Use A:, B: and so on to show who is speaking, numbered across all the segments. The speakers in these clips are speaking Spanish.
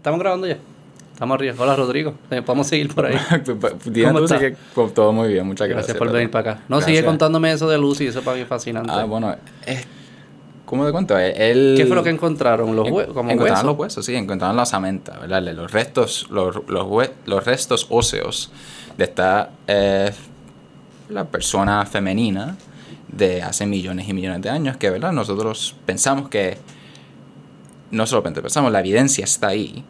A: ¿Estamos grabando ya? Estamos arriba. Hola, Rodrigo. Eh, Podemos seguir por ahí. ¿Cómo estás?
B: sigue con todo muy bien, muchas gracias.
A: Gracias por venir para acá. No,
B: Gracias.
A: sigue contándome eso de Lucy, eso para mí es fascinante.
B: Ah, bueno, es, ¿cómo te cuento? Él,
A: ¿Qué fue lo que encontraron? ¿Los huesos? ¿Como
B: encontraron
A: huesos?
B: los huesos, sí, encontraron la osamenta, ¿verdad? Los restos, los, los, hue- los restos óseos de esta eh, la persona femenina de hace millones y millones de años, que, ¿verdad? Nosotros pensamos que, no solamente pensamos, la evidencia está ahí,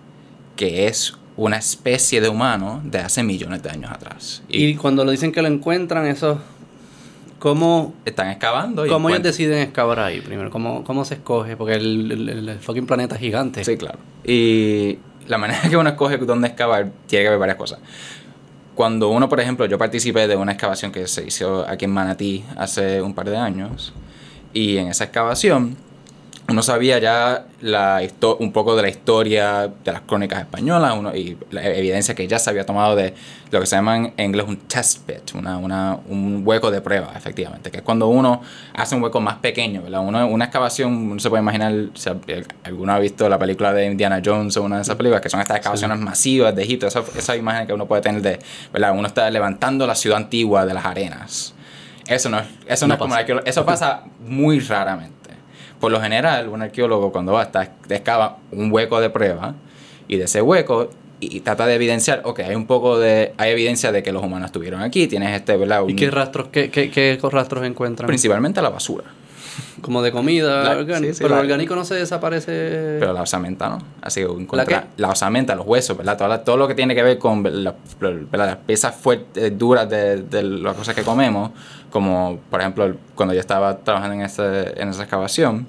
B: que es una especie de humano de hace millones de años atrás.
A: Y cuando lo dicen que lo encuentran, eso... ¿Cómo,
B: están excavando y
A: cómo ellos deciden excavar ahí primero? ¿Cómo, cómo se escoge? Porque el, el, el- el fucking planeta es gigante.
B: Sí, claro. Y la manera que uno escoge dónde excavar tiene que haber varias cosas. Cuando uno, por ejemplo, yo participé de una excavación que se hizo aquí en Manatí hace un par de años, y en esa excavación uno sabía ya la un poco de la historia de las crónicas españolas uno, y la evidencia que ya se había tomado de lo que se llama en inglés un test pit, una, una- un hueco de prueba, efectivamente, que es cuando uno hace un hueco más pequeño, ¿verdad? Uno, una excavación, uno se puede imaginar, si alguno ha visto la película de Indiana Jones o una de esas películas, que son estas excavaciones masivas de Egipto, esa, esa imagen que uno puede tener de, ¿verdad? Uno está levantando la ciudad antigua de las arenas. Eso no es, eso no
A: No
B: es como la arqueolo- eso pasa muy raramente. Por lo general, un arqueólogo cuando va, está, excava un hueco de prueba y de ese hueco y, y trata de evidenciar, ok, hay un poco de, hay evidencia de que los humanos estuvieron aquí, tienes este, ¿verdad?
A: ¿Y
B: Un-
A: qué rastros, qué, qué, qué rastros encuentran?
B: principalmente la basura,
A: Como de comida,
B: La-
A: orgánico.
B: sí, sí,
A: pero el orgánico no se desaparece.
B: pero la osamenta, ¿no? Así que
A: ¿La
B: encontrar la, osamenta, los huesos, ¿verdad? Todo, todo lo que tiene que ver con la- las piezas fuertes, duras de, de las cosas que comemos, como por ejemplo cuando yo estaba trabajando en, ese, en esa excavación,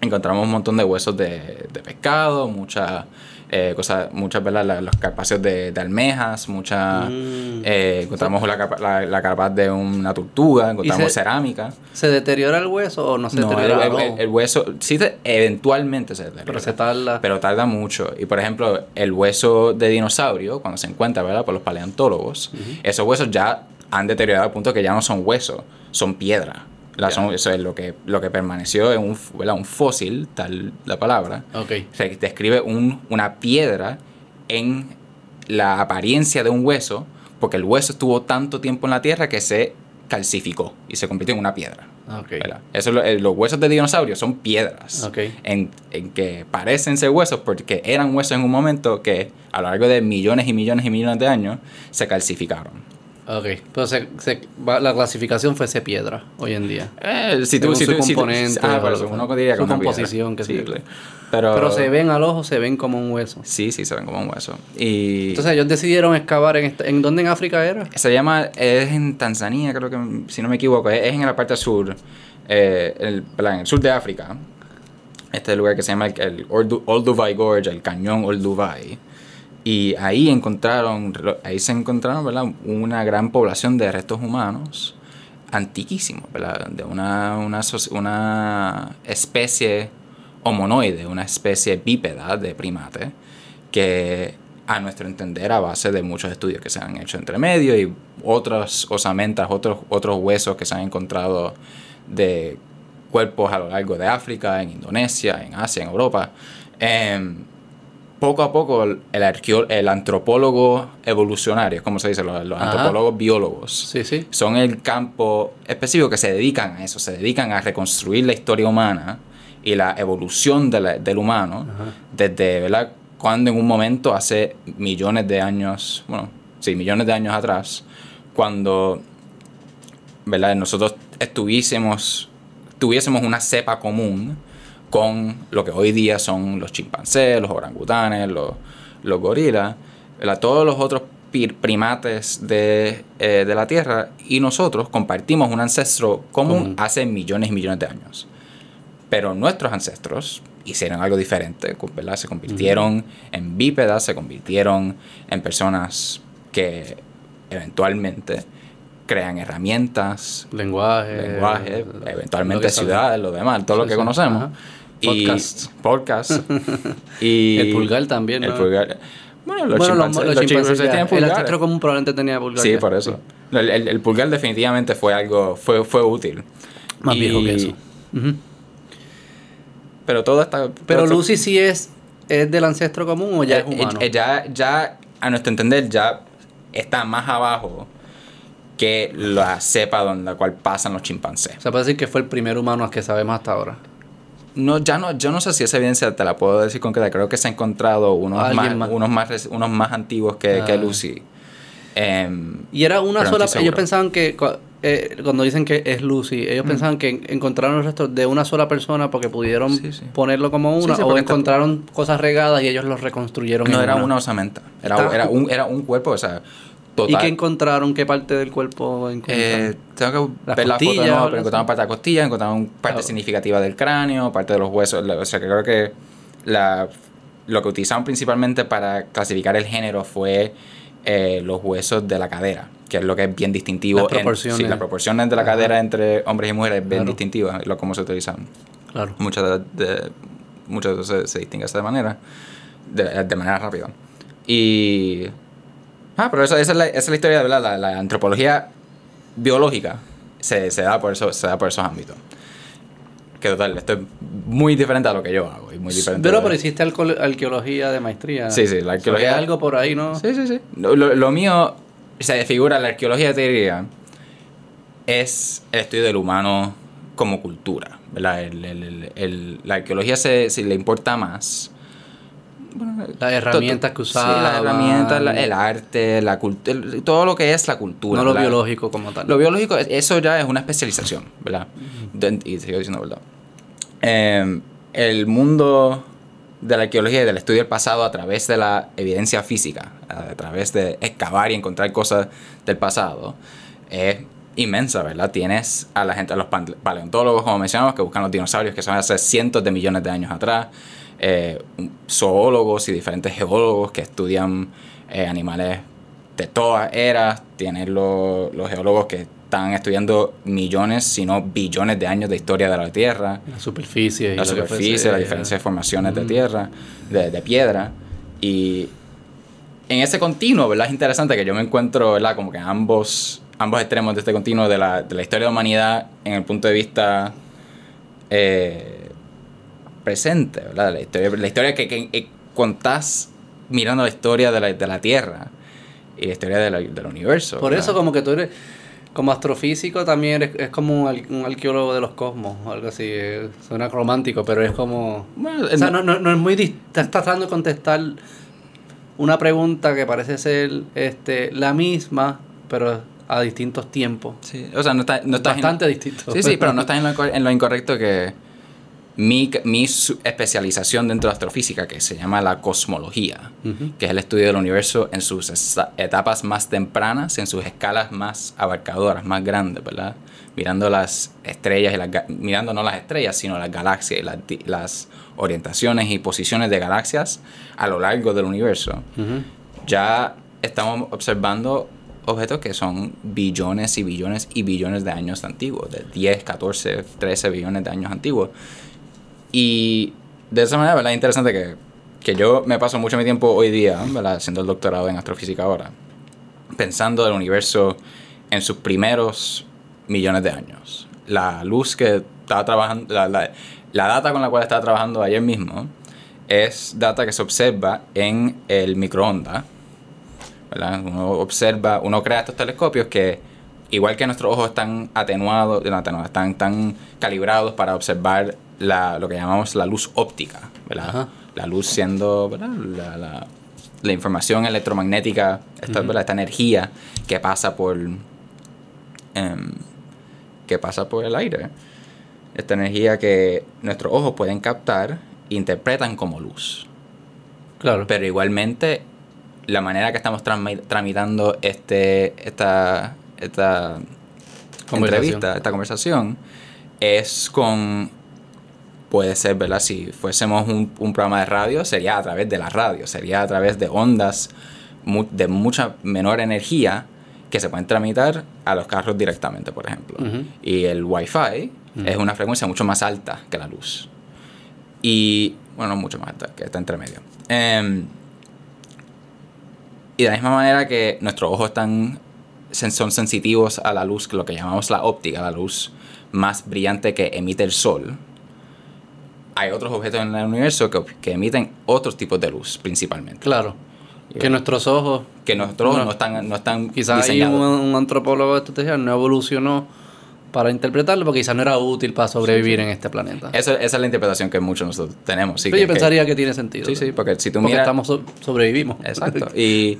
B: encontramos un montón de huesos de, de pescado, muchas eh, cosas, muchas, ¿verdad? La- los carpacios de, de almejas, muchas,
A: Mm.
B: eh, encontramos la, la, la carpaz de una tortuga, encontramos
A: se-
B: cerámica.
A: ¿Se deteriora el hueso o no se
B: No,
A: deteriora?
B: el- el- el hueso, sí, te- eventualmente se deteriora.
A: pero se tarda.
B: Pero tarda mucho. Y por ejemplo, el hueso de dinosaurio, cuando se encuentra, ¿verdad? Por los paleontólogos, esos huesos ya han deteriorado al punto que ya no son huesos, son piedra. La- son- eso es lo que, lo que permaneció en un, un fósil, tal la palabra.
A: ok.
B: Se describe un- una piedra en la apariencia de un hueso, porque el hueso estuvo tanto tiempo en la tierra que se calcificó y se convirtió en una piedra.
A: Ok.
B: ¿verdad? Eso es lo- los huesos de dinosaurios son piedras.
A: Ok.
B: En, en que parecen ser huesos porque eran huesos en un momento que a lo largo de millones y millones y millones de años se calcificaron.
A: Ok. Pero se, se- va- la clasificación fuese piedra hoy en día.
B: Eh, si tú, si
A: su
B: tú, si tú-
A: componente,
B: ah, por
A: o-
B: eso, uno diría que
A: su composición, sé
B: Sí. Pero,
A: Pero se ven al ojo, se ven como un hueso.
B: Sí, sí, se ven como un hueso. Y
A: Entonces ellos decidieron excavar en, esta- ¿en dónde en África era?
B: se llama, es en Tanzania, creo que, si no me equivoco, es, es en la parte sur, eh, el, en el sur de África. Este lugar que se llama el, el Oldu- Olduvai Gorge, el cañón Olduvai. Y ahí encontraron, ahí se encontraron. Una gran población de restos humanos antiquísimos. De una, una, una especie homonoide, una especie bípeda de primate, que a nuestro entender, a base de muchos estudios que se han hecho entre medio y otras osamentas, otros, otros huesos que se han encontrado de cuerpos a lo largo de África, en Indonesia, en Asia, en Europa. em, poco a poco el, el, arqueo- el antropólogo evolucionario, como se dice, los, antropólogos biólogos,
A: Sí, sí.
B: son el campo específico que se dedican a eso, se dedican a reconstruir la historia humana y la evolución de la- del humano
A: Ajá.
B: desde, ¿verdad? Cuando en un momento, hace millones de años, bueno, sí, millones de años atrás, cuando, ¿verdad? Nosotros estuviésemos, tuviésemos una cepa común con lo que hoy día son los chimpancés, los orangutanes, los, los gorilas, ¿verdad? todos los otros primates de, eh, de la Tierra y nosotros compartimos un ancestro común
A: Común.
B: hace millones y millones de años. Pero nuestros ancestros hicieron algo diferente, ¿verdad? Se convirtieron en bípedas, se convirtieron en personas que eventualmente crean herramientas,
A: Lenguaje.
B: lenguaje, eventualmente ciudades, lo demás, todo lo que
A: sí.
B: conocemos.
A: Ajá.
B: Y
A: Podcast.
B: podcast. y
A: El pulgar también,
B: El
A: ¿no?
B: pulgar. Bueno, los
A: bueno, los,
B: chimpancés,
A: los
B: los
A: chimpancés ya. El ancestro común probablemente tenía pulgar.
B: Sí,
A: ya.
B: por eso. El, el- el pulgar definitivamente fue algo, fue, fue útil.
A: Más
B: Y-
A: viejo que eso.
B: Pero todo está...
A: Pero
B: todo-
A: Lucy sí es es del ancestro común o ya es
B: Eh,
A: humano?
B: eh, ya, ya, a nuestro entender, ya está más abajo que la cepa donde la cual pasan los chimpancés.
A: O sea, puede decir que fue el primer humano que sabemos hasta ahora.
B: No, ya no, yo no sé si esa evidencia te la puedo decir concreta. Creo que se han encontrado unos más,
A: más.
B: Unos más, unos más antiguos que, que
A: Ah.
B: Lucy. Em,
A: Y era una
B: no
A: sola.
B: estoy
A: Ellos pensaban que. eh, cuando dicen que es Lucy, ellos pensaban que en- encontraron los restos de una sola persona porque pudieron
B: Sí, sí.
A: ponerlo como una,
B: sí,
A: o encontraron cosas regadas y ellos los reconstruyeron.
B: no
A: en
B: era
A: una.
B: osamenta. Era, era, un, era un cuerpo, o sea,
A: ¿Y qué encontraron? ¿Qué parte del cuerpo encontraron?
B: Eh, tengo que
A: Las
B: ver la foto de
A: costillas,
B: nuevo,
A: algo
B: pero encontraron parte de la costilla, encontraron parte significativa del cráneo, parte de los huesos. O sea, que creo que la, lo que utilizaron principalmente para clasificar el género fue eh, los huesos de la cadera, que es lo que es bien distintivo.
A: Las
B: en-
A: proporciones.
B: sí, las proporciones de la
A: Ajá.
B: cadera entre hombres y mujeres es bien
A: Claro.
B: distintiva, lo como se utilizan.
A: claro.
B: Muchas de, de- muchas se, se distingue de esa manera, de, de manera rápida. Y. Ah, pero esa, esa es, la, esa es la historia, ¿verdad? La, la antropología biológica se, se, da por eso, se da por esos ámbitos. Que total, esto es muy diferente a lo que yo hago. Y muy diferente
A: Pero,
B: de-
A: pero hiciste arqueología de maestría.
B: Sí, sí, la arqueología-
A: Hay algo por ahí, ¿no?
B: Sí, sí, sí. Lo, lo- mío se figura, la arqueología te diría, es el estudio del humano como cultura. ¿verdad? El- el- el- la arqueología se, se le importa más. Bueno,
A: Las herramientas que
B: Sí, las
A: usaban.
B: herramientas, la- el arte, la cultura, todo lo que es la cultura.
A: No lo biológico como tal.
B: Lo biológico, es- eso ya es una especialización, ¿verdad? Y sigo diciendo verdad. Eh, el mundo de la arqueología y del estudio del pasado a través de la evidencia física, a través de excavar y encontrar cosas del pasado, es inmensa, ¿verdad? Tienes a la gente, a los paleontólogos, como mencionamos, que buscan los dinosaurios que son hace cientos de millones de años atrás, eh, zoólogos y diferentes geólogos que estudian eh, animales de todas eras, tienes lo- los geólogos que están estudiando millones, si no billones de años de historia de la Tierra,
A: La superficie.
B: la
A: que
B: superficie,
A: fuese,
B: las diferentes formaciones de
A: Ujú.
B: tierra, de, de piedra. Y en ese continuo, ¿verdad? Es interesante que yo me encuentro, ¿verdad? Como que ambos, ambos extremos de este continuo de la, de la historia de la humanidad en el punto de vista eh, presente, ¿verdad? La historia, la historia que, que, que contás mirando la historia de la, de la Tierra y la historia de la- del universo.
A: Por
B: ¿verdad?
A: eso como que tú eres, como astrofísico también eres, es como un, un arqueólogo de los cosmos, o algo así, eh, suena romántico, pero es como...
B: Bueno,
A: O sea, no, no, no es muy... Estás tratando de contestar una pregunta que parece ser este, la misma, pero a distintos tiempos.
B: sí, o sea, no, está, no estás en-
A: Bastante distintos.
B: Sí, sí, pero no estás en lo, en lo incorrecto que mi, mi especialización dentro de astrofísica, que se llama la cosmología,
A: Ujú.
B: que es el estudio del universo en sus etapas más tempranas, en sus escalas más abarcadoras, más grandes, ¿verdad? Mirando las estrellas y las mirando no las estrellas, sino las galaxias y las, las orientaciones y posiciones de galaxias a lo largo del universo.
A: Ujú.
B: Ya estamos observando objetos que son billones y billones y billones de años antiguos, de 10, 14, 13 billones de años antiguos. Y de esa manera, ¿verdad? Es interesante que, que yo me paso mucho mi tiempo hoy día. Haciendo el doctorado en astrofísica ahora, pensando del universo en sus primeros millones de años. La luz que estaba trabajando, la, la- la data con la cual estaba trabajando ayer mismo, es data que se observa en el microondas. Uno observa, uno crea estos telescopios que, igual que nuestros ojos están atenuados, no, están, están calibrados para observar la, lo que llamamos la luz óptica, ¿verdad?
A: Ajá.
B: La luz siendo ¿verdad? La, la- la información electromagnética, esta, ¿verdad? esta energía que pasa por em, que pasa por el aire. Esta energía que nuestros ojos pueden captar e interpretan como luz.
A: Claro.
B: Pero igualmente, la manera que estamos trami- tramitando este, esta, esta entrevista, esta conversación, es con. Puede ser, ¿verdad? Si fuésemos un, un programa de radio, sería a través de la radio, sería a través de ondas mu- de mucha menor energía que se pueden tramitar a los carros directamente, por ejemplo. Y el Wi-Fi es una frecuencia mucho más alta que la luz. Y, bueno, no mucho más alta, que está entre medio. Em, y de la misma manera que nuestros ojos están, son sensitivos a la luz, lo que llamamos la óptica, la luz más brillante que emite el sol, hay otros objetos en el universo que, que emiten otros tipos de luz, principalmente.
A: Claro. Que nuestros ojos.
B: Que nosotros
A: No.
B: no, están, no están
A: Quizás hay un, un antropólogo decía, no evolucionó para interpretarlo porque quizás no era útil para sobrevivir en este planeta.
B: Esa, esa es la interpretación que muchos nosotros tenemos. Sí,
A: Pero
B: que-
A: yo
B: que-
A: pensaría que, tiene sentido.
B: Sí, sí, porque si tú
A: Porque
B: miras...
A: estamos so- sobrevivimos.
B: Exacto. Y,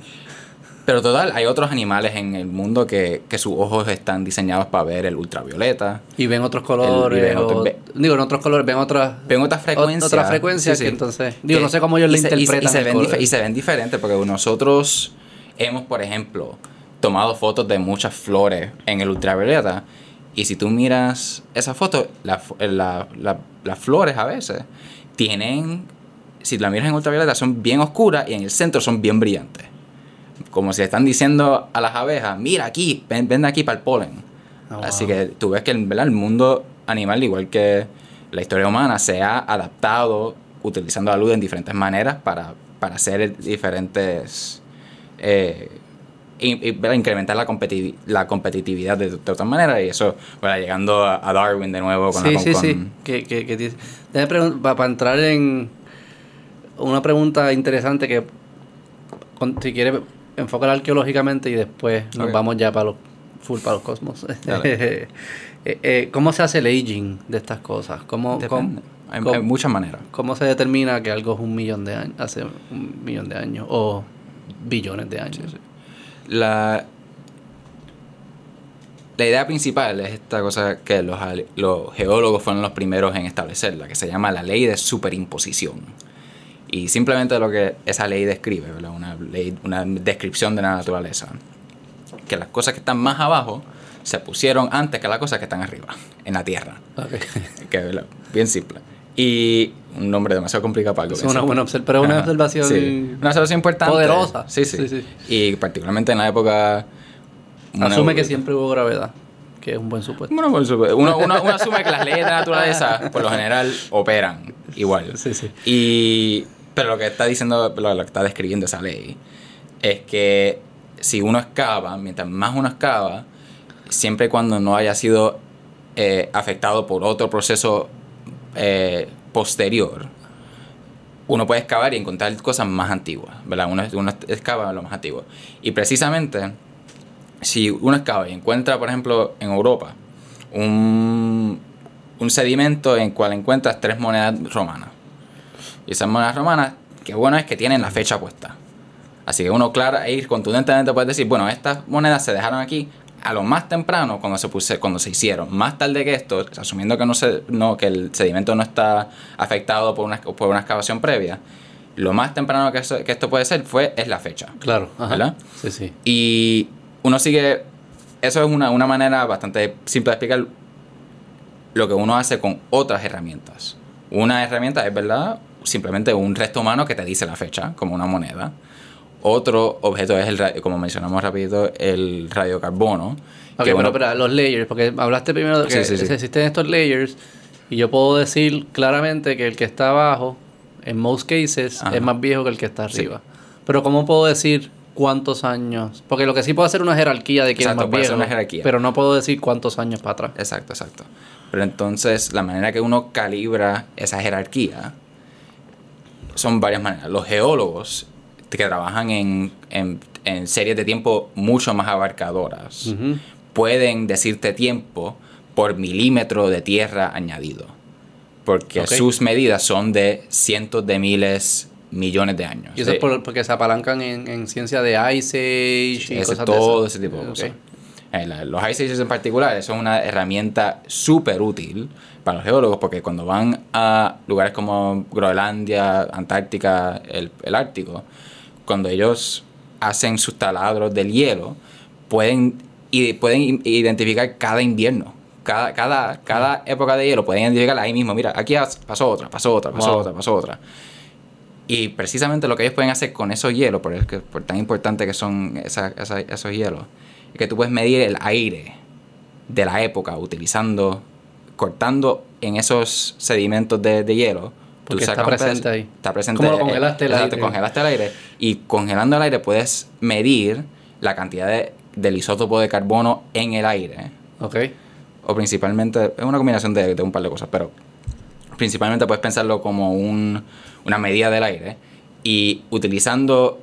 B: pero total, hay otros animales en el mundo que, que sus ojos están diseñados para ver el ultravioleta.
A: Y ven otros colores.
B: El- y ven otro-
A: o-
B: ve-
A: digo, en otros colores, ven otras.
B: Ven otras frecuencias.
A: Otras frecuencias
B: Sí,
A: que entonces. Digo,
B: Que-
A: no sé cómo ellos
B: y se-
A: interpretan.
B: Y se, ven y se ven diferentes porque nosotros hemos, por ejemplo, tomado fotos de muchas flores en el ultravioleta. Y si tú miras esa foto, la la- la- las flores a veces tienen, si la miras en ultravioleta, son bien oscuras y en el centro son bien brillantes. Como si están diciendo a las abejas, mira aquí, ven, ven aquí para el polen.
A: Ah,
B: Así
A: wow.
B: que tú ves que ¿verdad? el mundo animal, igual que la historia humana, se ha adaptado utilizando la luz en diferentes maneras para, para hacer diferentes... eh, y- y, incrementar la, competi- la competitividad de, de otras maneras y eso, ¿verdad? llegando a, a Darwin de nuevo con
A: sí,
B: la
A: sí,
B: con-
A: sí. Que, que, que dice- Déjame pregun- pa- para entrar en una pregunta interesante que, con- si quieres, enfocar arqueológicamente y después nos vamos ya para los full para los cosmos. Eh, eh, ¿Cómo se hace el aging de estas cosas? ¿Cómo,
B: Depende.
A: cómo,
B: Hay,
A: cómo-
B: hay muchas maneras.
A: cómo se determina que algo es un millón de años, hace un millón de años o billones de años?
B: La, la idea principal es esta cosa que los, los geólogos fueron los primeros en establecerla, que se llama la ley de superimposición. Y simplemente lo que esa ley describe, ¿verdad? Una, ley, una descripción de la naturaleza. Que las cosas que están más abajo se pusieron antes que las cosas que están arriba, en la Tierra.
A: Ok.
B: Que, ¿verdad? Bien simple. Y un nombre demasiado complicado para algo
A: Es una buena observación, pero una observación
B: sí. Una observación importante.
A: poderosa.
B: Sí, sí,
A: Sí, sí.
B: Y particularmente en la época...
A: Asume que siempre hubo gravedad, que es un buen supuesto.
B: Bueno, por supuesto. Uno, uno- uno asume que las leyes de la naturaleza, por lo general, operan igual.
A: Sí, sí.
B: Y, pero lo que está diciendo, lo, que está describiendo esa ley, es que si uno excava, mientras más uno excava, siempre y cuando no haya sido eh, afectado por otro proceso eh, posterior, uno puede excavar y encontrar cosas más antiguas, ¿verdad? Uno, uno excava lo más antiguo. Y precisamente, si uno excava y encuentra, por ejemplo, en Europa, un, un sedimento en cual encuentras tres monedas romanas. Y esas monedas romanas, qué bueno es que tienen la fecha puesta. Así que uno, claro, e ir contundentemente puede decir, bueno, estas monedas se dejaron aquí a lo más temprano cuando se puse, cuando se hicieron. Más tarde que esto, asumiendo que no se, no, que el sedimento no está afectado por una, por una excavación previa, lo más temprano que, eso- que esto puede ser fue es la fecha.
A: Claro, ajá.
B: ¿Verdad?
A: Sí, sí.
B: Y uno sigue. Eso es una, una manera bastante simple de explicar lo que uno hace con otras herramientas. Una herramienta es, ¿verdad? Simplemente un resto humano que te dice la fecha, como una moneda. Otro objeto es, el, como mencionamos rapidito, el radiocarbono.
A: Ok,
B: que
A: bueno,
B: uno-
A: pero los layers, porque hablaste primero de que
B: Sí, sí, sí.
A: existen estos layers y yo puedo decir claramente que el que está abajo, en most cases,
B: Ajá.
A: es más viejo que el que está arriba. Pero ¿cómo puedo decir cuántos años? Porque lo que sí puedo hacer es una jerarquía de quién
B: Exacto,
A: es más viejo,
B: una jerarquía.
A: pero no puedo decir cuántos años para atrás.
B: Exacto, exacto. Pero entonces la manera que uno calibra esa jerarquía son varias maneras. Los geólogos que trabajan en, en, en series de tiempo mucho más abarcadoras pueden decirte tiempo por milímetro de tierra añadido. Porque sus medidas son de cientos de miles, millones de años.
A: Y eso es por- porque se apalancan en, en ciencia de Ice Age y
B: ese-
A: cosas
B: todo
A: de
B: ese tipo de cosas. Eh, los Ice Ages en particular son una herramienta súper útil para los geólogos porque cuando van a lugares como Groenlandia, Antártica, el, el Ártico, cuando ellos hacen sus taladros del hielo, pueden, y pueden identificar cada invierno. Cada, cada, cada época de hielo pueden identificar ahí mismo. Mira, aquí pasó otra, pasó otra, pasó
A: Wow.
B: otra, pasó otra. Y precisamente lo que ellos pueden hacer con esos hielos, por, eso que- por tan importante que son esa- esa- esos hielos, es que tú puedes medir el aire de la época utilizando, cortando en esos sedimentos de, de hielo. tú
A: Porque está
B: un pedazo-
A: presente ahí.
B: Está presente.
A: Como lo congelaste el
B: exacto,
A: aire.
B: congelaste el aire. Y congelando el aire puedes medir la cantidad de- del isótopo de carbono en el aire
A: Ok.
B: o principalmente, es una combinación de, de un par de cosas, pero principalmente puedes pensarlo como un, una medida del aire y utilizando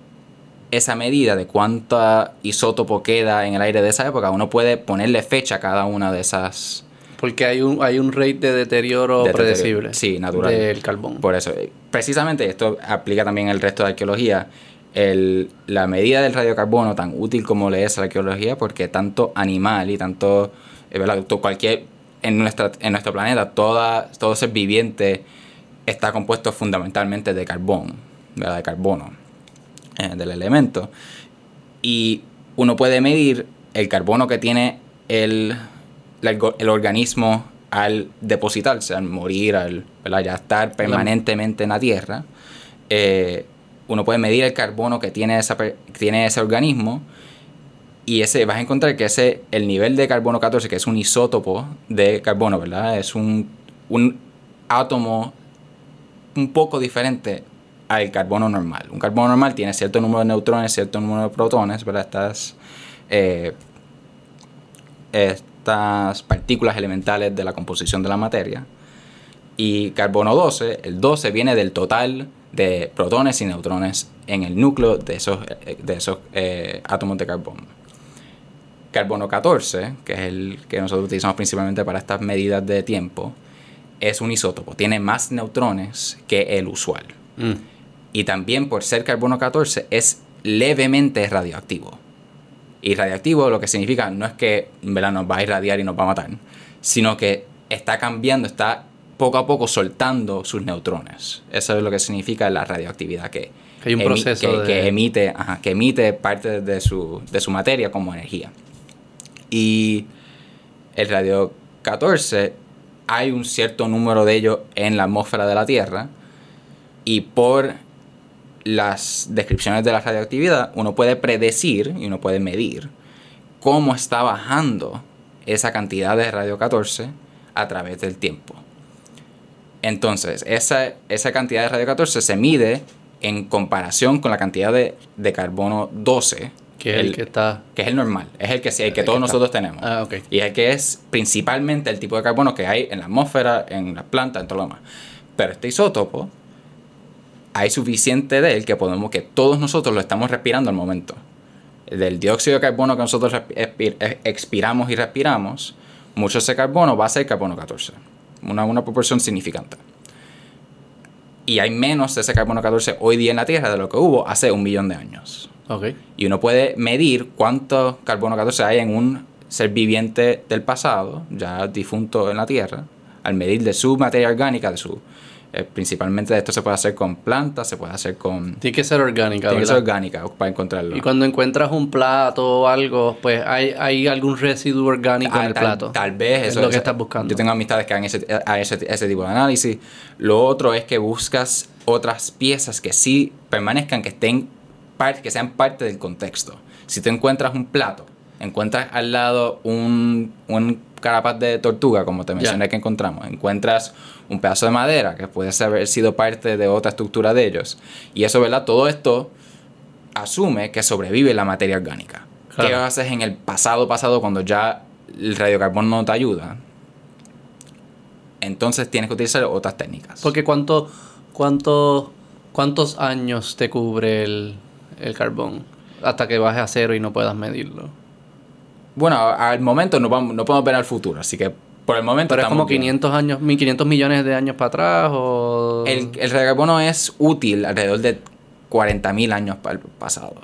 B: esa medida de cuánto isótopo queda en el aire de esa época, uno puede ponerle fecha a cada una de esas...
A: Porque hay un, hay un rate de deterioro
B: de
A: predecible.
B: Sí, natural.
A: Del carbón.
B: Por eso, precisamente esto aplica también al resto de arqueología. El, la medida del radiocarbono tan útil como le es a la arqueología, porque tanto animal y tanto, eh, cualquier, en, nuestra, en nuestro planeta, toda, todo ser viviente está compuesto fundamentalmente de carbón, ¿verdad? de carbono, eh, del elemento. Y uno puede medir el carbono que tiene el, el, organismo al depositarse, al morir, al ¿verdad? ya estar permanentemente en la Tierra. Eh, uno puede medir el carbono que tiene, esa, que tiene ese organismo y ese vas a encontrar que ese el nivel de carbono 14 que es un isótopo de carbono verdad es un, un átomo un poco diferente al carbono normal un carbono normal tiene cierto número de neutrones cierto número de protones verdad estas eh, estas partículas elementales de la composición de la materia y carbono 12 el 12 viene del total de protones y neutrones en el núcleo de esos, eh, de esos eh, átomos de carbono carbono 14, que es el que nosotros utilizamos principalmente para estas medidas de tiempo, es un isótopo. Tiene más neutrones que el usual.
A: Mm.
B: Y también por ser carbono 14 es levemente radioactivo. Y radioactivo lo que significa no es que verdad, nos va a irradiar y nos va a matar, sino que está cambiando, está poco a poco soltando sus neutrones. Eso es lo que significa la radioactividad que,
A: Que hay un
B: emi-
A: proceso
B: que,
A: de-
B: que emite, ajá, que emite parte de su, de su materia como energía. Y el radio 14 hay un cierto número de ellos en la atmósfera de la Tierra y por las descripciones de la radioactividad uno puede predecir y uno puede medir cómo está bajando esa cantidad de radio 14 a través del tiempo. Entonces, esa, esa cantidad de radio 14 se mide en comparación con la cantidad de, de carbono 12,
A: Que es el, que está.
B: que es el normal, es el que, el que
A: El
B: todos
A: que
B: nosotros tenemos.
A: Ah.
B: Y es el que es principalmente el tipo de carbono que hay en la atmósfera, en las plantas, en todo lo demás. Pero este isótopo, hay suficiente de él que podemos, que todos nosotros lo estamos respirando al momento. Del dióxido de carbono que nosotros eh, expiramos y respiramos, mucho de ese carbono va a ser carbono 14. Una, una proporción significante. Y hay menos de ese carbono 14 hoy día en la Tierra de lo que hubo hace un millón de años. Y uno puede medir cuánto carbono 14 hay en un ser viviente del pasado, ya difunto en la Tierra, al medir de su materia orgánica, de su eh, principalmente esto se puede hacer con plantas, se puede hacer con
A: Tiene que ser orgánica,
B: tiene que ser orgánica para encontrarlo.
A: Y cuando encuentras un plato o algo, pues hay, hay algún residuo orgánico
B: Ah,
A: en el
B: tal,
A: plato.
B: Tal vez
A: Es
B: eso
A: lo que estás buscando.
B: Yo tengo amistades que hagan ese, a ese, ese tipo de análisis. Lo otro es que buscas otras piezas que sí permanezcan, que estén que sean parte del contexto. Si tú encuentras un plato, encuentras al lado un, un carapaz de tortuga, como te mencioné que encontramos, encuentras un pedazo de madera que puede haber sido parte de otra estructura de ellos. Y eso, ¿verdad? Todo esto asume que sobrevive la materia orgánica.
A: Claro.
B: ¿Qué haces en el pasado pasado cuando ya el radiocarbono no te ayuda? Entonces tienes que utilizar otras técnicas.
A: Porque cuánto, cuánto, ¿cuántos años te cubre el, el carbón? Hasta que baje a cero y no puedas medirlo.
B: bueno, al momento no, vamos, no podemos ver al futuro, así que por el momento
A: Pero es como
B: bien.
A: 500 años, 1500 millones de años para atrás o...
B: El, el radiocarbono es útil alrededor de 40.000 años para el pasado.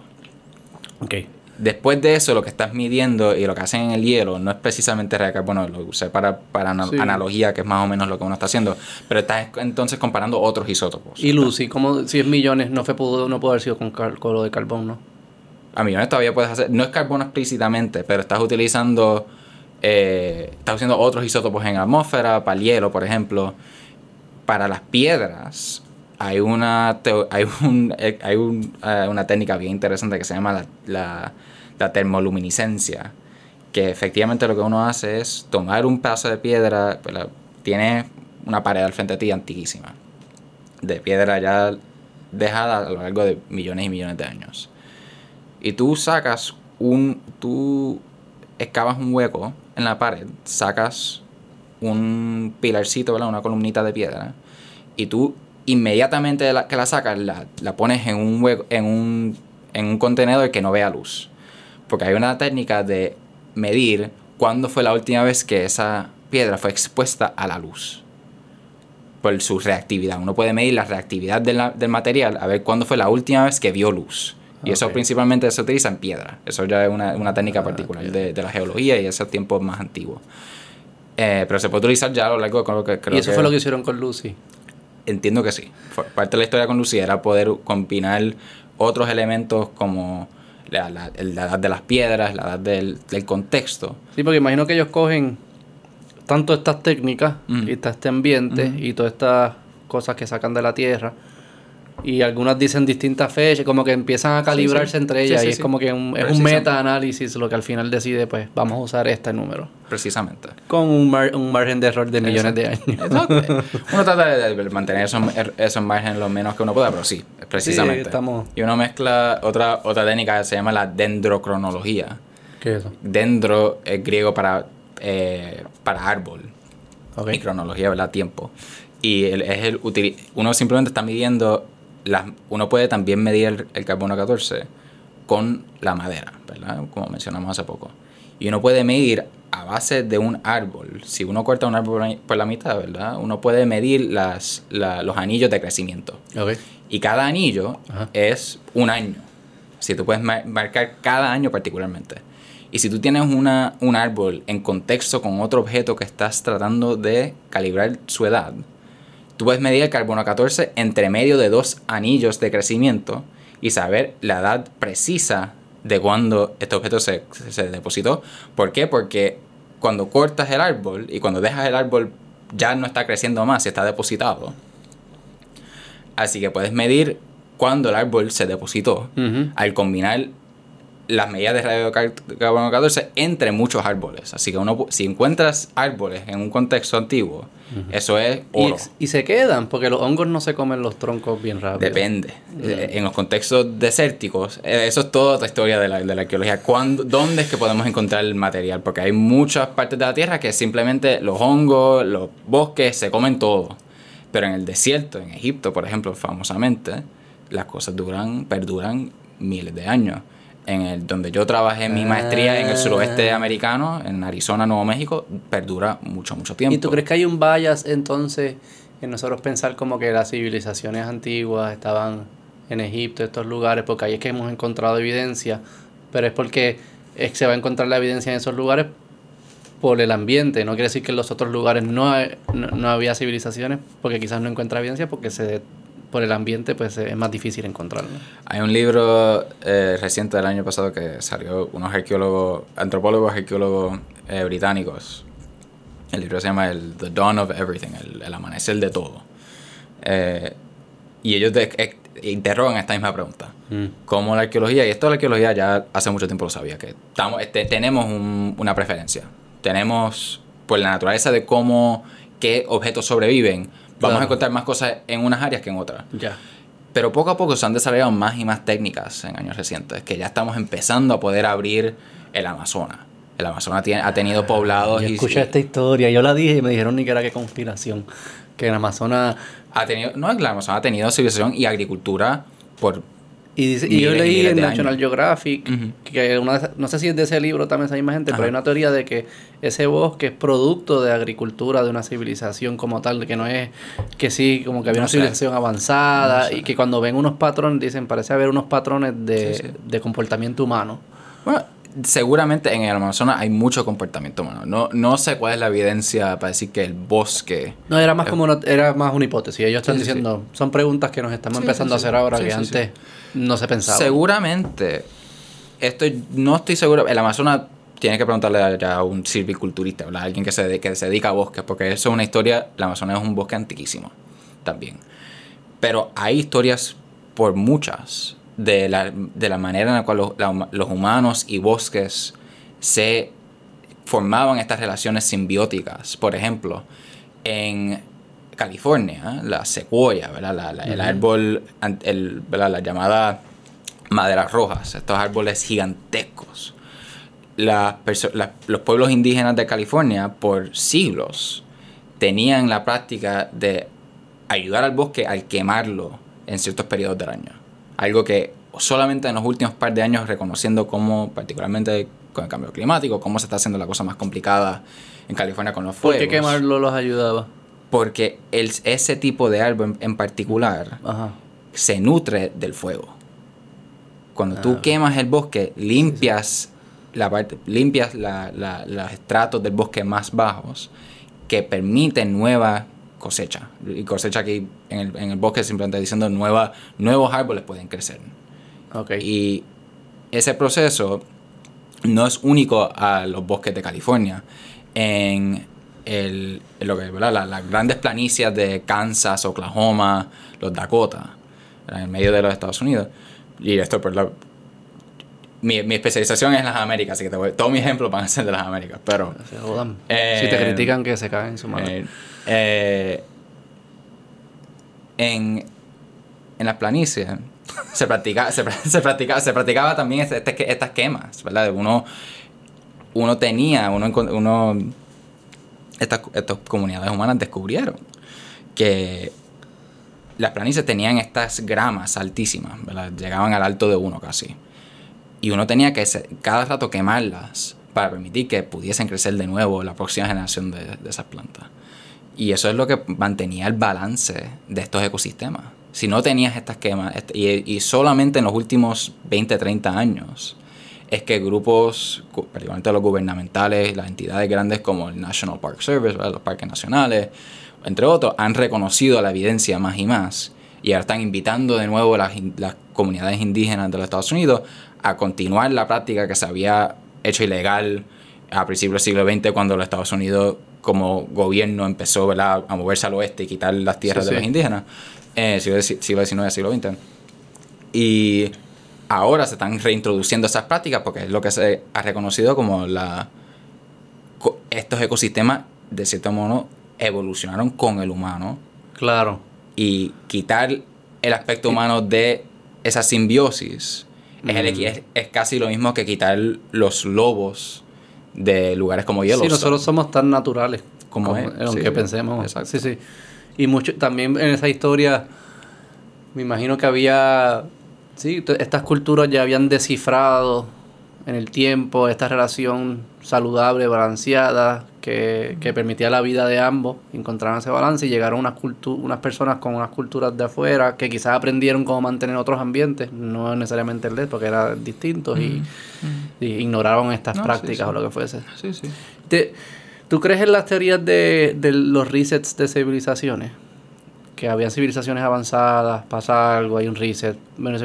A: Ok.
B: Después de eso, lo que estás midiendo y lo que hacen en el hielo no es precisamente radiocarbono, lo usé para, para ana-
A: Sí.
B: analogía, que es más o menos lo que uno está haciendo, pero estás entonces comparando otros isótopos.
A: Y Lucy, como si es millones, no fue pudo, no pudo haber sido con, con lo de carbón, ¿no?
B: A millones todavía puedes hacer, no es carbono explícitamente, pero estás utilizando, eh, estás usando otros isótopos en atmósfera, para el hielo, por ejemplo. Para las piedras, hay una, hay un, eh, hay eh, una técnica bien interesante que se llama la, la, la termoluminiscencia, que efectivamente lo que uno hace es tomar un pedazo de piedra, pues tiene una pared al frente de ti antiquísima, de piedra ya dejada a lo largo de millones y millones de años y tú sacas un. Tú excavas un hueco en la pared, sacas un pilarcito, ¿verdad? Una columnita de piedra y tú inmediatamente que la sacas la, pones en un, hue- en, un, en un contenedor que no vea luz. Porque hay una técnica de medir cuándo fue la última vez que esa piedra fue expuesta a la luz. Por su reactividad. Uno puede medir la reactividad del material a ver cuándo fue la última vez que vio luz. Y eso principalmente se utiliza en piedra. Eso ya es una, una técnica
A: Ah,
B: particular de, de la geología y esos tiempos más antiguos. Eh, pero se puede utilizar ya a lo largo de creo que creo
A: y eso fue lo que hicieron con Lucy.
B: Entiendo que sí. Parte de la historia con Lucía era poder combinar otros elementos como la, la- edad de las piedras, la edad del, del contexto.
A: Sí, porque imagino que ellos cogen tanto estas técnicas y está este ambiente y todas estas cosas que sacan de la tierra. Y algunas dicen distintas fechas, como que empiezan a calibrarse
B: sí.
A: entre ellas.
B: sí,
A: y es como que un, es un meta-análisis lo que al final decide, pues vamos a usar este número.
B: Precisamente.
A: Con un, mar- un margen de error de millones de años.
B: Exacto. Uno trata de, de mantener esos, esos márgenes lo menos que uno pueda, pero sí, precisamente.
A: Estamos-
B: Y uno mezcla otra, otra técnica que se llama la dendrocronología.
A: ¿Qué es eso?
B: Dendro es griego para, eh, para árbol.
A: Ok.
B: y cronología, ¿verdad? Tiempo. Y el- es el utili- uno simplemente está midiendo, las, uno puede también medir el, el carbono 14 con la madera, ¿verdad? Como mencionamos hace poco. Y uno puede medir a base de un árbol. Si uno corta un árbol por la- mitad, ¿verdad? Uno puede medir las, la- los anillos de crecimiento.
A: Ok.
B: Y cada anillo
A: Ajá.
B: es un año. Si tú puedes mar- marcar cada año particularmente. Y si tú tienes una, un árbol en contexto con otro objeto que estás tratando de calibrar su edad, tú puedes medir el carbono 14 entre medio de dos anillos de crecimiento y saber la edad precisa de cuando este objeto se, se depositó. ¿Por qué? Porque cuando cortas el árbol y cuando dejas el árbol ya no está creciendo más, está depositado. Así que puedes medir cuándo el árbol se depositó al combinar las medidas de radiocarbono 14 entre muchos árboles. Así que uno, si encuentras árboles en un contexto antiguo, eso es
A: Y,
B: oro.
A: y se quedan, porque los hongos no se comen los troncos bien rápido.
B: Depende. Eh, En los contextos desérticos, eh, eso es toda otra historia de la, de la arqueología. ¿Cuándo, ¿Dónde es que podemos encontrar el material? Porque hay muchas partes de la Tierra que simplemente los hongos, los bosques, se comen todo. Pero en el desierto, en Egipto, por ejemplo, famosamente, las cosas duran, perduran miles de años. En el donde yo trabajé mi maestría en el suroeste
A: Ah.
B: americano, en Arizona, Nuevo México, perdura mucho, mucho tiempo.
A: ¿Y tú crees que hay un bias entonces en nosotros pensar como que las civilizaciones antiguas estaban en Egipto, estos lugares, porque ahí es que hemos encontrado evidencia, pero es porque es que se va a encontrar la evidencia en esos lugares por el ambiente, no quiere decir que en los otros lugares no, hay- no, no había civilizaciones, porque quizás no encuentra evidencia porque se por el ambiente pues es más difícil encontrarlo.
B: Hay un libro eh, reciente del año pasado que salió unos arqueólogos, antropólogos, arqueólogos eh, británicos. El libro se llama el The Dawn of Everything, el, el amanecer de todo. Eh, y ellos de- eh, interrogan esta misma pregunta. Cómo la arqueología, y esto de la arqueología ya hace mucho tiempo lo sabía, que estamos, este, tenemos un- una preferencia. Tenemos, por la naturaleza de cómo, qué objetos sobreviven, vamos
A: Claro.
B: a encontrar más cosas en unas áreas que en otras.
A: Ya.
B: Pero poco a poco se han desarrollado más y más técnicas en años recientes, que ya estamos empezando a poder abrir el Amazonas. El Amazonas tiene, ha tenido poblados
A: Yo
B: y,
A: escuché esta historia, yo la dije y me dijeron ni que era que conspiración, que en Amazonas
B: ha tenido, no, el Amazonas ha tenido civilización y agricultura por
A: Y, dice- y yo leí en National
B: años.
A: Geographic, que una no sé si es de ese libro también esa misma gente,
B: Ajá.
A: pero hay una teoría de que ese bosque es producto de agricultura de una civilización como tal, que no es que sí, como que había
B: No
A: una civilización avanzada
B: No
A: y que cuando ven unos patrones, dicen, parece haber unos patrones de,
B: Sí, sí.
A: de comportamiento humano.
B: Bueno, seguramente en el Amazonas hay mucho comportamiento humano. No, no sé cuál es la evidencia para decir que el bosque...
A: No, era más como una, era más una hipótesis. Ellos están
B: Sí, sí, sí.
A: diciendo, son preguntas que nos estamos
B: Sí,
A: empezando a hacer ahora que antes no se pensaba.
B: Seguramente, estoy, no estoy seguro, el Amazonas tiene que preguntarle a, a un silviculturista, ¿verdad? alguien que se, que se dedica a bosques, porque eso es una historia, el Amazonas es un bosque antiquísimo también. Pero hay historias por muchas de la, de la manera en la cual los humanos y bosques se formaban estas relaciones simbióticas. Por ejemplo, en California, la secuoya, ¿verdad? La- la- el árbol, el, ¿verdad? la llamada maderas rojas, estos árboles gigantescos. Las perso- las- los pueblos indígenas de California por siglos tenían la práctica de ayudar al bosque al quemarlo en ciertos periodos del año. Algo que solamente en los últimos par de años reconociendo cómo, particularmente con el cambio climático, cómo se está haciendo la cosa más complicada en California con los
A: ¿Por
B: fuegos.
A: qué quemarlo los ayudaba?
B: Porque el, ese tipo de árbol en, en particular
A: Ajá.
B: se nutre del fuego. Cuando tú
A: Ah.
B: quemas el bosque, limpias la parte, limpias la- la- los estratos del bosque más bajos que permiten nueva cosecha. Y cosecha aquí en el, en el bosque simplemente diciendo nueva, nuevos árboles pueden crecer. Y ese proceso no es único a los bosques de California. En, el, en lo que, ¿verdad? La- las grandes planicies de Kansas, Oklahoma, los Dakota, ¿verdad? en el medio de los Estados Unidos. Y esto, por la, mi, mi especialización es las Américas, así que te voy- todos mis ejemplos van a ser de las Américas. Pero
A: Se jodan.
B: Eh,
A: si te critican, que se caen en su madre.
B: eh, eh, en, en las planicies se practica, se, se practica- se practicaba también este- este- estas quemas, ¿verdad? Uno, uno tenía, uno, uno estas, estas comunidades humanas descubrieron que las planicies tenían estas gramas altísimas, ¿verdad? Llegaban al alto de uno casi. Y uno tenía que cada rato quemarlas para permitir que pudiesen crecer de nuevo la próxima generación de, esas plantas. Y eso es lo que mantenía el balance de estos ecosistemas. Si no tenías estas quemas, est- y, y solamente en los últimos 20, 30 años, es que grupos, particularmente los gubernamentales, las entidades grandes como el National Park Service, ¿verdad? los parques nacionales, entre otros, han reconocido la evidencia más y más. Y ahora están invitando de nuevo las, las comunidades indígenas de los Estados Unidos a continuar la práctica que se había hecho ilegal a principios del siglo XX cuando los Estados Unidos como gobierno empezó ¿verdad? a moverse al oeste y quitar las tierras
A: Sí,
B: de
A: sí.
B: los indígenas, eh, siglo, siglo XIX, siglo XX. Y ahora se están reintroduciendo esas prácticas porque es lo que se ha reconocido como la estos ecosistemas de cierto modo evolucionaron con el humano
A: Claro.
B: y quitar el aspecto humano de esa simbiosis es, el
A: Mm.
B: es, es casi lo mismo que quitar los lobos de lugares como
A: Sí,
B: Yellowstone.
A: nosotros somos tan naturales
B: Como es,
A: aunque
B: sí,
A: pensemos.
B: exacto.
A: Sí, sí. Y mucho, también en esa historia, me imagino que había, sí, estas culturas ya habían descifrado en el tiempo esta relación saludable, balanceada, que, que permitía la vida de ambos, encontraron ese balance y llegaron unas, unas personas con unas culturas de afuera que quizás aprendieron cómo mantener otros ambientes, no necesariamente el de, porque eran distintos y, y ignoraron estas
B: No,
A: prácticas
B: sí.
A: o lo que fuese.
B: Sí,
A: ¿Tú crees en las teorías de, de los resets de civilizaciones? Que había civilizaciones avanzadas, pasa algo, hay un reset,
B: No hay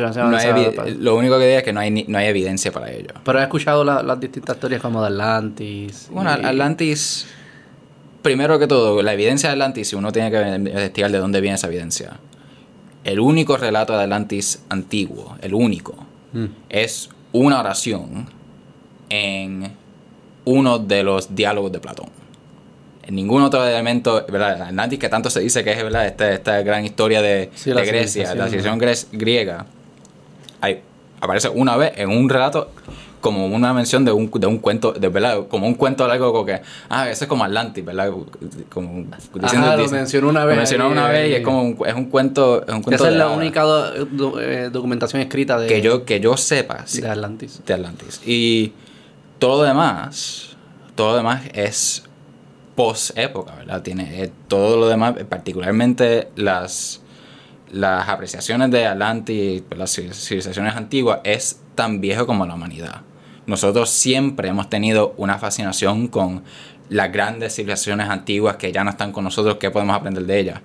B: lo único que digo es que no hay, ni- no hay evidencia para ello.
A: Pero he escuchado la- las distintas teorías como de Atlantis.
B: Bueno,
A: y-
B: Atlantis, primero que todo, la evidencia de Atlantis, si uno tiene que investigar de dónde viene esa evidencia, el único relato de Atlantis antiguo, el único,
A: Mm.
B: es una oración en uno de los diálogos de Platón. Ningún otro elemento, ¿verdad? Atlantis que tanto se dice que es ¿verdad? Esta, esta gran historia de,
A: Sí,
B: de Grecia, la
A: civilización,
B: griega, hay, aparece una vez en un relato como una mención de un, de un cuento, de verdad, como un cuento largo como que, ah, eso es como Atlantis, ¿verdad? Como diciendo,
A: Ajá, lo mencionó una vez
B: Lo mencionó una vez y es como un, es un cuento, es un cuento
A: Esa es la única do- do- eh, documentación escrita de,
B: que yo que yo sepa sí,
A: de Atlantis.
B: de Atlantis. Y todo lo demás, todo lo demás es post época, ¿verdad? Tiene eh, todo lo demás, eh, particularmente las las apreciaciones de Atlantis, pues, las civil- civilizaciones antiguas, es tan viejo como la humanidad. Nosotros siempre hemos tenido una fascinación con las grandes civilizaciones antiguas que ya no están con nosotros, que podemos aprender de ellas.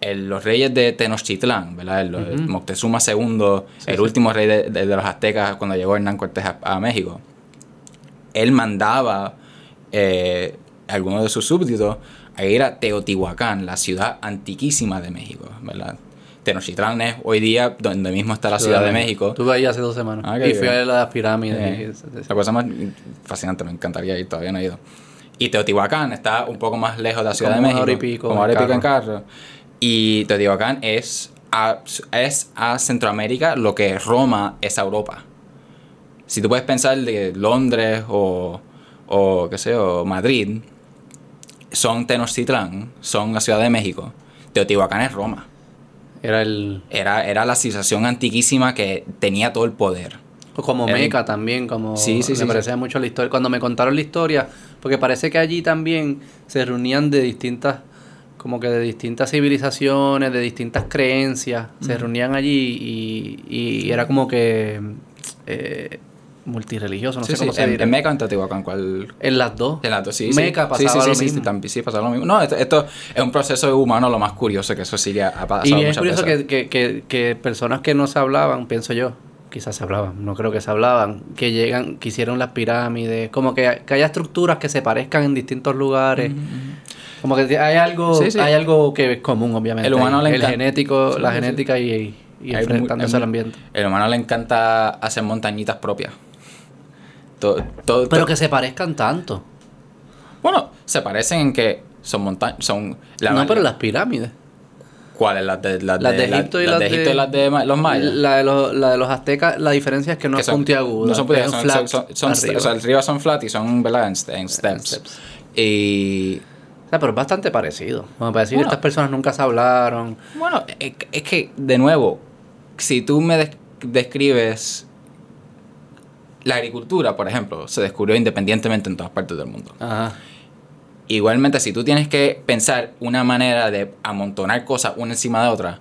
B: El- los reyes de Tenochtitlán, ¿verdad? El. Moctezuma II,
A: Sí,
B: el
A: sí.
B: último rey de, de- de los aztecas cuando llegó Hernán Cortés a, a México, él mandaba eh, algunos de sus súbditos a ir a Teotihuacán, la ciudad antiquísima de México, ¿verdad? Tenochtitlán es hoy día donde mismo está la Ciudad de México.
A: Estuve ahí hace dos semanas.
B: Ah,
A: y fui
B: bien.
A: a las pirámides.
B: Eh,
A: y-
B: la cosa más fascinante, me encantaría ir, todavía no he ido. Y Teotihuacán está un poco más lejos de la Ciudad
A: Como
B: de México.
A: hora y pico
B: Como hora y pico en carro. Y Teotihuacán es a, es a Centroamérica lo que Roma es a Europa. Si tú puedes pensar de Londres o, o qué sé, o Madrid, son Tenochtitlán, son la Ciudad de México. Teotihuacán es Roma.
A: Era el.
B: Era, era la civilización antiquísima que tenía todo el poder.
A: Como
B: Era-
A: Meca también, como.
B: Sí, sí,
A: me
B: sí,
A: parecía mucho la historia. Cuando me contaron la historia, porque parece que allí también se reunían de distintas. Como que de distintas civilizaciones, de distintas creencias. Se reunían allí y, y era como que. Eh, multirreligioso, no
B: Sí,
A: sé
B: sí,
A: cómo se
B: en,
A: dirá.
B: en Meca o en Teotihuacán, ¿cuál?
A: En las dos.
B: En las dos, sí,
A: Meca
B: sí.
A: pasaba
B: sí, sí,
A: lo
B: sí,
A: mismo.
B: Sí, también, sí, pasaba lo mismo. No, esto, esto es un proceso humano lo más curioso que eso sí ha pasado
A: Y es curioso que, que, que, que personas que no se hablaban, pienso yo, quizás se hablaban, no creo que se hablaban, que llegan, que hicieron las pirámides, como que, que haya estructuras que se parezcan en distintos lugares. Como que hay algo,
B: Sí, sí.
A: hay algo que es común, obviamente.
B: El humano le
A: el
B: encanta-
A: genético,
B: Sí,
A: la genética y, enfrentándose al ambiente.
B: El humano le encanta hacer montañitas propias.
A: Pero que se parezcan tanto.
B: Bueno, se parecen en que son montañas. Son. La,
A: no, pero las pirámides.
B: ¿Cuáles? Las de, las
A: Las de Egipto y las
B: de
A: de-
B: Egipto y las de ma- los mayas.
A: La de, los, la de los aztecas, la diferencia es que no
B: que
A: es puntiaguda.
B: No son puntiagudas,
A: un
B: son,
A: flat
B: son, son, son-
A: arriba.
B: o sea, arriba son flat y son, ¿verdad? En, en steps.
A: steps.
B: Y.
A: O sea, pero es bastante parecido. Como para decir,
B: Bueno.
A: estas personas nunca se hablaron.
B: Bueno, es, es que, de nuevo, si tú me des- describes. La agricultura, por ejemplo, se descubrió independientemente en todas partes del mundo.
A: Ajá.
B: Igualmente, si tú tienes que pensar una manera de amontonar cosas una encima de otra,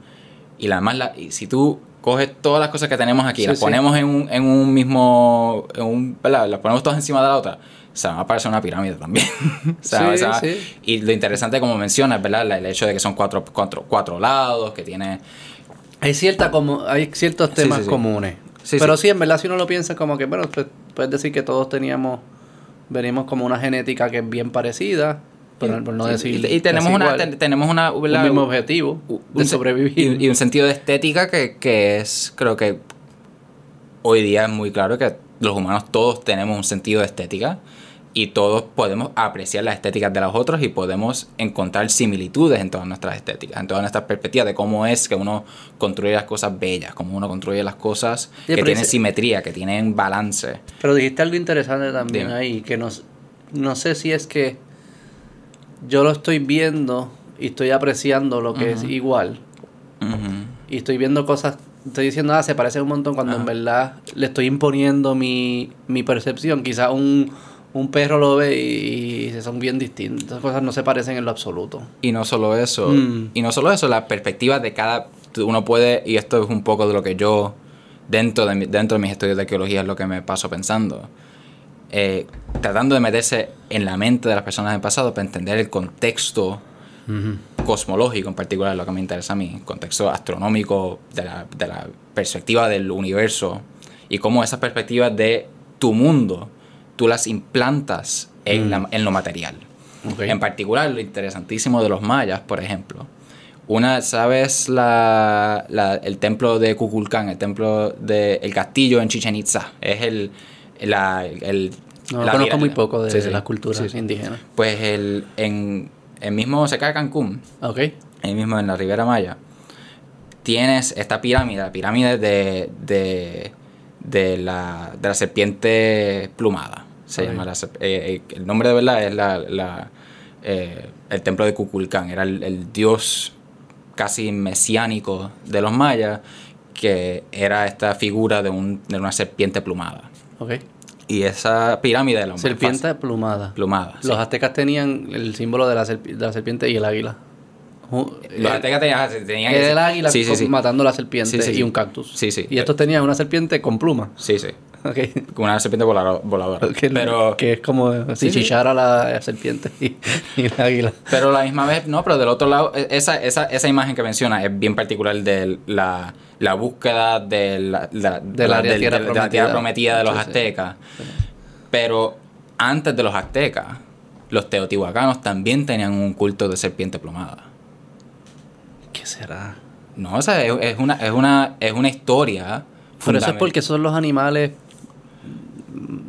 B: y la más la, y si tú coges todas las cosas que tenemos aquí,
A: Sí,
B: las
A: sí.
B: ponemos en un, en un mismo, en un. Las ponemos todas encima de la otra, se va a parecer una pirámide también. O sea,
A: Sí,
B: o sea. Y lo interesante, como mencionas, ¿verdad? El hecho de que son cuatro, cuatro, cuatro lados, que tiene...
A: Hay cierta como hay ciertos temas comunes.
B: Sí,
A: pero
B: sí.
A: sí. en verdad si uno lo piensa como que, bueno, pues, puedes decir que todos teníamos, venimos como una genética que es bien parecida, por, por no decir
B: y, y tenemos una,
A: igual.
B: ten- tenemos una,
A: un mismo objetivo
B: un
A: de sobrevivir.
B: Y, y un sentido de estética que, que es, creo que hoy día es muy claro que los humanos todos tenemos un sentido de estética y todos podemos apreciar las estéticas de los otros y podemos encontrar similitudes en todas nuestras estéticas, en todas nuestras perspectivas de cómo es que uno construye las cosas bellas, cómo uno construye las cosas
A: Sí,
B: que tienen simetría, que tienen balance.
A: Pero dijiste algo interesante también
B: Dime.
A: ahí, que no, no sé si es que yo lo estoy viendo y estoy apreciando lo que es igual. Y estoy viendo cosas, estoy diciendo, ah, se parece un montón cuando en verdad le estoy imponiendo mi, mi percepción. Quizás un, un perro lo ve y, y son bien distintas. Esas cosas no se parecen en lo absoluto.
B: Y no solo eso,
A: Mm.
B: y no solo eso, la perspectiva de cada, uno puede, y esto es un poco de lo que yo, dentro de, mi- dentro de mis estudios de arqueología, es lo que me paso pensando, eh, tratando de meterse en la mente de las personas del pasado para entender el contexto cosmológico en particular, lo que me interesa a mí, el contexto astronómico de la, de la perspectiva del universo y cómo esas perspectivas de tu mundo tú las implantas en,
A: Mm.
B: la- en lo material. En particular, lo interesantísimo de los mayas, por ejemplo. Una, ¿sabes la, la- el templo de Kukulcán, el templo de el castillo en Chichen Itza? Es el, la, el
A: No,
B: la
A: conozco muy poco de,
B: Sí, sí.
A: las culturas
B: Sí,
A: indígenas.
B: Pues el, en el mismo cerca de Cancún,
A: Ok.
B: ahí mismo en la Ribera Maya, tienes esta pirámide, la pirámide de, de, de la, de la serpiente plumada. Se llama la eh, eh, el nombre de verdad es la, la, eh, el templo de Kukulcán. Era el, el dios casi mesiánico de los mayas, que era esta figura de, un, de una serpiente plumada.
A: Ok.
B: Y esa pirámide de la
A: Serpiente plumada.
B: plumada. sí.
A: Los aztecas tenían el símbolo de la, de la serpiente y el águila. Eh,
B: aztecas tenían, tenían
A: el águila
B: sí, sí,
A: con-
B: sí.
A: matando la serpiente y un cactus.
B: Sí, sí.
A: Y estos tenían una serpiente con pluma.
B: Sí, sí.
A: Ok.
B: Como una serpiente voladora. voladora.
A: Que,
B: Pero,
A: que es como si
B: Sí, sí.
A: chillara la serpiente y, y el águila.
B: pero a la misma vez, no, pero del otro lado, e- esa, esa, esa imagen que menciona es bien particular de la, la búsqueda de la, la-
A: Del área
B: del-
A: tierra
B: de la tierra
A: prometida.
B: prometida de los aztecas. Pero antes de los aztecas, los teotihuacanos también tenían un culto de serpiente plumada.
A: ¿Qué será?
B: No, o sea, es, es una, es, una, es una historia.
A: Pero eso es porque son los animales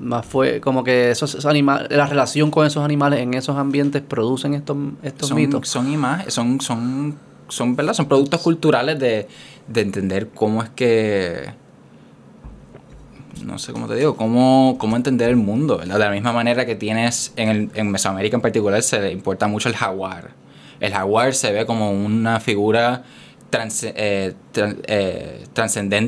A: más fue como que esos, esos animales la relación con esos animales en esos ambientes producen estos estos
B: son,
A: mitos
B: son imágenes, son, son, son, ¿verdad? Son productos culturales de, de entender cómo es que. No sé cómo te digo, cómo, cómo entender el mundo, ¿verdad? De la misma manera que tienes en, el, en Mesoamérica en particular se le importa mucho el jaguar. El jaguar se ve como una figura trans- eh, eh,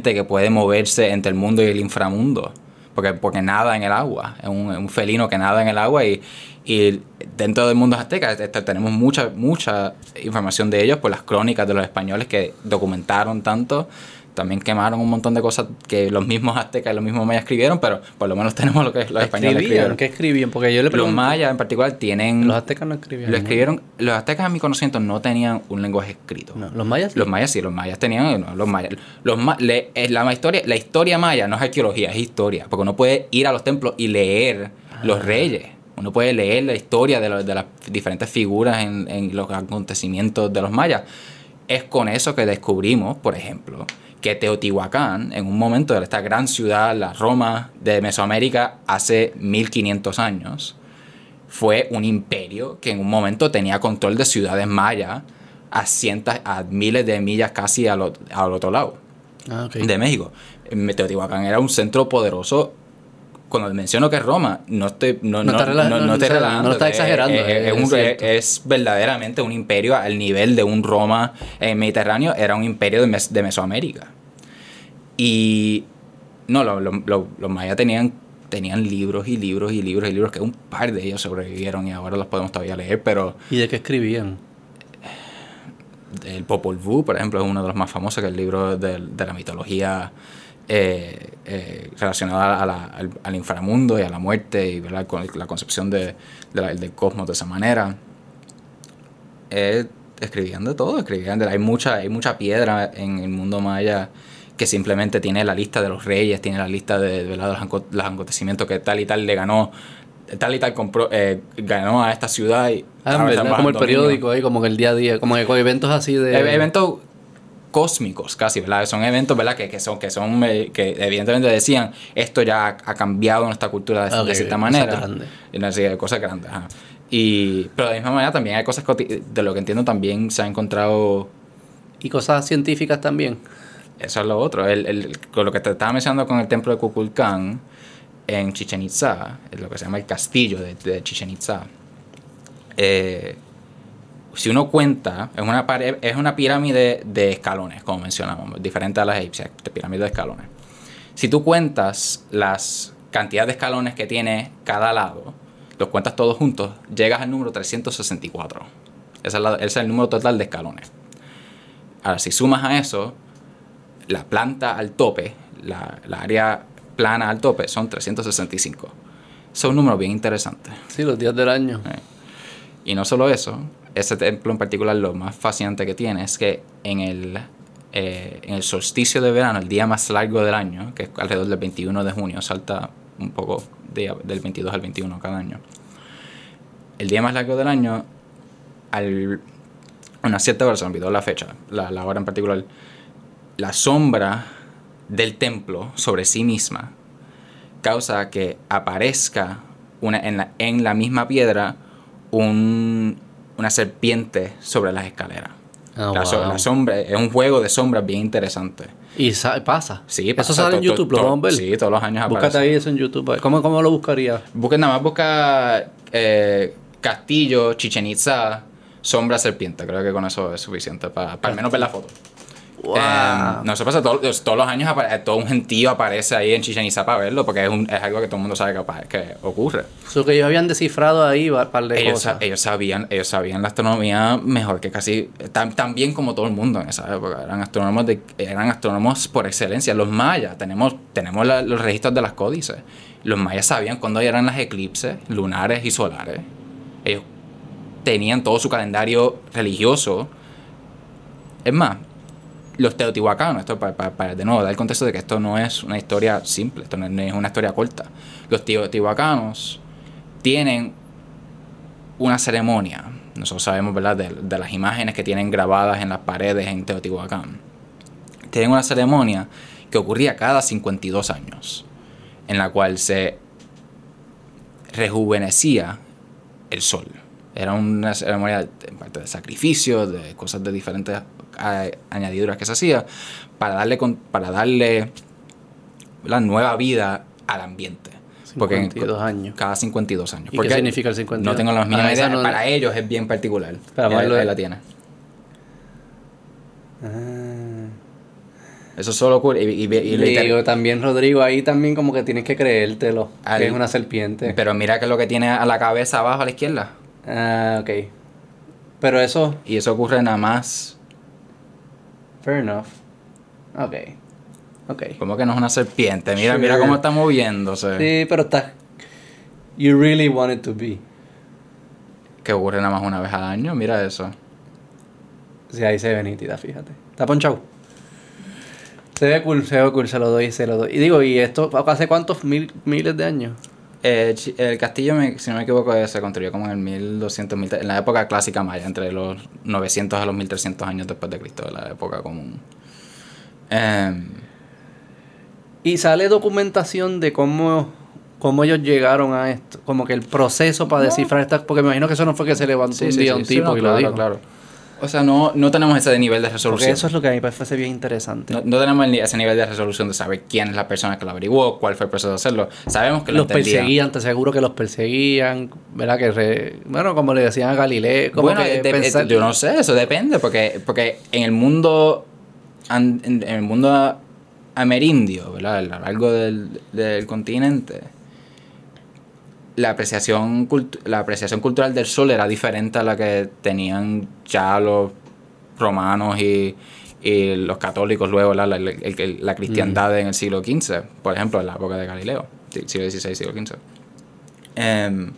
B: que puede moverse entre el mundo y el inframundo. Porque, porque nada en el agua. Es un, felino que nada en el agua y, y dentro del mundo azteca este, tenemos mucha, mucha información de ellos por las crónicas de los españoles que documentaron tanto. También quemaron un montón de cosas que los mismos aztecas y los mismos mayas escribieron, pero por lo menos tenemos lo que los españoles
A: ¿Escribían?
B: escribieron.
A: ¿Qué escribían? Porque yo le
B: Los
A: pregunto.
B: mayas en particular tienen...
A: Los aztecas no escribían.
B: lo
A: ¿no?
B: escribieron... Los aztecas, a mi conocimiento, no tenían un lenguaje escrito.
A: No, los mayas. sí.
B: Los mayas sí, los mayas tenían, no, los mayas, los ma- le- es la, historia, la historia maya no es arqueología, es historia, porque uno puede ir a los templos y leer los reyes, uno puede leer la historia de, los- de las diferentes figuras en, en los acontecimientos de los mayas. Es con eso que descubrimos, por ejemplo, que Teotihuacán, en un momento de esta gran ciudad, la Roma de Mesoamérica, hace 1500 años, fue un imperio que en un momento tenía control de ciudades mayas a cientos, a miles de millas casi al, ot- al otro lado
A: Ah,
B: de México. En Teotihuacán era un centro poderoso. Cuando menciono que es Roma, no estoy no,
A: No
B: no,
A: está
B: no-
A: no-
B: estoy
A: está
B: es-
A: exagerando,
B: Es, es
A: es
B: un-
A: cierto.
B: es verdaderamente un imperio al nivel de un Roma en el Mediterráneo. Era un imperio de, Mes- de Mesoamérica. Y no, lo- lo- lo- los mayas tenían, tenían libros y libros y libros y libros que un par de ellos sobrevivieron y ahora los podemos todavía leer, pero
A: ¿Y de qué escribían?
B: el Popol Vuh, por ejemplo, es uno de los más famosos, que es el libro de, de la mitología eh, eh, relacionada a la- al, al inframundo y a la muerte y ¿verdad? con la concepción de, de la- del cosmos de esa manera. Eh, escribían de todo, escribían de, hay mucha hay mucha piedra en el mundo maya que simplemente tiene la lista de los reyes, tiene la lista de, los, los acontecimientos que tal y tal le ganó, tal y tal compró, eh, ganó a esta ciudad y
A: Ah, verdad, como el periódico ahí, como que el día a día, como que con eventos así de...
B: Eventos cósmicos casi, ¿verdad? Son eventos, ¿verdad? Que, que son, que son, eh, que evidentemente decían, esto ya ha, cambiado nuestra cultura de,
A: Ah, ok,
B: de cierta manera.
A: grandes.
B: Y cosas grandes, ajá. Y, pero de la misma manera también hay cosas, de lo que entiendo también se ha encontrado,
A: Y cosas científicas también.
B: eso es lo otro, el, el- con lo que te estaba mencionando con el templo de Kukulcán en Chichen Itza, es lo que se llama el castillo de, de Chichen Itza. Eh, si uno cuenta, es una, pared, es una pirámide de escalones, como mencionamos, diferente a las egipcias, de pirámide de escalones. Si tú cuentas las cantidades de escalones que tiene cada lado, los cuentas todos juntos, llegas al número 364. Ese es, la- ese es el número total de escalones. Ahora, si sumas a eso, la planta al tope, la, la área plana al tope, son 365. Son un número bien interesante.
A: Sí, los días del año.
B: Y no solo eso, ese templo en particular lo más fascinante que tiene es que en el, eh, en el solsticio de verano, el día más largo del año, que es alrededor del 21 de junio, salta un poco de- del 22 al 21 cada año. El día más largo del año, al una cierta hora, se me olvidó la fecha, la, la hora en particular, la sombra del templo sobre sí misma causa que aparezca una, en, la, en la misma piedra un- una serpiente sobre las escaleras.
A: Ah,
B: la, so-
A: wow.
B: la sombra es un juego de sombras bien interesante.
A: Y sa- pasa.
B: Sí,
A: Eso sale en YouTube, lo
B: to-
A: podemos ver.
B: Sí, todos los años
A: Búscate
B: aparece.
A: ahí eso en YouTube. ¿Cómo, cómo lo buscaría?
B: Busca, nada más busca eh, Castillo, Chichen Itza, Sombra Serpiente. Creo que con eso es suficiente para, para al menos ver la foto.
A: Wow.
B: Eh, no se pasa, todos, todos los años apare- todo un gentío aparece ahí en Chichen Itza para verlo, porque es, un- es algo que todo el mundo sabe que, ocurre.
A: Eso que ellos habían descifrado ahí un par de
B: Ellos,
A: cosas.
B: sa- ellos sabían ellos sabían la astronomía mejor que casi tan, tan bien como todo el mundo en esa época eran astrónomos de, eran astrónomos por excelencia los mayas tenemos tenemos la- los registros de las códices los mayas sabían cuándo eran las eclipses lunares y solares ellos tenían todo su calendario religioso es más los teotihuacanos, esto para, para- de nuevo dar el contexto de que esto no es una historia simple, esto no es- una historia corta. Los teotihuacanos tienen una ceremonia. Nosotros sabemos, ¿verdad?, de, de las imágenes que tienen grabadas en las paredes en Teotihuacán. Tienen una ceremonia que ocurría cada 52 años, en la cual se rejuvenecía el sol. Era una ceremonia parte de sacrificio, de cosas de diferentes añadiduras que se hacía, para darle, con- para darle la nueva vida al ambiente. Porque en-
A: 52 años.
B: Cada 52 años.
A: ¿Y
B: Porque
A: qué significa el 52?
B: No tengo la mínima
A: Ah,
B: idea.
A: no-
B: Para ellos es bien particular.
A: Pero vamos a
B: Ahí-
A: verlo de-
B: la tiene.
A: Ah.
B: Eso solo ocurre. Y, y-
A: digo, también Rodrigo, ahí también como que tienes que creértelo,
B: Al-
A: que es una serpiente.
B: Pero mira que es lo que tiene a la cabeza abajo a la izquierda.
A: Ah, ok. Pero eso,
B: Y eso ocurre nada más.
A: Fair enough. Ok. Ok.
B: Como que no es una serpiente. Mira,
A: Sure.
B: mira cómo está moviéndose.
A: Sí, pero está... You really want it to be.
B: Que ocurre nada más una vez al año. Mira eso.
A: Sí, ahí se ve nítida, fíjate. Está ponchado. Se ve cool, se ve cool, se lo doy, se lo doy. Y digo, ¿y esto hace cuántos mil, miles de años?
B: Eh, el castillo, me- si no me equivoco, se construyó como en el 1200, 1300, en la época clásica maya, entre los 900 a los 1300 años después de Cristo, la época común. Em,
A: Y sale documentación de cómo, cómo ellos llegaron a esto. Como que el proceso para descifrar estas... Porque me imagino que eso no fue que se levantó
B: sí,
A: un
B: sí,
A: día
B: sí,
A: un
B: sí,
A: tipo
B: no,
A: y
B: claro,
A: lo dijo.
B: claro. O sea, no, no tenemos ese nivel de
A: Porque
B: resolución.
A: eso es lo que a mí me parece bien interesante.
B: No, no tenemos ese nivel de resolución de saber quién es la persona que lo averiguó, cuál fue el proceso de hacerlo. Sabemos que lo
A: los
B: entendían.
A: perseguían, te seguro que los perseguían, ¿verdad? Que re- bueno, como le decían a Galileo, como
B: bueno,
A: que
B: de- de-
A: pensar-
B: yo no sé, eso depende, porque, porque en el mundo an- en, en el mundo amerindio, ¿verdad? A lo largo del, del continente, la apreciación, la apreciación cultural del sol era diferente a la que tenían ya los romanos y, y los católicos luego. La, la- el- la cristiandad en el siglo XV, por ejemplo, en la época de Galileo, siglo XVI, siglo XV. Em,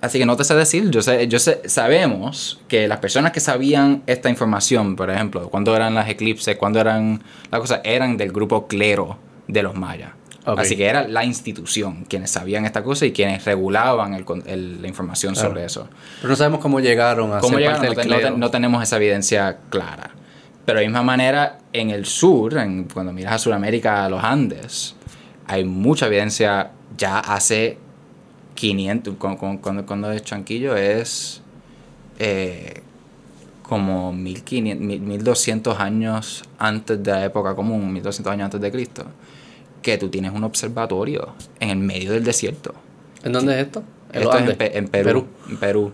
B: Así que no te sé decir, yo sé, yo sé, sabemos que las personas que sabían esta información, por ejemplo, cuando eran las eclipses, cuando eran las cosas, eran del grupo clero de los mayas.
A: Ok.
B: Así que era la institución quienes sabían esta cosa y quienes regulaban el el- la información
A: Claro.
B: sobre eso.
A: Pero no sabemos cómo llegaron a
B: ¿Cómo
A: ser
B: llegaron?
A: parte
B: No,
A: del
B: no no tenemos esa evidencia clara. Pero de la misma manera, en el sur, en- cuando miras a Sudamérica, a los Andes, hay mucha evidencia ya hace 500, cu- cu- cuando, cuando es Chanquillo es eh, como 1500, mil- 1200 años antes de la época común, 1200 años antes de Cristo, que tú tienes un observatorio en el medio del desierto.
A: ¿En dónde es esto? En
B: Esto es en. Pe- en Perú. En Perú.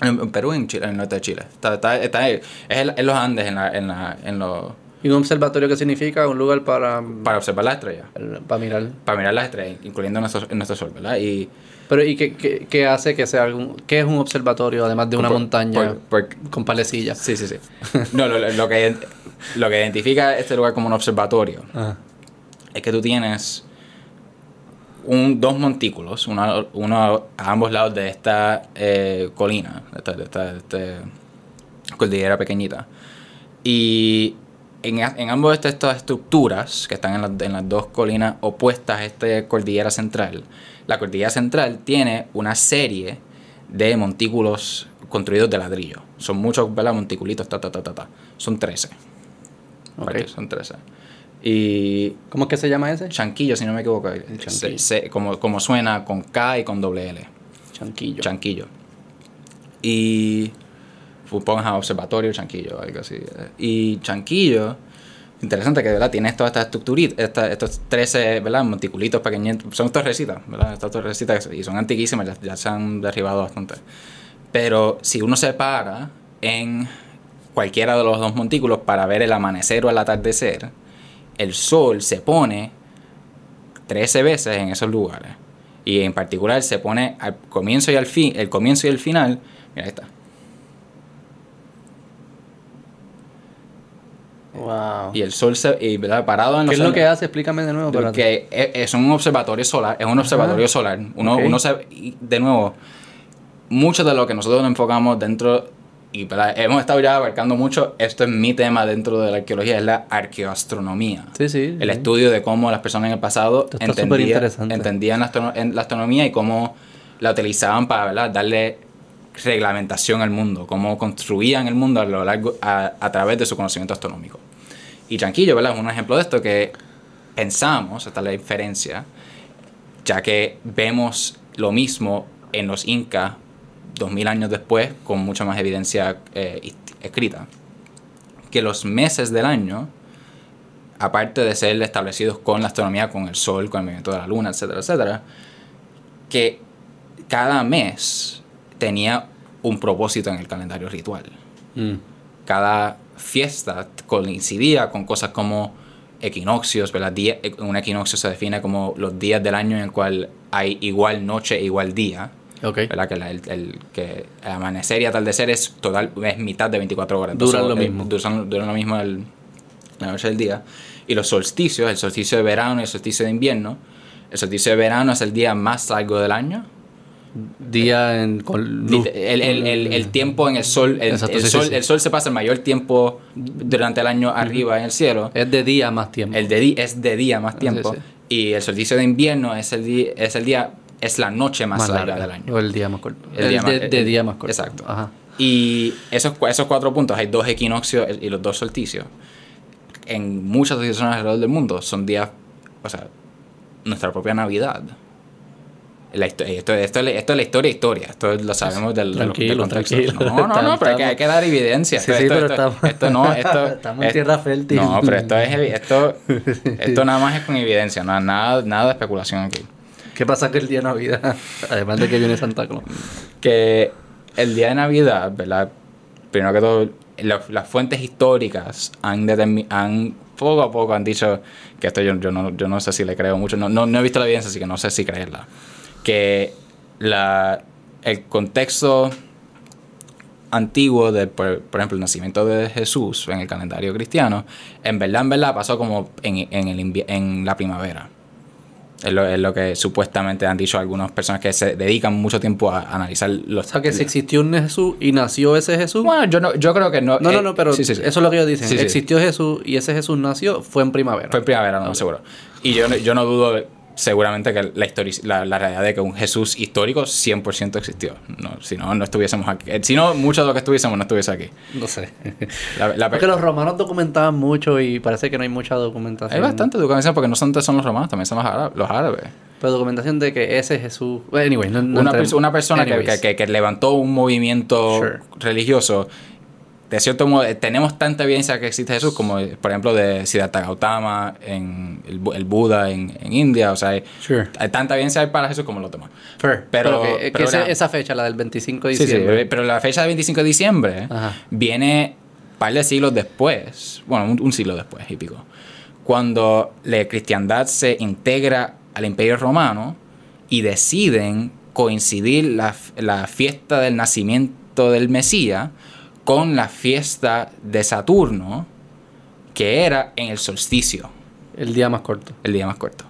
B: En, Perú, en Chile, en el norte de Chile. Está, está, está es en, los Andes, en, la, en, la, en los,
A: ¿Y un observatorio qué significa? Un lugar para,
B: para observar las estrellas.
A: para mirar.
B: Para mirar las estrellas, incluyendo nuestro, nuestro sol, ¿verdad? Y
A: Pero ¿y qué, qué, qué hace que sea algún... ¿Qué es un observatorio además de una
B: por-
A: montaña
B: por- por-
A: con palecillas?
B: sí, sí, sí. No, lo, lo que, lo que identifica este lugar como un observatorio
A: Ah.
B: Es que tú tienes un, dos montículos, uno, uno a ambos lados de esta eh, colina, de esta, de esta- de esta cordillera pequeñita. Y en, en ambos de estas, estructuras, que están en, las- en las dos colinas opuestas a esta cordillera central, la cordillera central tiene una serie de montículos construidos de ladrillo. Son muchos, ¿verdad? Monticulitos, ta, ta, ta, ta, ta. Son 13.
A: Ok.
B: ¿vale? Son 13. Y
A: ¿Cómo es que se llama ese?
B: Chanquillo, si no me equivoco.
A: chanquillo.
B: Se- se- como, como suena con K y con doble L.
A: Chanquillo.
B: Chanquillo. Y pongas observatorio, Chanquillo, algo así. Y Chanquillo, interesante que verdad tiene todas estas estructuritas, esta- estos 13 ¿verdad? monticulitos pequeñitos. Son torrecitas, ¿verdad? Estas torrecitas y son antiquísimas, ya, ya se han derribado bastante. Pero si uno se para en cualquiera de los dos montículos para ver el amanecer o el atardecer, el sol se pone 13 veces en esos lugares. Y en particular se pone al comienzo y al fin, el comienzo y el final. Mira, ahí está.
A: Wow.
B: Y el sol se, y, ¿verdad? parado en
A: ¿Qué es lo que hace? Explícame de nuevo. para
B: que es, es un observatorio solar, es un observatorio solar. Uno,
A: Ok.
B: uno se, de nuevo, mucho de lo que nosotros nos enfocamos dentro, y ¿verdad? hemos estado ya abarcando mucho, esto es mi tema dentro de la arqueología, es la arqueoastronomía.
A: Sí, sí.
B: El
A: sí.
B: estudio de cómo las personas en el pasado entendía- entendían la, astrono- en la astronomía y cómo la utilizaban para ¿verdad? darle reglamentación al mundo, cómo construían el mundo a, lo largo, a, a través de su conocimiento astronómico. Y Chanquillo ¿verdad? es un ejemplo de esto que pensamos, esta es la diferencia, ya que vemos lo mismo en los incas 2000 años después con mucha más evidencia eh, escrita, que los meses del año aparte de ser establecidos con la astronomía, con el sol, con el movimiento de la luna, etcétera, etcétera, que cada mes tenía un propósito en el calendario ritual.
A: Mm.
B: Cada fiesta coincidía con cosas como equinoccios, un equinoccio se define como los días del año en el cual hay igual noche e igual día.
A: Ok.
B: ¿verdad? Que, la- el, el- que amanecer y atardecer es total es mitad de 24 horas.
A: Duran lo
B: eh,
A: mismo.
B: Duran, duran lo mismo el- la noche del día. Y los solsticios, el solsticio de verano y el solsticio de invierno. El solsticio de verano es el día más largo del año.
A: Día en, con luz.
B: El, tiempo en el sol, el,
A: Exacto, sí,
B: sol,
A: sí.
B: el sol se pasa el mayor tiempo durante el año arriba en el cielo.
A: Es de día más tiempo.
B: El de es de día más tiempo. Y el solsticio de invierno es el, es el día, es la noche más, larga, del año.
A: O el día más corto.
B: El
A: El,
B: día
A: de,
B: más-
A: de día más corto.
B: exacto.
A: Ajá.
B: Y esos, esos cuatro puntos, hay dos equinoccios y los dos solsticios. En muchas tradiciones alrededor del mundo son días, o sea, nuestra propia Navidad. La esto, esto, es la- esto es la historia, historia. Esto lo sabemos del, del- contexto. No, no, no, pero hay que, hay que dar evidencia.
A: Sí,
B: Esto-
A: sí,
B: esto-
A: pero
B: esto-
A: estamos-
B: esto no, esto,
A: estamos en tierra fértil.
B: No, pero esto es esto, esto nada más es con evidencia, no, nada, nada de especulación aquí.
A: ¿Qué pasa que el día de Navidad? Además de que viene Santa Claus.
B: que el día de Navidad, ¿verdad? Primero que todo, la- las fuentes históricas han, poco a poco han dicho que esto yo, no, sé si le creo mucho, no, he visto la evidencia, así que no sé si creerla. Que el contexto antiguo de, por, ejemplo, el nacimiento de Jesús en el calendario cristiano, en verdad, en verdad pasó como en la primavera. Es lo, es lo que supuestamente han dicho algunas personas que se dedican mucho tiempo a analizar los...
A: O sea, que si existió un Jesús y nació ese Jesús.
B: Bueno, yo, no, yo creo que no...
A: no,
B: eh,
A: no, no, pero
B: sí, sí, sí.
A: eso es lo que ellos dicen. Existió Jesús y ese Jesús nació, fue en primavera.
B: Fue en primavera, no seguro. Y yo, no- yo no dudo seguramente que la, histori- la, la realidad de que un Jesús histórico 100% existió. No, si no, no estuviésemos aquí. Eh, Si no, mucho de lo que estuviésemos no estuviese aquí.
A: No sé.
B: La, la-
A: Porque los romanos documentaban mucho y parece que no hay mucha documentación.
B: hay bastante documentación porque no son, son los romanos, también son los árabes. Los árabes.
A: Pero documentación de que ese Jesús. Anyway, no, no
B: una, persona que, que- que- que levantó un movimiento
A: Sure.
B: religioso, de cierto modo, eh, tenemos tanta evidencia que existe Jesús, como eh, por ejemplo de Siddhartha Gautama, en el, el Buda en, en India, o sea, hay,
A: Sure.
B: hay tanta evidencia para Jesús como los demás.
A: Fair.
B: Pero-
A: Pero, que,
B: pero la-
A: esa fecha, la del 25 de
B: Sí, sí,
A: diciembre.
B: pero la fecha de 25 de diciembre
A: Ajá.
B: viene un par de siglos después, bueno, un, un siglo después y pico, cuando la cristiandad se integra al imperio romano y deciden coincidir la, la fiesta del nacimiento del Mesías con la fiesta de Saturno, que era en el solsticio,
A: El día más corto.
B: el día más corto.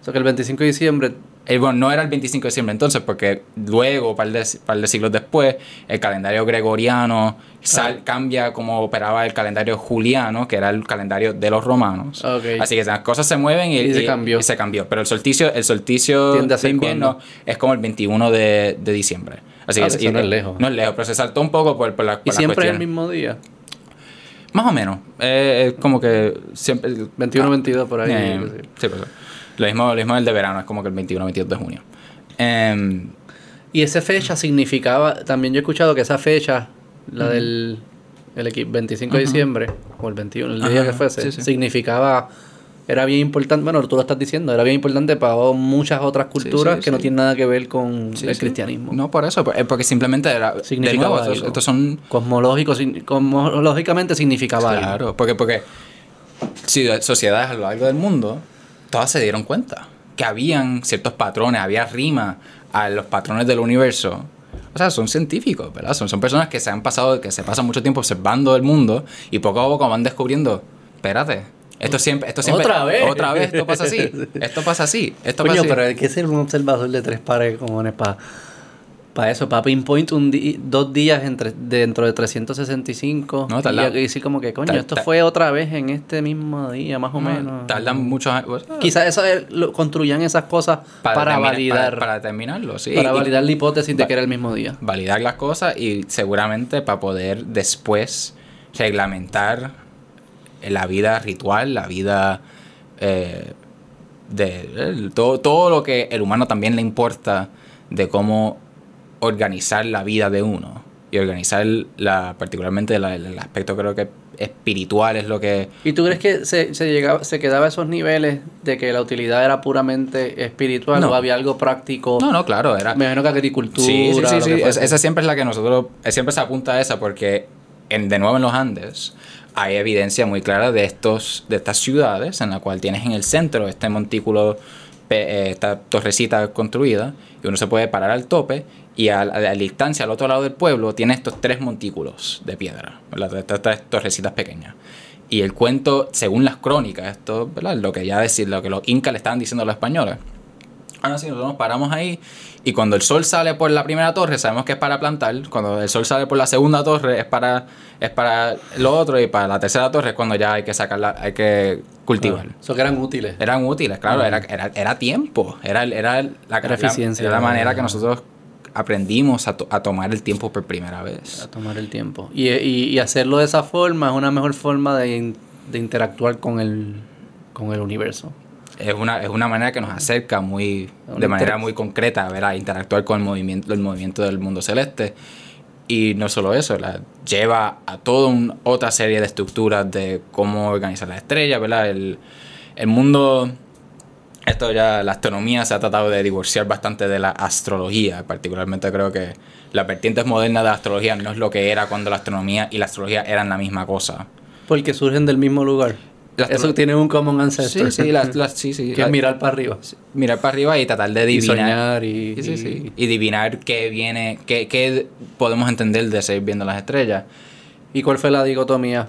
A: O sea que el 25 de diciembre.
B: Eh, bueno, no era el 25 de diciembre entonces, porque luego, un par de, par de siglos después, el calendario gregoriano sal- cambia como operaba el calendario juliano, que era el calendario de los romanos.
A: Ok.
B: Así que las cosas se mueven y,
A: Y se cambió.
B: y se cambió. Pero el solsticio, el solsticio de invierno es como el 21 de, de diciembre. Así
A: Ah,
B: que
A: eso no es lejos.
B: No es lejos, pero se saltó un poco por, por la, por
A: Y siempre es el mismo día.
B: Más o menos. Eh, es como que siempre...
A: 21, 22 por ahí.
B: Eh, sí, pues, lo mismo, lo mismo el de verano, es como que el 21 22 de junio. Em,
A: Y esa fecha significaba. También yo he escuchado que esa fecha, la del el equi- 25 de
B: Ujú.
A: diciembre, o el 21, el día
B: Ajá,
A: que fuese,
B: sí, sí.
A: significaba. Era bien importante, bueno, tú lo estás diciendo, era bien importante para muchas otras culturas
B: sí,
A: que no tienen nada que ver con el cristianismo.
B: No por eso, eh, porque simplemente era.
A: Significaba
B: nuevo, estos, son.
A: Cosmológico, sin- cosmológicamente significaba algo.
B: Claro, porque, porque si sociedades a lo largo del mundo, todas se dieron cuenta que habían ciertos patrones, había rima a los patrones del universo. O sea, son científicos, ¿verdad? Son, son personas que se han pasado, que se pasan mucho tiempo observando el mundo y poco a poco van descubriendo, espérate, esto siempre, esto siempre,
A: Otra vez.
B: otra vez, esto pasa así, esto pasa así, esto
A: Coño,
B: pasa así.
A: pero hay que ser un observador de tres pares de cojones para para eso, para pinpoint un di- dos días entre, dentro de 365.
B: No, tarda-
A: y, y decir como que, coño, esto fue otra vez en este mismo día, más o
B: No,
A: menos.
B: Tardan muchos años.
A: Quizás eso es- lo- construyan esas cosas para, validar,
B: Para,
A: para,
B: para determinarlo, sí. Y-
A: validar la hipótesis de
B: va-
A: que era el mismo día.
B: validar las cosas y seguramente para poder después reglamentar la vida ritual, la vida eh, de eh, todo, todo lo que el humano también le importa de cómo organizar la vida de uno. y organizar la, particularmente la- el aspecto creo que espiritual es lo que
A: ¿Y tú crees que se, se, llegaba, se quedaba a esos niveles de que la utilidad era puramente espiritual
B: No.
A: o había algo práctico?
B: no no claro era
A: Me imagino que agricultura.
B: Sí, sí, sí, sí. Es- esa siempre es la que nosotros, siempre se apunta a esa porque en, de nuevo en los Andes hay evidencia muy clara de estos, de estas ciudades en la cual tienes en el centro este montículo, eh, esta torrecita construida y uno se puede parar al tope y a, la- distancia al otro lado del pueblo tiene estos tres montículos de piedra, estas tres torrecitas pequeñas. Y el cuento, según las crónicas, esto, ¿verdad? Lo que ya decir, lo que los incas le estaban diciendo a los españoles. Ahora sí, nosotros nos paramos ahí y cuando el sol sale por la primera torre sabemos que es para plantar, cuando el sol sale por la segunda torre es para es para lo otro y para la tercera torre es cuando ya hay que sacarla, hay que cultivar.
A: Eso que eran útiles.
B: Eran útiles, claro, era, era, era tiempo, era, era la,
A: Era eficiencia.
B: era la manera que nosotros aprendimos a, to- a tomar el tiempo por primera
A: A
B: vez.
A: tomar el tiempo. Y, y, y hacerlo de esa forma es una mejor forma de, de interactuar con el, con el universo.
B: Es una, es una manera que nos acerca muy, de manera muy concreta ¿verdad? a interactuar con el movimiento, el movimiento del mundo celeste. Y no solo eso, la lleva a toda otra serie de estructuras de cómo organizar las estrellas, ¿verdad? El, el mundo, esto ya, la astronomía se ha tratado de divorciar bastante de la astrología, particularmente creo que las vertientes modernas de la astrología no es lo que era cuando la astronomía y la astrología eran la misma cosa.
A: Porque surgen del mismo lugar. Eso tiene un common ancestor.
B: Sí, sí, las- las- sí, sí.
A: que es
B: La-
A: mirar para arriba.
B: mirar para arriba y tratar de
A: Y
B: adivinar.
A: soñar y,
B: Sí, sí, sí.
A: y-
B: Y adivinar qué viene, qué, qué podemos entender de seguir viendo las estrellas.
A: ¿Y cuál fue la dicotomía?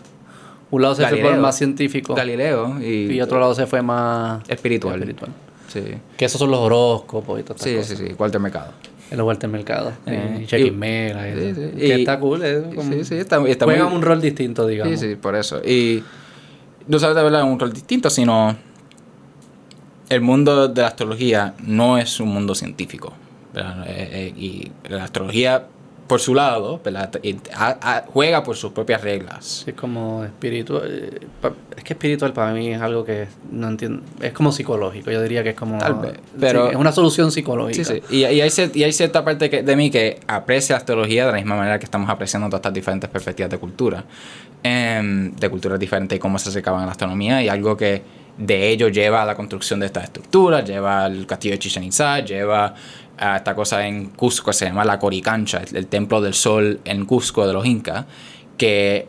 A: Un lado se fue por
B: Galileo.
A: más científico
B: Galileo y,
A: y otro lado se fue más
B: espiritual.
A: espiritual.
B: Sí,
A: Que esos son los horóscopos y todas
B: sí,
A: estas
B: sí,
A: cosas.
B: sí, Walter Mercado.
A: El Walter Mercado.
B: Eh,
A: y
B: y-
A: Mera. y
B: sí, sí.
A: Que
B: Y-
A: está cool. Es como-
B: Sí, sí, está, está
A: juegan
B: muy...
A: un rol distinto, digamos.
B: Sí, sí, por eso. Y no sabes de verdad un rol distinto, sino el mundo de la astrología no es un mundo científico. Eh, eh, y la astrología, por su lado, ha- juega por sus propias reglas.
A: Es como espiritual. eh, Es que espiritual para mí es algo que no entiendo. Es como psicológico. Yo diría que es como.
B: Tal vez,
A: sí,
B: pero-
A: es una solución psicológica.
B: Sí, sí. Y, y hay, y hay cierta parte que- de mí que aprecia la astrología de la misma manera que estamos apreciando todas estas diferentes perspectivas de cultura. em, de culturas diferentes y cómo se acercaban a la astronomía. Y algo que de ello lleva a la construcción de estas estructuras, lleva al castillo de Chichen Itza, lleva a esta cosa en Cusco se llama la Coricancha, el, el templo del sol en Cusco de los incas, que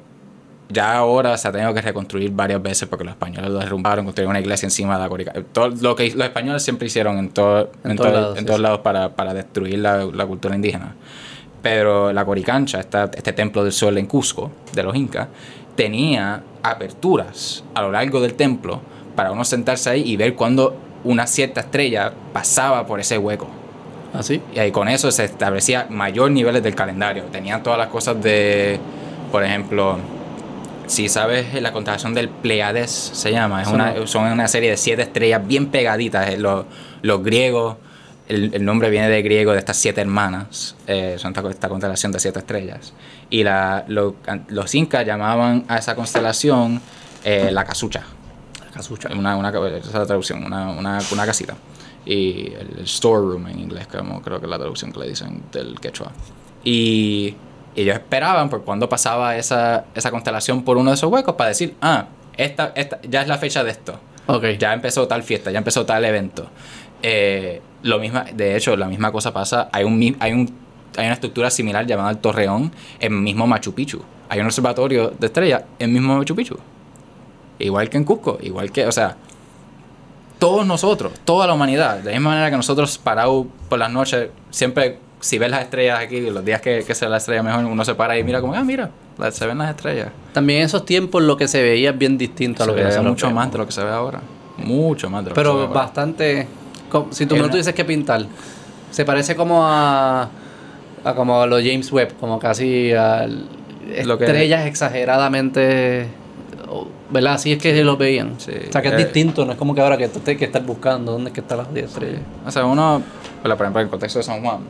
B: ya ahora se ha tenido que reconstruir varias veces porque los españoles lo derrumbaron, construyeron una iglesia encima de la Coricancha. Todo lo que los españoles siempre hicieron en, todo,
A: En
B: en,
A: todos
B: todo-
A: lados,
B: en
A: sí,
B: todos
A: sí.
B: lados para, para destruir la, la cultura indígena. Pero la Coricancha, esta- este templo del sol en Cusco, de los incas, tenía aperturas a lo largo del templo para uno sentarse ahí y ver cuando una cierta estrella pasaba por ese hueco.
A: ¿Así?
B: Y ahí con eso se establecía mayor niveles del calendario. Tenían todas las cosas de, por ejemplo, si sabes la constelación del Pleiades, se llama, es una, son una serie de siete estrellas bien pegaditas. Eh, Los, los griegos, el, el nombre viene de griego de estas siete hermanas, eh, son esta, esta constelación de siete estrellas. Y la, lo- los incas llamaban a esa constelación eh, la casucha.
A: Casucha.
B: Una, una, esa es la traducción, una, una, una casita. Y el, storeroom en inglés, como creo que es la traducción que le dicen del quechua. Y ellos esperaban por cuando pasaba esa, esa constelación por uno de esos huecos para decir, ah, esta, esta, ya es la fecha de esto.
A: Ok.
B: Ya empezó tal fiesta, ya empezó tal evento. Eh, lo misma, de hecho, la misma cosa pasa. Hay un, hay un hay una estructura similar llamada el Torreón en mismo Machu Picchu. Hay un observatorio de estrellas en mismo Machu Picchu. Igual que en Cusco, igual que, o sea, todos nosotros, toda la humanidad, de la misma manera que nosotros parados por las noches, siempre, si ves las estrellas aquí, los días que, que se ve la estrella mejor, uno se para y mira como, ah, mira, se ven las estrellas.
A: También en esos tiempos lo que se veía es bien distinto a
B: Se
A: lo que
B: ve
A: nosotros
B: mucho
A: vemos.
B: más de lo que se ve ahora. Mucho más de lo que se ve
A: Pero
B: ahora.
A: bastante. Si tú
B: una-
A: tú dices que pintar, se parece como a. a como a los James Webb, como casi a
B: Lo que-
A: estrellas exageradamente. ¿Verdad? Así es que los veían.
B: Sí.
A: O sea que es
B: Eh,
A: distinto, no es como que ahora que tú tienes que estar buscando dónde es que están las 10 estrellas.
B: O sea, uno, por ejemplo, en el contexto de San Juan,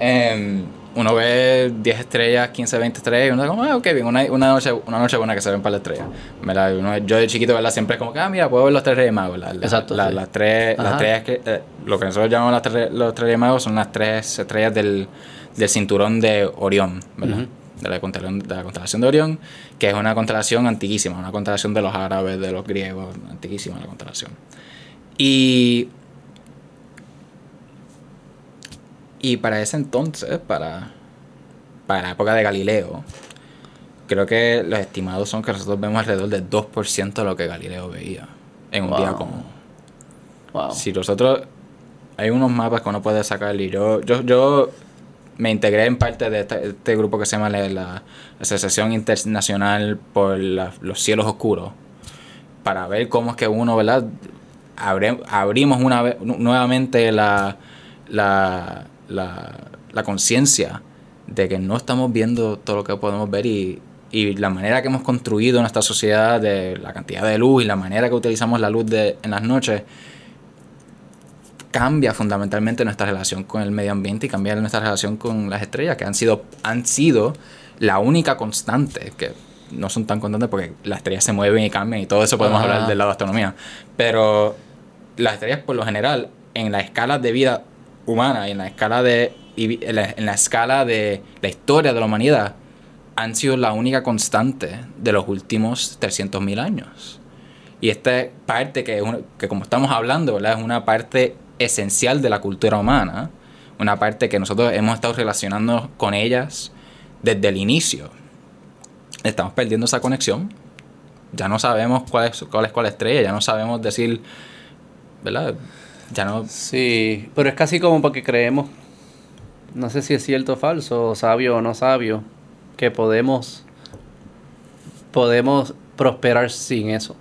B: em, uno ve 10 estrellas, 15, 20 estrellas, y uno dice como, ah, ok, bien, una, una, noche, una noche buena que se ven para la estrella. ¿verdad? Uno- yo de chiquito, ¿verdad? Siempre es como que, ah, mira, puedo ver los tres reyes magos. La- la-
A: Exacto,
B: la-
A: sí.
B: Las tres, las
A: Ajá.
B: estrellas que, eh, lo que nosotros llamamos las tres, los tres reyes magos son las tres estrellas del, del cinturón de Orión, ¿verdad? De, la constelación, de la constelación de Orión, que es una constelación antiquísima, una constelación de los árabes, de los griegos, antiquísima la constelación. Y Y para ese entonces, para, para la época de Galileo, creo que los estimados son que nosotros vemos alrededor del 2% de lo que Galileo veía en un
A: Wow.
B: día común.
A: Wow.
B: Si nosotros... Hay unos mapas que uno puede sacar y yo, yo, yo me integré en parte de este, grupo que se llama la, Asociación Internacional por los Cielos Oscuros para ver cómo es que uno, ¿verdad? Abre- abrimos una nuevamente la, la, la, la conciencia de que no estamos viendo todo lo que podemos ver y, y la manera que hemos construido nuestra sociedad, de la cantidad de luz y la manera que utilizamos la luz de, en las noches, cambia fundamentalmente nuestra relación con el medio ambiente y cambia nuestra relación con las estrellas, que han sido, han sido la única constante, que no son tan constantes porque las estrellas se mueven y cambian y todo eso podemos
A: Ajá.
B: hablar del lado de astronomía. Pero las estrellas, por lo general, en la escala de vida humana y en la escala de, la, en la escala de la historia de la humanidad, han sido la única constante de los últimos 300.000 años. Y esta parte que, es una- que como estamos hablando, ¿verdad? es una parte esencial de la cultura humana, una parte que nosotros hemos estado relacionando con ellas desde el inicio. Estamos perdiendo esa conexión. Ya no sabemos cuál es cuál, es cuál estrella, ya no sabemos decir, ¿verdad? Ya no...
A: Sí, pero es casi como porque creemos, no sé si es cierto o falso, o sabio o no sabio, que podemos, podemos prosperar sin eso.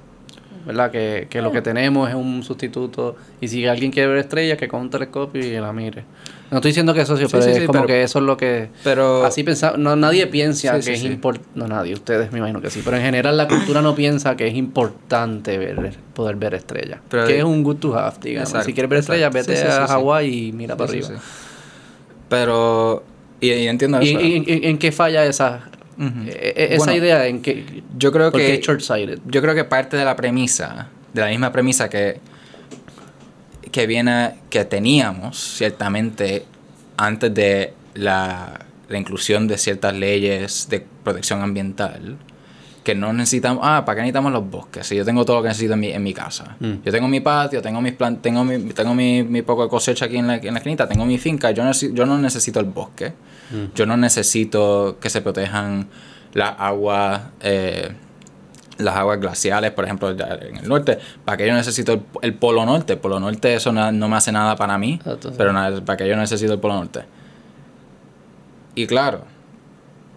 A: ¿Verdad? Que, que lo que tenemos es un sustituto. Y si alguien quiere ver estrellas, que con un telescopio y la mire. No estoy diciendo que eso sí,
B: Sí,
A: pero
B: sí,
A: es
B: sí,
A: como
B: pero-
A: que eso es lo que...
B: Pero...
A: Así pensaba, no, nadie piensa que es importante, no nadie, ustedes me imagino que sí, pero en general la cultura no piensa que es importante ver, poder ver estrellas,
B: Pero-
A: que es un good to have, digamos.
B: Exacto,
A: si quieres ver estrellas, vete a. Hawái y mira para arriba.
B: Pero... Y, y entiendo
A: ¿Y
B: eso.
A: en, en- en qué falla esa, Eh, eh, esa
B: Bueno,
A: idea? ¿En qué,
B: Yo creo
A: ¿Por qué
B: que...
A: short-sighted?
B: Yo creo que parte de la premisa, de la misma premisa que, que viene, que teníamos ciertamente antes de la, la inclusión de ciertas leyes de protección ambiental, que no necesitamos, ah, ¿para qué necesitamos los bosques? Si yo tengo todo lo que necesito en mi, en mi casa.
A: Mm.
B: Yo tengo mi patio, tengo mis plan, tengo mi, tengo mi, mi poco de cosecha aquí en la, en la esquinita, tengo mi finca, yo, necesi- yo no necesito el bosque.
A: Mm.
B: Yo no necesito que se protejan las aguas, eh, las aguas glaciales, por ejemplo, en el norte. ¿Para que yo necesito el, el polo norte? El polo norte eso na- no me hace nada para mí,
A: Exacto,
B: pero ¿para que yo necesito el polo norte? Y claro,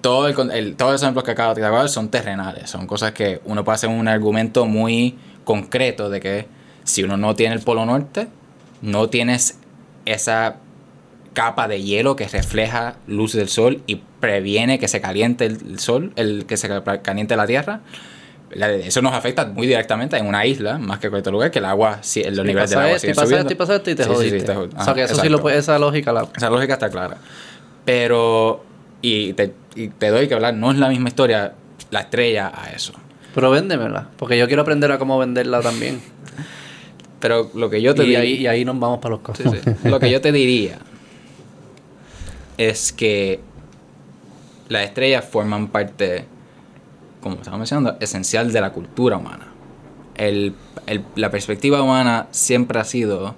B: todo el, el- todos los ejemplos que acabo de dar son terrenales, son cosas que uno puede hacer un argumento muy concreto de que si uno no tiene el polo norte, no tienes esa capa de hielo que refleja luz del sol y previene que se caliente el sol, el que se ca- caliente la tierra. Eso nos afecta muy directamente en una isla, más que en cualquier lugar, que el agua, si, los niveles del agua
A: esto, y
B: siguen subiendo.
A: esto, y pasa esto, y te
B: Sí, sí, sí,
A: jodiste.
B: te jod-
A: o sea,
B: ajá,
A: que eso sí
B: exacto.
A: lo puede, esa lógica la...
B: Esa lógica está clara. Pero, y te, y te doy que hablar, no es la misma historia la estrella a eso.
A: Pero véndemela, porque yo quiero aprender a cómo venderla también.
B: Pero lo que yo te
A: y,
B: diría-
A: ahí, y ahí nos vamos para los
B: Sí, sí. Lo que yo te diría es que las estrellas forman parte, como estaba mencionando, esencial de la cultura humana. El- el- la perspectiva humana siempre ha sido,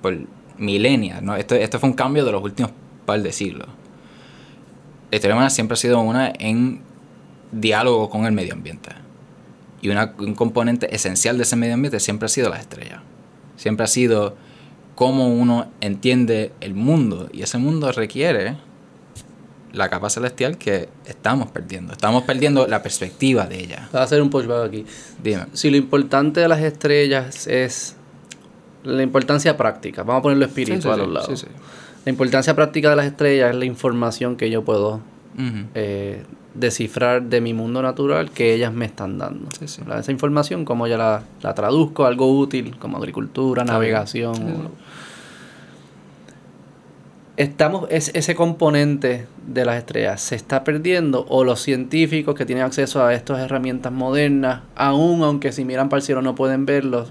B: por milenias, ¿no? esto, esto fue un cambio de los últimos par de siglos. La historia humana siempre ha sido una en diálogo con el medio ambiente. Y una- un componente esencial de ese medio ambiente siempre ha sido la estrella. Siempre ha sido cómo uno entiende el mundo. Y ese mundo requiere la capa celestial que estamos perdiendo. Estamos perdiendo la perspectiva de ella.
A: Voy a hacer un pushback aquí.
B: Dime.
A: Si lo importante de las estrellas es la importancia práctica, vamos a ponerlo espiritual a los lados. La importancia práctica de las estrellas es la información que yo puedo eh, descifrar de mi mundo natural que ellas me están dando.
B: Sí, sí.
A: ¿Verdad? Esa información, como ya la, la traduzco a algo útil, como agricultura,
B: Está
A: navegación.
B: Sí,
A: estamos, es, ese componente de las estrellas se está perdiendo o los científicos que tienen acceso a estas herramientas modernas, aún aunque si miran para el cielo no pueden verlo,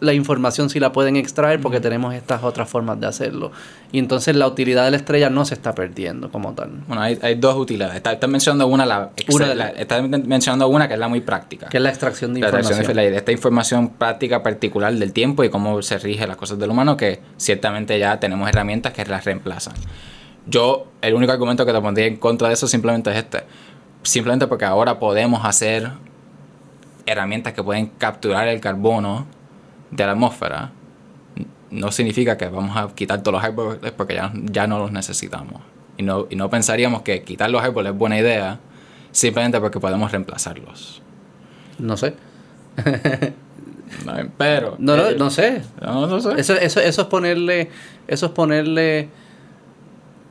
A: la información sí la pueden extraer porque tenemos estas otras formas de hacerlo. Y entonces la utilidad de la estrella no se está perdiendo como tal.
B: Bueno, hay, hay dos utilidades. Estás está mencionando una, la,
A: Una
B: la- estás mencionando una que es la muy práctica.
A: Que es la extracción de
B: La
A: información.
B: atracción de- esta información práctica particular del tiempo y cómo se rige las cosas del humano, que ciertamente ya tenemos herramientas que las reemplazan. Yo, el único argumento que te pondría en contra de eso simplemente es este. Simplemente porque ahora podemos hacer herramientas que pueden capturar el carbono de la atmósfera, no significa que vamos a quitar todos los árboles porque ya, ya no los necesitamos. Y no, y no pensaríamos que quitar los árboles es buena idea simplemente porque podemos reemplazarlos.
A: No sé.
B: Pero.
A: No, no,
B: eh,
A: no sé.
B: no, no sé.
A: Eso, eso, eso es ponerle. Eso es ponerle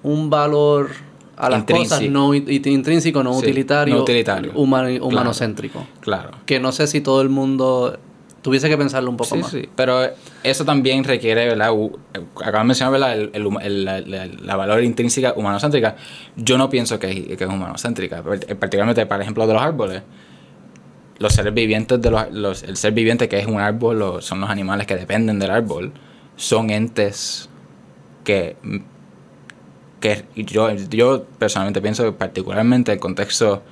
A: un valor a las
B: Intrínseco.
A: cosas no intrínseco, no
B: Sí,
A: utilitario,
B: no utilitario.
A: humano- humanocéntrico.
B: Claro.
A: Que no sé si todo el mundo tuviese que pensarlo un poco
B: Sí,
A: más.
B: sí. Pero eso también requiere, ¿verdad? Acabo de mencionar, ¿verdad? El, el huma- el- la, la- la valor intrínseca humanocéntrica. Yo no pienso que, es- que es humanocéntrica. Part- Particularmente para el ejemplo de los árboles. Los seres vivientes, de los, los- el ser viviente que es un árbol, o son los animales que dependen del árbol, son entes que, que yo, yo personalmente pienso que particularmente el contexto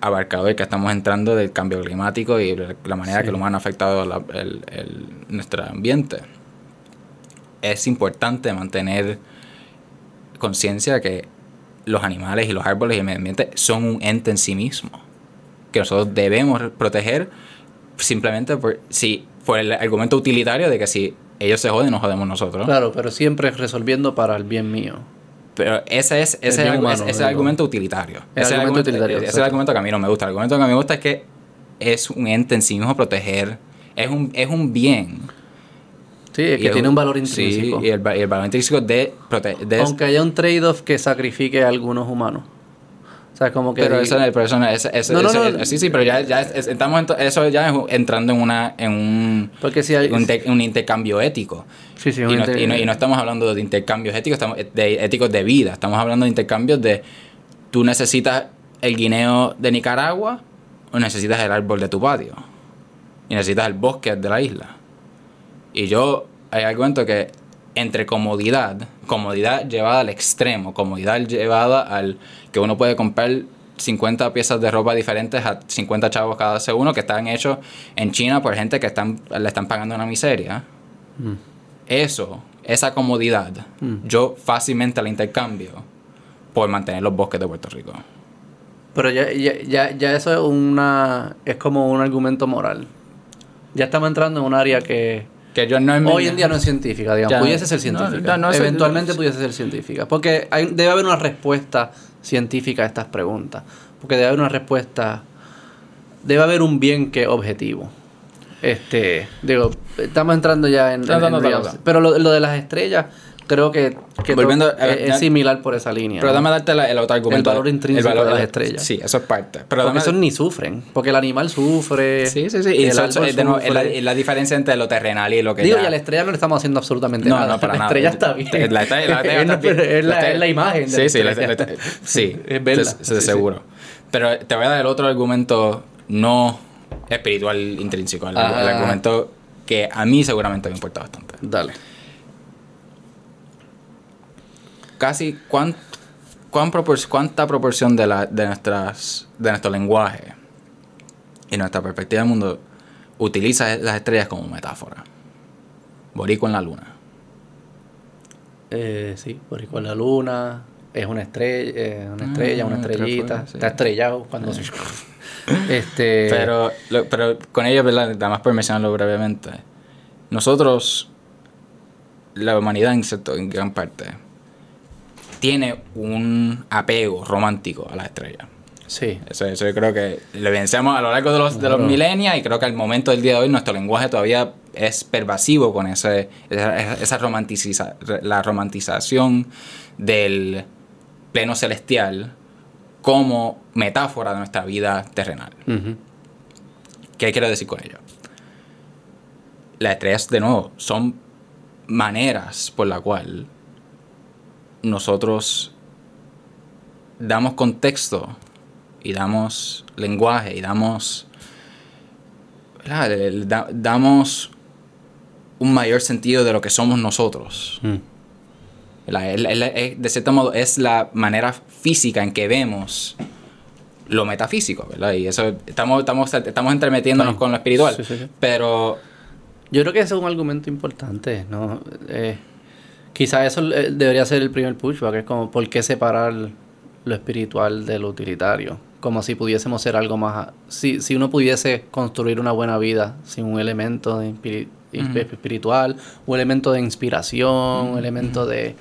B: abarcador que estamos entrando del cambio climático y la manera
A: Sí.
B: que el humano ha afectado la- el, el- nuestro ambiente. Es importante mantener conciencia que los animales y los árboles y el medio ambiente son un ente en sí mismo. Que nosotros debemos proteger simplemente por, si, por el argumento utilitario de que si ellos se joden, nos jodemos nosotros.
A: Claro, pero siempre resolviendo para el bien mío.
B: Pero ese es, ese es,
A: humano,
B: ese es el
A: digo.
B: argumento utilitario.
A: El
B: ese es
A: argumento utilitario,
B: ese es el argumento que a mí no me gusta. El argumento que a mí me gusta es que es un ente en sí mismo proteger. Es un, es un bien.
A: Sí, es que
B: es
A: tiene un valor
B: Sí,
A: intrínseco.
B: y el, y el valor intrínseco de proteger.
A: Aunque haya un trade-off que sacrifique a algunos humanos. O sea, como que...
B: pero eso, pero eso no-
A: No, no.
B: sí, sí, pero ya, ya es- es- estamos en- eso ya es entrando en una en un,
A: Porque si hay...
B: un, te- un intercambio ético.
A: sí, sí,
B: no, y no- y no estamos hablando de intercambios éticos, estamos de éticos de vida. Estamos hablando de intercambios de tú necesitas el guineo de Nicaragua o necesitas el árbol de tu patio. Y necesitas el bosque de la isla. Y yo hay argumento que entre comodidad, comodidad llevada al extremo, comodidad llevada al que uno puede comprar 50 piezas de ropa diferentes a 50 chavos cada uno que están hechos en China por gente que están, le están pagando una miseria
A: Mm.
B: eso, esa comodidad,
A: Mm.
B: yo fácilmente la intercambio por mantener los bosques de Puerto Rico.
A: Pero ya, ya, ya, ya eso es una... Es como un argumento moral. Ya estamos entrando en un área que...
B: Que yo no
A: Hoy en día no es científica, digamos.
B: Ya.
A: pudiese ser científica.
B: no, no es-
A: Eventualmente pudiese ser científica. Porque hay- debe haber una respuesta científica a estas preguntas. Porque debe haber una respuesta. Debe haber un bien que objetivo. Este. Digo, estamos entrando ya en. en- en pero lo, lo de las estrellas, creo que, que
B: Volviendo,
A: es,
B: ya-
A: similar por esa línea.
B: Pero
A: ¿no?
B: dame darte la- el otro argumento.
A: valor intrínseco de las estrellas.
B: Sí, eso es parte. Pero
A: porque esos ni sufren. Porque el animal sufre.
B: Sí, sí, sí. Y
A: el
B: eso-
A: árbol
B: es, de nuevo, es la, diferencia entre lo terrenal y lo que
A: Digo,
B: ya-
A: y a la estrella no le estamos haciendo absolutamente
B: No,
A: nada.
B: no, para
A: la
B: nada.
A: estrella está bien.
B: La estrella- la estrella
A: es, la,
B: está bien.
A: es la- es la imagen
B: Sí, sí, sí.
A: Es sí.
B: seguro. Pero te voy a dar el otro argumento no espiritual intrínseco. El,
A: Ah.
B: el argumento que a mí seguramente me importa bastante.
A: Dale.
B: Casi cuán, cuán propor- cuánta proporción de, la, de, nuestras, de nuestro lenguaje y nuestra perspectiva del mundo utiliza las estrellas como metáfora. Borico en la luna.
A: Eh, sí, ahí con la luna. Es una estrella, eh, una estrella,
B: Ah,
A: una estrellita.
B: sí.
A: Está estrellado cuando se... Este...
B: Pero, lo- pero con ello, ¿verdad? Nada más por mencionarlo brevemente. Nosotros, la humanidad en, cierto- en gran parte, tiene un apego romántico a las estrellas.
A: Sí.
B: Eso, eso yo creo que lo evidenciamos a lo largo de los, de los
A: Claro.
B: milenios y creo que al momento del día de hoy nuestro lenguaje todavía es pervasivo con ese, esa, esa romanticiza- la romantización del pleno celestial como metáfora de nuestra vida terrenal. ¿Qué quiero decir con ello? Las estrellas, de nuevo, son maneras por la cual nosotros damos contexto y damos lenguaje y damos damos un mayor sentido de lo que somos nosotros.
A: Mm.
B: de cierto modo es la manera física en que vemos lo metafísico, ¿verdad? Y eso estamos, estamos, estamos entremetiéndonos
A: Sí.
B: con lo espiritual.
A: Sí, sí, sí.
B: Pero
A: Yo creo que ese es un argumento importante, ¿no? Eh, quizás eso eh, debería ser el primer pushback, es como, ¿por qué separar lo espiritual de lo utilitario? Como si pudiésemos ser algo más... Si, si uno pudiese construir una buena vida sin un elemento de espiritual, un elemento de inspiración, un elemento de...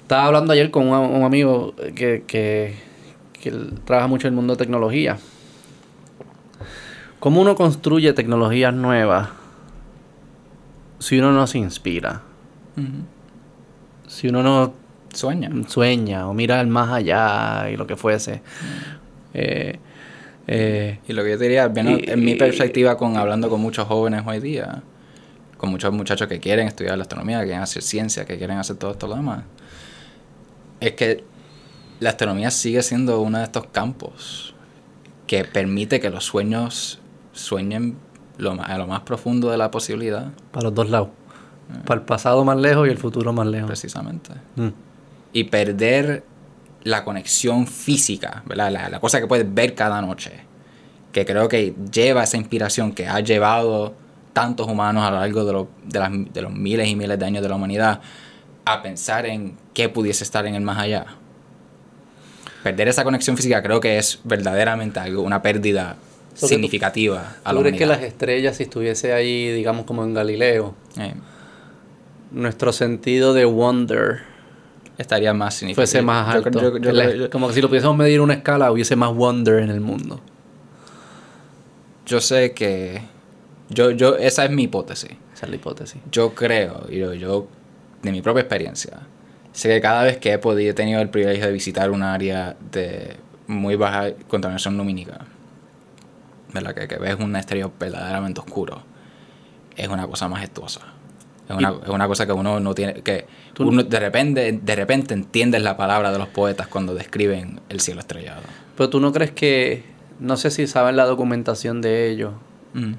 A: Estaba hablando ayer con un, un amigo que, que, que trabaja mucho en el mundo de tecnología. ¿Cómo uno construye tecnologías nuevas si uno no se inspira? Si uno no
B: sueña.
A: sueña o mira al más allá y lo que fuese. Eh, eh,
B: Y lo que yo te diría,
A: Y-
B: en mi perspectiva, con hablando con muchos jóvenes hoy día, con muchos muchachos que quieren estudiar la astronomía, que quieren hacer ciencia, que quieren hacer todo esto lo demás, es que la astronomía sigue siendo uno de estos campos que permite que los sueños sueñen lo a lo más profundo de la posibilidad,
A: para los dos lados. Para el pasado más lejos y el futuro más lejos.
B: precisamente.
A: Mm.
B: y perder la conexión física, ¿verdad? La, la cosa que puedes ver cada noche, que creo que lleva esa inspiración que ha llevado tantos humanos a lo largo de, lo- de, las- de los miles y miles de años de la humanidad a pensar en qué pudiese estar en el más allá. Perder esa conexión física creo que es verdaderamente algo, una pérdida
A: que tú-
B: significativa a
A: ¿Tú
B: la
A: crees que las estrellas, si estuviese ahí, digamos como en Galileo,
B: Eh,
A: nuestro sentido de wonder
B: estaría más significativo.
A: fuese más
B: Yo-
A: alto?
B: yo- yo-
A: Que la-
B: yo-
A: como que si lo pudiésemos medir en una escala, hubiese más wonder en el mundo.
B: yo sé que... Yo, yo, esa es mi hipótesis.
A: Esa es la hipótesis.
B: Yo creo, y yo, yo, de mi propia experiencia, sé que cada vez que he podido, he tenido el privilegio de visitar un área de muy baja contaminación lumínica, ¿verdad? Que, que ves un exterior verdaderamente oscuro, es una cosa majestuosa. Es una, es una cosa que uno no tiene, que
A: Tú-
B: uno de repente, de repente entiendes la palabra de los poetas cuando describen el cielo estrellado.
A: Pero tú no crees que, no sé si saben la documentación de ellos,
B: Mm.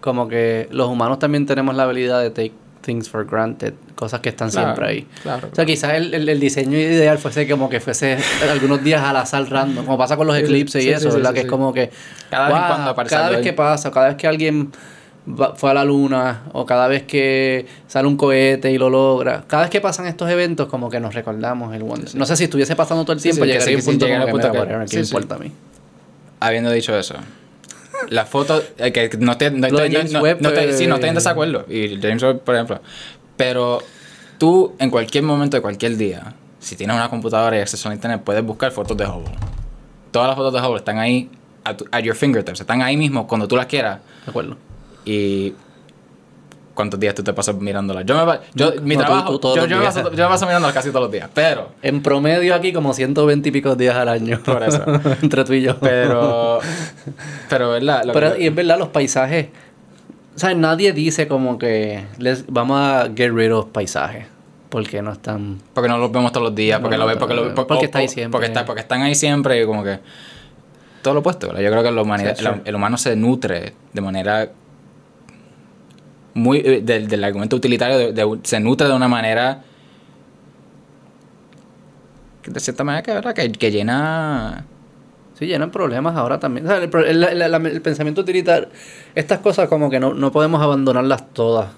A: como que los humanos también tenemos la habilidad de take things for granted, cosas que están
B: Claro,
A: siempre ahí.
B: claro,
A: O sea, quizás el, el- el diseño ideal fuese como que fuese algunos días al azar random, como pasa con los eclipses
B: sí,
A: y
B: sí,
A: eso,
B: sí,
A: ¿verdad? que es como que
B: Cada vez
A: wow,
B: cuando aparece
A: cada vez que pasa, cada vez que alguien va- fue a la luna o cada vez que sale un cohete y lo logra, cada vez que pasan estos eventos como que nos recordamos el wonder. No sé si estuviese pasando todo el tiempo,
B: sí,
A: llegaría un punto que,
B: punto
A: mira,
B: que-
A: whatever, ¿qué
B: sí,
A: me importa a mí?
B: Habiendo dicho eso, la foto, eh, que no estoy, no, estoy- no-
A: James
B: no-
A: Webb,
B: no estoy- sí, no estoy en desacuerdo. Y James Webb, por ejemplo. Pero tú, en cualquier momento de cualquier día, si tienes una computadora y acceso a internet, puedes buscar fotos de Hubble. Todas las fotos de Hubble están ahí, at, tu- at your fingertips, están ahí mismo cuando tú las quieras.
A: De acuerdo.
B: Y. ¿Cuántos días tú te pasas mirándolas? Yo me, yo, mi
A: No, tú-
B: trabajo,
A: tú
B: yo, yo me paso, yo me paso mirándolas casi todos los días. Pero.
A: En promedio aquí como 120 y pico días al año.
B: Por eso.
A: Entre tú y yo.
B: Pero. Pero, ¿verdad? Lo
A: Pero,
B: que-
A: y es verdad, los paisajes. O sea, nadie dice como que les, vamos a get rid of paisajes. Porque no están.
B: Porque no los vemos todos los días, porque
A: no,
B: lo ves, porque, lo,
A: porque
B: o-
A: está ahí siempre.
B: Porque, está, porque están ahí siempre y como que. Todo lo opuesto, ¿verdad? Yo creo que la humanidad,
A: Sí,
B: el humano se nutre de manera. Muy. eh, Del, del argumento utilitario, de- de- se nutre de una manera. De cierta manera que, ¿verdad? que, que llena.
A: Sí, llenan problemas ahora también. O sea, el, el- el- pensamiento utilitario. Estas cosas como que no, no podemos abandonarlas todas.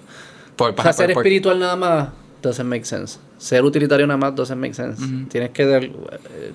B: Por,
A: O sea, ser
B: por-
A: espiritual nada más doesn't make sense. Ser utilitario nada más doesn't make sense. Tienes que... dar- eh,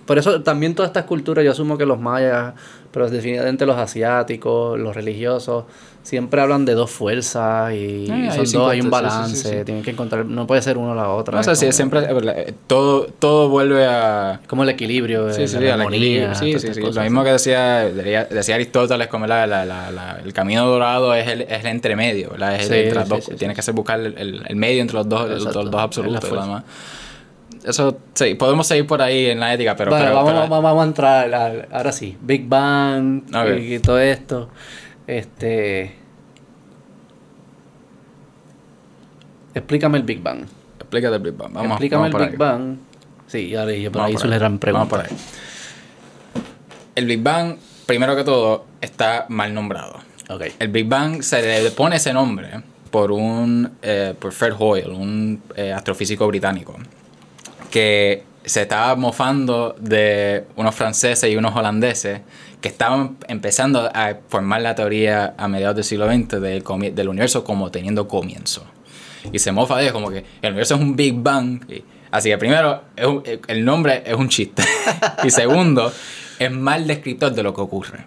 A: Por eso también todas estas culturas, yo asumo que los mayas, pero definitivamente los asiáticos, los religiosos, siempre hablan de dos fuerzas y
B: Ah, hay
A: son dos,
B: 50,
A: hay un
B: sí,
A: balance,
B: sí,
A: que encontrar, no puede ser uno o la otra.
B: No, o sea, sí, siempre. eh, Todo, todo vuelve a.
A: como el equilibrio,
B: Sí,
A: eh,
B: sí,
A: la armonía,
B: Sí. Lo mismo que decía, decía, Aristóteles, como la, la- la- la- el camino dorado es el, es el entremedio, ¿verdad? Es el entre las dos. Tienes que hacer buscar el, el- medio entre los dos, los dos absolutos
A: es la
B: y lo
A: fuerza.
B: demás. Eso, sí, podemos seguir por ahí en la ética, pero...
A: Bueno,
B: pero-
A: vamos,
B: pero-
A: vamos, vamos a entrar, al- ahora sí, Big Bang
B: Ok.
A: y, todo esto. Este... Explícame el Big Bang.
B: explícate el Big Bang. Vamos,
A: Explícame
B: vamos
A: el
B: ahí.
A: Big Bang. Sí, ya dije, por
B: Vamos
A: ahí
B: por
A: se le
B: ahí.
A: eran
B: Vamos por ahí. El Big Bang, primero que todo, está mal nombrado.
A: Ok.
B: El Big Bang se le pone ese nombre por un eh, por Fred Hoyle, un eh, astrofísico británico, que se estaba mofando de unos franceses y unos holandeses que estaban empezando a formar la teoría a mediados del siglo XX del, del universo como teniendo comienzo. Y se mofa de ellos como que el universo es un Big Bang. Así que primero, un- el nombre es un chiste. y segundo, es mal descriptor de lo que ocurre.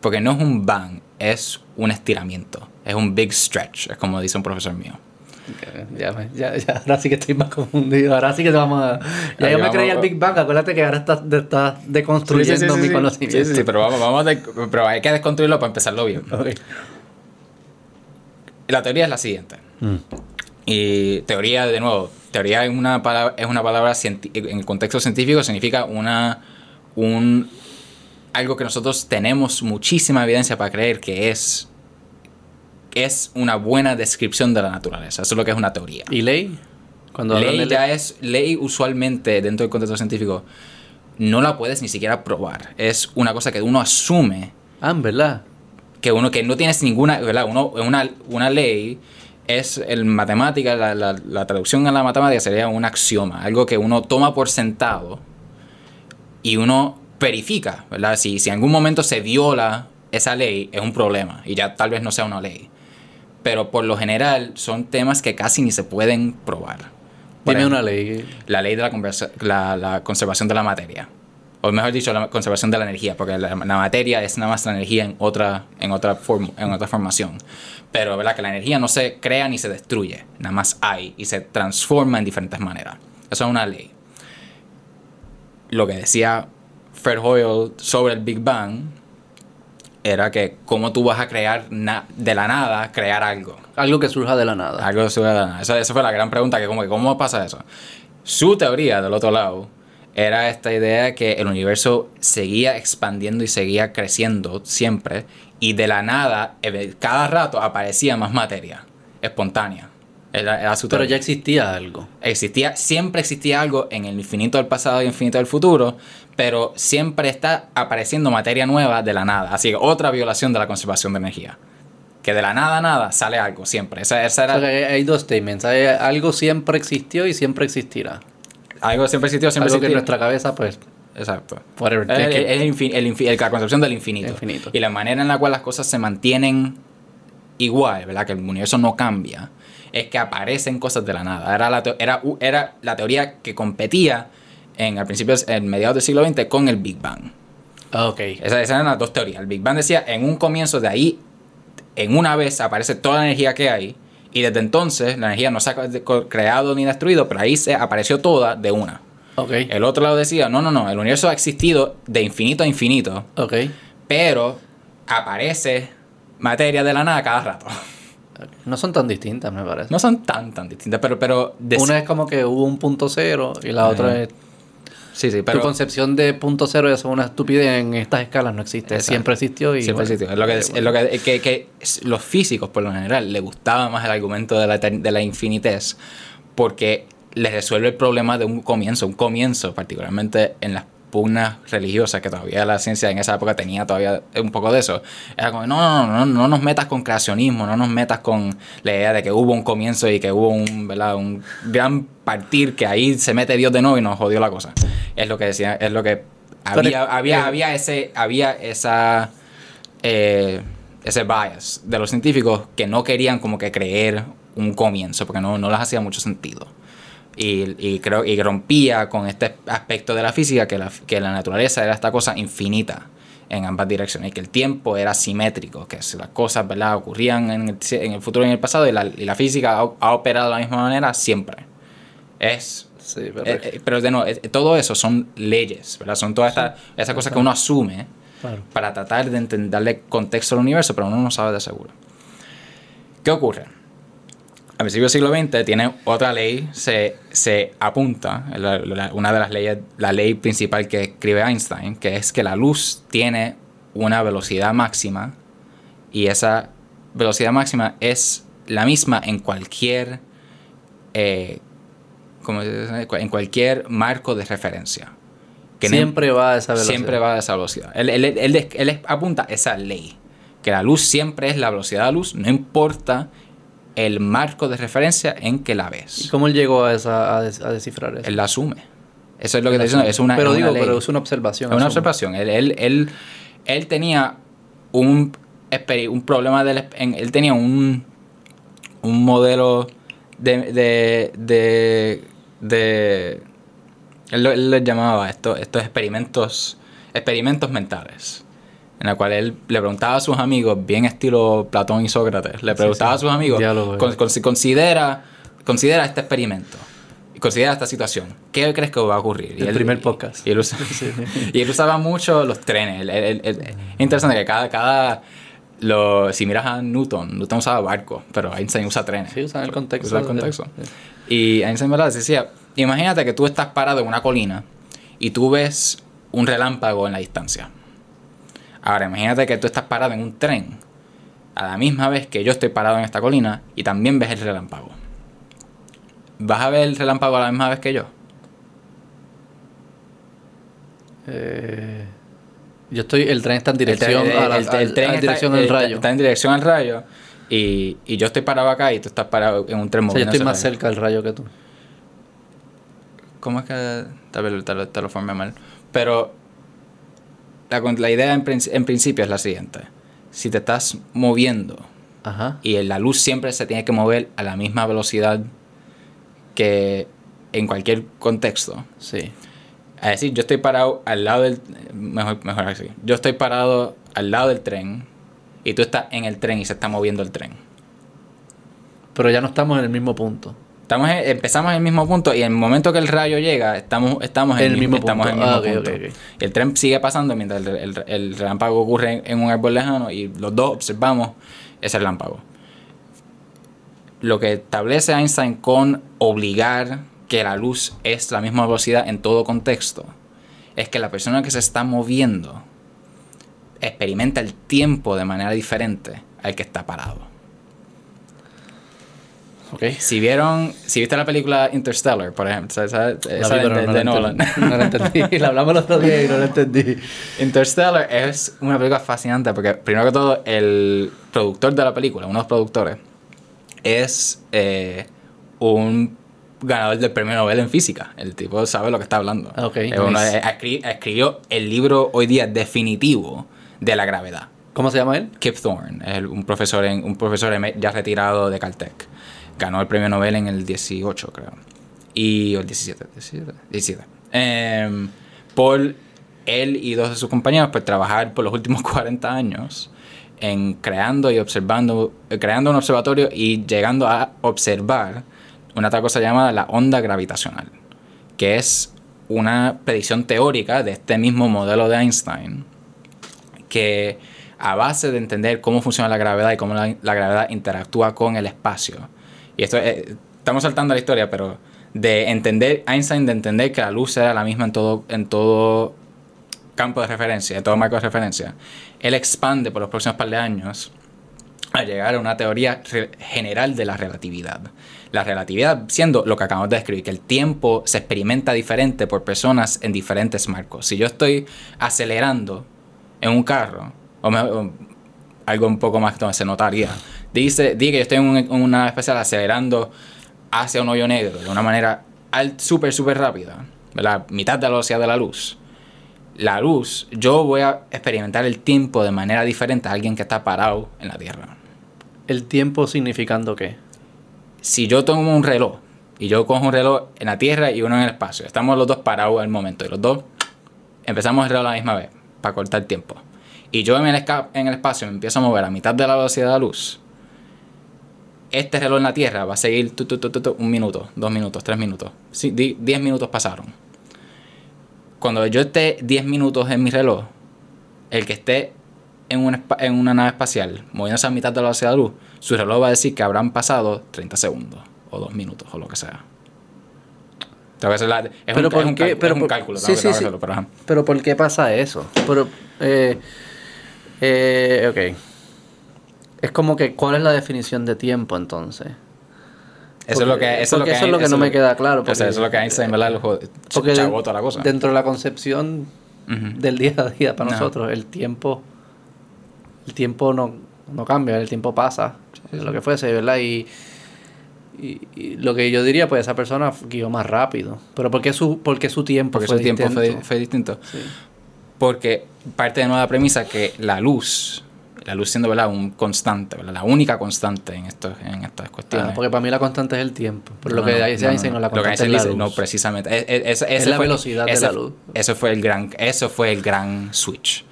B: Porque no es un bang, es un estiramiento. Es un big stretch, es como dice un profesor mío.
A: Ya, ya, ya, ahora sí que estoy más confundido. Ahora sí que te vamos a. Ya
B: Ahí
A: yo me creía el Big Bang. Acuérdate que ahora estás, estás deconstruyendo
B: Sí, sí, sí,
A: mi conocimiento.
B: Sí, sí, pero vamos, vamos de- pero hay que desconstruirlo para empezarlo bien. La teoría es la siguiente.
A: Mm.
B: Y teoría, de nuevo, teoría es una palabra, es una palabra en el contexto científico significa una un algo que nosotros tenemos muchísima evidencia para creer que es es una buena descripción de la naturaleza. Eso es lo que es una teoría.
A: ¿Y ley? Cuando
B: Ley
A: de
B: ya es ley usualmente dentro del contexto científico no la puedes ni siquiera probar. Es una cosa que uno asume
A: Ah, en verdad.
B: que uno que no tienes ninguna, ¿verdad? Uno, una, una ley es el matemática, la, la- la traducción a la matemática sería un axioma, algo que uno toma por sentado y uno verifica, ¿verdad? Si, si en algún momento se viola esa ley, es un problema y ya tal vez no sea una ley. Pero por lo general son temas que casi ni se pueden probar. Por
A: Dime
B: ejemplo,
A: una ley.
B: la ley de la, conversa- la, la conservación de la materia. O mejor dicho, la conservación de la energía, porque la, la materia es nada más la energía en otra, en otra, form- en otra formación. Pero ¿verdad? que la energía no se crea ni se destruye, nada más hay y se transforma en diferentes maneras. Eso es una ley. Lo que decía Fred Hoyle sobre el Big Bang era que cómo tú vas a crear de la nada, crear algo.
A: Algo que surja de la nada.
B: Algo ciudadana. Esa, esa fue la gran pregunta, que como que ¿cómo pasa eso? Su teoría, del otro lado, era esta idea de que el universo seguía expandiendo y seguía creciendo siempre, y de la nada, cada rato aparecía más materia, espontánea. Era, era su
A: Pero ya existía algo.
B: Existía, siempre existía algo en el infinito del pasado y infinito del futuro, pero siempre está apareciendo materia nueva de la nada. Así que otra violación de la conservación de energía. Que de la nada a nada sale algo siempre. Esa, esa
A: O
B: era
A: sea, que hay, dos statements. Hay- algo siempre existió y siempre existirá.
B: algo siempre existió, siempre
A: algo que en nuestra cabeza, pues,
B: Exacto.
A: whatever.
B: El la concepción del infinito.
A: Infinito.
B: Y la manera en la cual las cosas se mantienen igual, ¿verdad? Que el universo no cambia, es que aparecen cosas de la nada. Era la, era, era la teoría que competía en, al principio, en mediados del siglo XX con el Big Bang.
A: Ah, ok.
B: Esas, esas eran las dos teorías. El Big Bang decía, en un comienzo de ahí, en una vez aparece toda la energía que hay, y desde entonces la energía no se ha creado ni destruido, pero ahí se apareció toda de una.
A: Ok.
B: El otro lado decía, no, no, no, el universo ha existido de infinito a infinito,
A: Ok.
B: pero aparece materia de la nada cada rato.
A: No son tan distintas, me parece.
B: No son tan, tan distintas, pero... pero de-
A: Una es como que hubo un punto cero y la otra es...
B: Sí, sí, pero...
A: tu concepción de punto cero es una estupidez en estas escalas, no existe.
B: Exacto.
A: Siempre existió y...
B: Siempre
A: bueno,
B: existió. Es lo que, es lo que, que- que s- los físicos, por lo general, les gustaba más el argumento de la, de la infinitez porque les resuelve el problema de un comienzo. Un comienzo, particularmente en las pugnas religiosas, que todavía la ciencia en esa época tenía todavía un poco de eso. Era como, no, no, no, no, no nos metas con creacionismo, no nos metas con la idea de que hubo un comienzo y que hubo un, ¿verdad? un gran partir, que ahí se mete Dios de nuevo y nos jodió la cosa. Es lo que decía, es lo que había, había, había ese, había esa eh, ese bias de los científicos que no querían como que creer un comienzo, porque no, no les hacía mucho sentido. Y, y creo y rompía con este aspecto de la física que la, que la naturaleza era esta cosa infinita en ambas direcciones y que el tiempo era simétrico, que las cosas ¿verdad? ocurrían en el, en el futuro y en el pasado y la, y la física ha, ha operado de la misma manera siempre. Es
A: Sí, pero...
B: eh, eh, pero de nuevo, eh, todo eso son leyes, ¿verdad? Son todas estas esas cosas que uno asume
A: claro.
B: para tratar de darle contexto al universo, pero uno no sabe de seguro. ¿Qué ocurre? A principios del siglo XX tiene otra ley, se, se apunta, la- la- una de las leyes, la ley principal que escribe Einstein, que es que la luz tiene una velocidad máxima y esa velocidad máxima es la misma en cualquier eh, como en cualquier marco de referencia. Que no-
A: Siempre va a esa velocidad.
B: siempre va a esa velocidad. Él- él- él apunta esa ley, que la luz siempre es la velocidad de la luz, no importa el marco de referencia en que la
A: ¿Y
B: ves.
A: cómo él llegó a, esa, a, des- a descifrar eso?
B: Él la asume. Eso es lo que te diciendo, es una,
A: pero
B: es una
A: digo,
B: ley.
A: pero es una observación.
B: Es una observación. Él, él, él, él tenía un, un problema del... él tenía un, un modelo de... de, de, de- él, lo- él les llamaba esto, estos experimentos, experimentos mentales. En la cual él le preguntaba a sus amigos, bien estilo Platón y Sócrates, le preguntaba
A: sí.
B: a sus amigos, con- con- considera, considera este experimento. Considera esta situación. ¿Qué crees que va a ocurrir? Y
A: El
B: él-
A: primer podcast.
B: Y él, usa- y él usaba mucho los trenes. Él- él- es interesante que cada... cada lo, si miras a Newton, Newton usaba barcos, pero Einstein usa trenes.
A: Sí, usan el contexto.
B: Usa el
A: de-
B: contexto. Y Einstein ¿verdad? decía, imagínate que tú estás parado en una colina y tú ves un relámpago en la distancia. Ahora, imagínate que tú estás parado en un tren a la misma vez que yo estoy parado en esta colina y también ves el relámpago. ¿Vas a ver el relámpago a la misma vez que yo?
A: Eh, yo estoy, el tren está en dirección al-
B: tren
A: a
B: está-
A: dirección al rayo.
B: Está en dirección al rayo y, y yo estoy parado acá y tú estás parado en un tren
A: o sea, yo estoy más
B: rayo.
A: cerca del rayo que tú.
B: ¿Cómo es que tal vez te lo, te lo formé mal? Pero la, la idea en, en principio es la siguiente. Si te estás moviendo
A: Ajá.
B: y la luz siempre se tiene que mover a la misma velocidad que en cualquier contexto.
A: Sí.
B: Es decir, yo estoy parado al lado del... Mejor, mejor así. Yo estoy parado al lado del tren y tú estás en el tren y se está moviendo el tren.
A: Pero ya no estamos en el mismo punto.
B: Estamos en- empezamos en el mismo punto y en el momento que el rayo llega, estamos, estamos en el mismo, estamos en el
A: punto.
B: mismo
A: Ah,
B: punto.
A: ok, ok.
B: Y el tren sigue pasando mientras el, el- el relámpago ocurre en, en un árbol lejano y los dos observamos ese relámpago. Lo que establece Einstein con obligar que la luz es la misma velocidad en todo contexto es que la persona que se está moviendo experimenta el tiempo de manera diferente al que está parado.
A: Ok.
B: Si vieron, si viste la película Interstellar, por ejemplo, Esa
A: vi,
B: de,
A: no,
B: Nolan.
A: no la entendí. La hablamos el otro día y no la entendí.
B: Interstellar es una película fascinante porque, primero que todo, el productor de la película, uno de los productores, es eh, un ganador del premio Nobel en física. El tipo sabe lo que está hablando.
A: Ah, ok,
B: Es uno-
A: nice.
B: eh, escri- escribió el libro hoy día definitivo de la gravedad.
A: ¿Cómo se llama él?
B: Kip Thorne, es un profesor, en, un profesor ya retirado de Caltech. Ganó el premio Nobel en el 18, creo. Y, o el 17, 17, 17. Em, por él y dos de sus compañeros, pues trabajar por los últimos 40 años en creando y observando, eh, creando un observatorio y llegando a observar una otra cosa llamada la onda gravitacional, que es una predicción teórica de este mismo modelo de Einstein, que a base de entender cómo funciona la gravedad y cómo la gravedad interactúa con el espacio. Y esto eh, estamos saltando a la historia, pero de entender, Einstein de entender que la luz era la misma en todo, en todo campo de referencia, en todo marco de referencia, él expande por los próximos par de años a llegar a una teoría general de la relatividad. La relatividad siendo lo que acabamos de describir, que el tiempo se experimenta diferente por personas en diferentes marcos. Si yo estoy acelerando en un carro, o, me- algo un poco más donde se notaría, dice, di que yo estoy en, un- en una nave espacial acelerando hacia un hoyo negro de una manera súper, súper rápida, ¿verdad? mitad de la velocidad de la luz. La luz, yo voy a experimentar el tiempo de manera diferente a alguien que está parado en la Tierra.
A: El tiempo significando qué.
B: Si yo tomo un reloj y yo cojo un reloj en la Tierra y uno en el espacio, estamos los dos parados al momento y los dos empezamos el reloj a la misma vez para cortar tiempo. Y yo en el, en el espacio me empiezo a mover a mitad de la velocidad de la luz. Este reloj en la Tierra va a seguir tu, tu, tu, tu, tu, un minuto, dos minutos, tres minutos. Sí, di- diez minutos pasaron. Cuando yo esté 10 minutos en mi reloj, el que esté en una, espa- en una nave espacial moviéndose a mitad de la velocidad de la luz, su reloj va a decir que habrán pasado 30 segundos o 2 minutos o lo que sea. La- es
A: Pero
B: un,
A: ¿por
B: es un
A: qué?
B: cálculo,
A: Pero
B: es un
A: por-
B: cálculo,
A: sí,
B: tengo que-
A: sí,
B: tengo que
A: sí.
B: hacerlo, pero ajá.
A: Pero ¿por qué pasa eso? Pero, eh, eh, ok. Es como que, ¿cuál es la definición de tiempo entonces?
B: Eso es lo que, eso es lo que,
A: eso es lo que no me queda claro.
B: o sea, eso es lo que Einstein, ¿verdad? Lo
A: Porque
B: toda la cosa.
A: dentro de la concepción del día a día para nosotros, el tiempo el tiempo no, no cambia, el tiempo pasa, lo que fuese, ¿verdad? Y, y, y lo que yo diría, pues esa persona guió más rápido. Pero ¿por qué su, porque su tiempo
B: Porque
A: fue
B: su tiempo fue,
A: distinto?
B: fue distinto.
A: Sí.
B: Porque parte de nueva premisa que la luz, la luz siendo ¿verdad? un constante, ¿verdad? la única constante en, estos, en estas cuestiones.
A: Ah, porque para mí la constante es el tiempo. Pero lo que
B: no,
A: dice
B: no,
A: Einstein no, la
B: Lo que
A: constante es la
B: dice,
A: luz.
B: no, precisamente. Es, es- es-
A: Es
B: ese
A: la
B: fue-
A: velocidad de
B: ese-
A: la luz.
B: Eso fue el gran, eso fue el gran switch.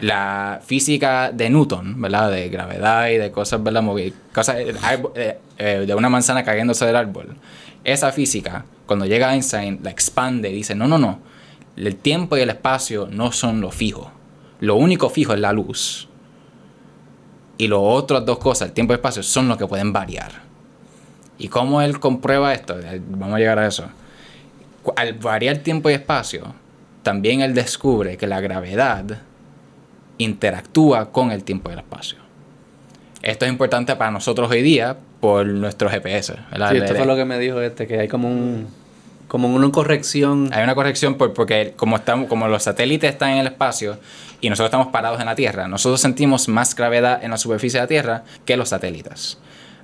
B: La física de Newton, ¿verdad? De gravedad y de cosas, ¿verdad? Movi- Cosas, eh, eh, eh, de una manzana cayéndose del árbol. Esa física, cuando llega Einstein, la expande y dice, no, no, no. El tiempo y el espacio no son lo fijo. Lo único fijo es la luz. Y las otras dos cosas, el tiempo y el espacio, son lo que pueden variar. ¿Y cómo él comprueba esto? Eh, Vamos a llegar a eso. Al variar tiempo y espacio, también él descubre que la gravedad interactúa con el tiempo y el espacio. Esto es importante para nosotros hoy día por nuestros GPS. ¿verdad?
A: Sí, esto fue lo que me dijo este, que hay como un como una corrección.
B: Hay una corrección por- porque como, estamos, como los satélites están en el espacio y nosotros estamos parados en la Tierra, nosotros sentimos más gravedad en la superficie de la Tierra que los satélites.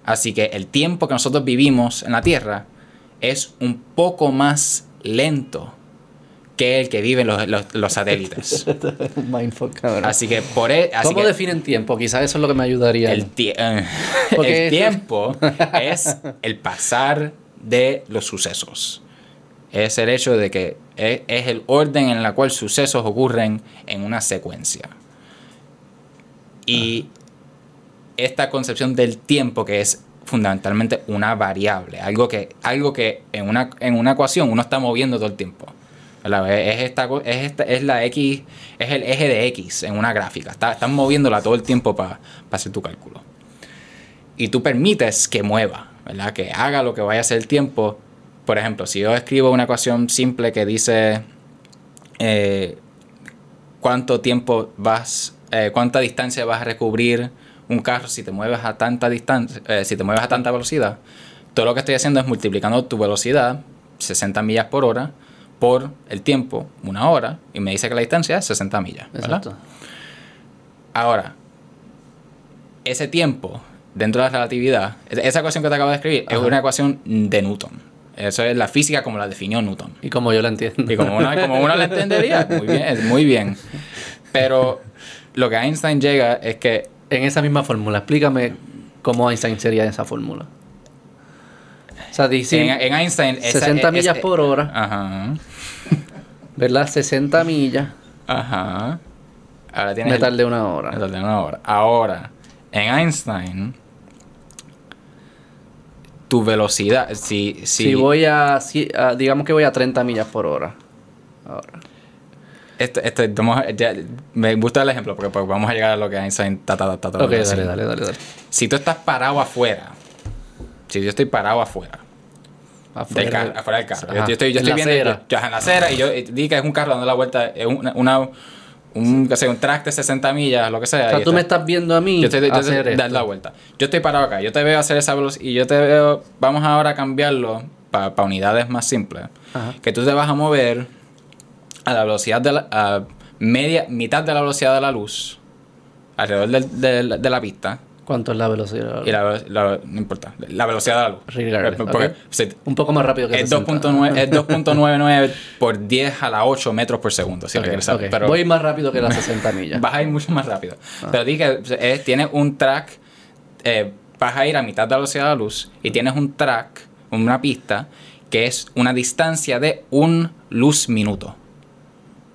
B: Así que el tiempo que nosotros vivimos en la Tierra es un poco más lento que el que viven los, los- los satélites.
A: Un mindfuck, cabrón.
B: Así que por e- así
A: ¿Cómo
B: que
A: definen tiempo? Quizás eso es lo que me ayudaría.
B: el, tie- eh, el tiempo es el pasar de los sucesos. Es el hecho de que es, es el orden en el cual sucesos ocurren en una secuencia. Y esta concepción del tiempo que es fundamentalmente una variable, algo que, algo que en, una, en una ecuación uno está moviendo todo el tiempo. Es, esta, es, esta, es la X, es el eje de X en una gráfica. Está, están moviéndola todo el tiempo para hacer tu cálculo. Y tú permites que mueva, ¿verdad? Que haga lo que vaya a hacer el tiempo. Por ejemplo, si yo escribo una ecuación simple que dice eh, cuánto tiempo vas, eh, cuánta distancia vas a recubrir un carro si te mueves a tanta distancia, eh, si te mueves a tanta velocidad, todo lo que estoy haciendo es multiplicando tu velocidad, 60 millas por hora, por el tiempo, una hora, y me dice que la distancia es 60 millas. ¿verdad?
A: Exacto.
B: Ahora, ese tiempo dentro de la relatividad, esa ecuación que te acabo de escribir es una ecuación de Newton. Eso es la física como la definió Newton.
A: Y como yo lo entiendo.
B: Y como uno, como uno la entendería, muy bien, muy bien. Pero lo que Einstein llega es que
A: En esa misma fórmula, explícame cómo Einstein sería esa fórmula. O sea, dice
B: en, en Einstein... esa-
A: 60
B: es-
A: millas
B: es-
A: por hora,
B: Ajá,
A: ¿verdad? 60 millas,
B: ajá. Ahora tienes...
A: me tardé una hora.
B: me tardé una hora. Ahora, en Einstein, tu velocidad, si... si,
A: Si voy a, si- a- digamos que voy a 30 millas por hora. Ahora.
B: Esto, esto, vamos a- ya- me gusta el ejemplo porque, porque vamos a llegar a lo que Einstein está tratando
A: Ok,
B: de decir.
A: dale, dale, dale, dale.
B: Si tú estás parado afuera, si yo estoy parado afuera, del carro, afuera del carro, yo,
A: Ajá,
B: yo estoy, yo estoy viendo yo- yo en la acera y yo di que es un carro dando la vuelta, es una, una- un, qué sé, un track de 60 millas, lo que sea.
A: O sea, tú me
B: está-
A: estás viendo a mí
B: yo estoy, yo estoy-
A: hacer
B: dar la vuelta. Yo estoy parado acá, yo te veo hacer esa velocidad y yo te veo, vamos ahora a cambiarlo para unidades más simples.
A: Ajá.
B: Que tú te vas a mover a la velocidad de la a media, mitad de la velocidad de la luz, alrededor del- de la pista.
A: ¿Cuánto es la velocidad?
B: Y la, la- no importa, la velocidad de la luz.
A: Regardless,
B: Porque,
A: ok.
B: sí,
A: Un poco más rápido que
B: es
A: 60.
B: 2.9 es 2.99 por 10 a la 8 metros por segundo, si
A: Ok,
B: lo quieres saber.
A: ok.
B: Pero
A: Voy más rápido que las 60 millas.
B: vas a ir mucho más rápido.
A: Ah.
B: Pero di que eh, tienes un track, eh, vas a ir a mitad de la velocidad de la luz y tienes un track, una pista, que es una distancia de un luz minuto.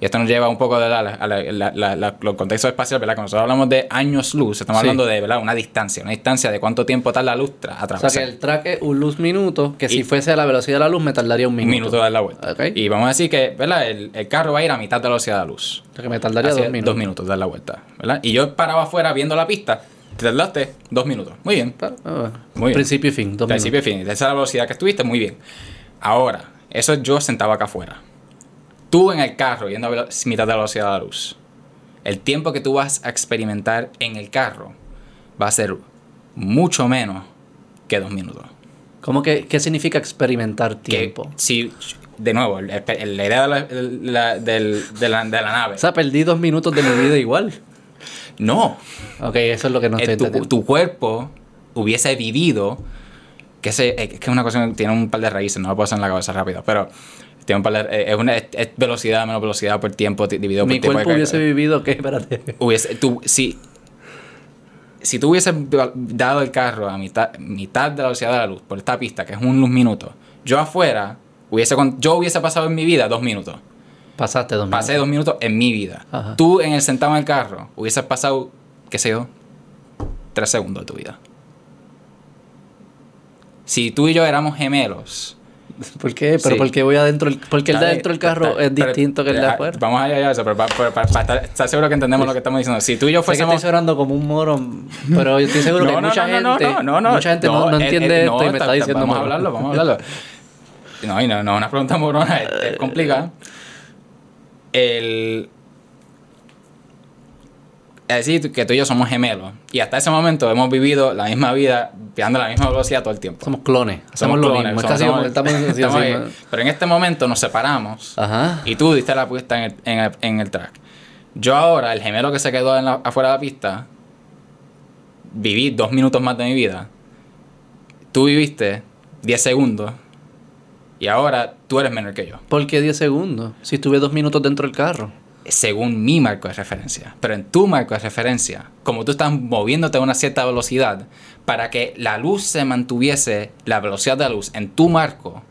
B: Y esto nos lleva un poco de la, a la- la- los contextos espaciales, ¿verdad? Cuando nosotros hablamos de años luz, estamos
A: Sí.
B: hablando de ¿verdad? una distancia, una distancia de cuánto tiempo tarda la luz a
A: O
B: atravesar.
A: sea, que el track es un luz minuto, que
B: Y-
A: si fuese a la velocidad de la luz me tardaría un
B: un
A: minuto.
B: minuto de dar la vuelta. Y vamos a decir que ¿verdad? El, el carro va a ir a mitad de la velocidad de la luz.
A: O sea, que me tardaría
B: Así
A: dos minutos.
B: Dos minutos de dar la vuelta. ¿verdad? Y yo paraba afuera viendo la pista. Te tardaste dos minutos. Muy bien.
A: Ah.
B: Muy bien.
A: Principio y fin, dos
B: Principio y fin. Esa es la velocidad que estuviste. Muy bien. Ahora, eso es yo sentado acá afuera. Tú en el carro yendo a mitad de la velocidad de la luz. El tiempo que tú vas a experimentar en el carro va a ser mucho menos que dos minutos.
A: ¿Cómo que qué significa experimentar
B: Que
A: tiempo?
B: si, de nuevo, el- el- la idea de la, de la, de la nave.
A: O sea, perdí dos minutos de mi vida igual.
B: no,
A: Ok, eso es lo que no estoy
B: Eh, tu,
A: entendiendo.
B: tu cuerpo hubiese vivido, que es que es una cosa que tiene un par de raíces, no lo puedo hacer en la cabeza rápido, pero tiene un par de, eh, es, una, es, es velocidad menos velocidad por tiempo ti- dividido por
A: Mi
B: tiempo.
A: cuerpo
B: de
A: hubiese vivido, ¿qué? Espérate.
B: Hubiese, tú, si, si tú hubieses dado el carro a mitad, mitad de la velocidad de la luz por esta pista, que es un minuto, yo afuera, hubiese, yo hubiese pasado en mi vida dos minutos.
A: Pasaste dos minutos.
B: Pasé dos minutos en mi vida.
A: Ajá.
B: Tú en el sentado en el carro hubieses pasado, qué sé yo, tres segundos de tu vida. Si tú y yo éramos gemelos.
A: ¿Por qué? Pero
B: Sí.
A: ¿por qué voy adentro? Porque el de adentro del carro es
B: pero-
A: distinto que el de afuera.
B: Vamos allá a eso, pero para, para- para- para estar, seguro que entendemos lo que estamos diciendo. Si tú y yo
A: estoy
B: fuésemos.
A: sonando como un morón, pero yo estoy seguro que hay mucha gente, mucha gente no, no
B: eh,
A: entiende
B: eh,
A: esto y me
B: está-
A: diciendo
B: Vamos a hablarlo, vamos a hablarlo. No, y no, no, una pregunta morona, es, es complicada. El. Es decir, que tú y yo somos gemelos. Y hasta ese momento hemos vivido la misma vida, viajando a la misma velocidad todo el tiempo.
A: Somos clones,
B: clones,
A: mismo.
B: Somos-
A: estamos,
B: estamos ahí.
A: ¿no?
B: Pero en este momento nos separamos.
A: Ajá.
B: Y tú diste la puesta en el, en el, en el track. Yo ahora, el gemelo que se quedó en la- afuera de la pista, viví dos minutos más de mi vida. Tú viviste 10 segundos. Y ahora tú eres menor que yo.
A: ¿Por qué 10 segundos? Si estuve dos minutos dentro del carro.
B: Según mi marco de referencia. Pero en tu marco de referencia, como tú estás moviéndote a una cierta velocidad, para que la luz se mantuviese, la velocidad de la luz en tu marco,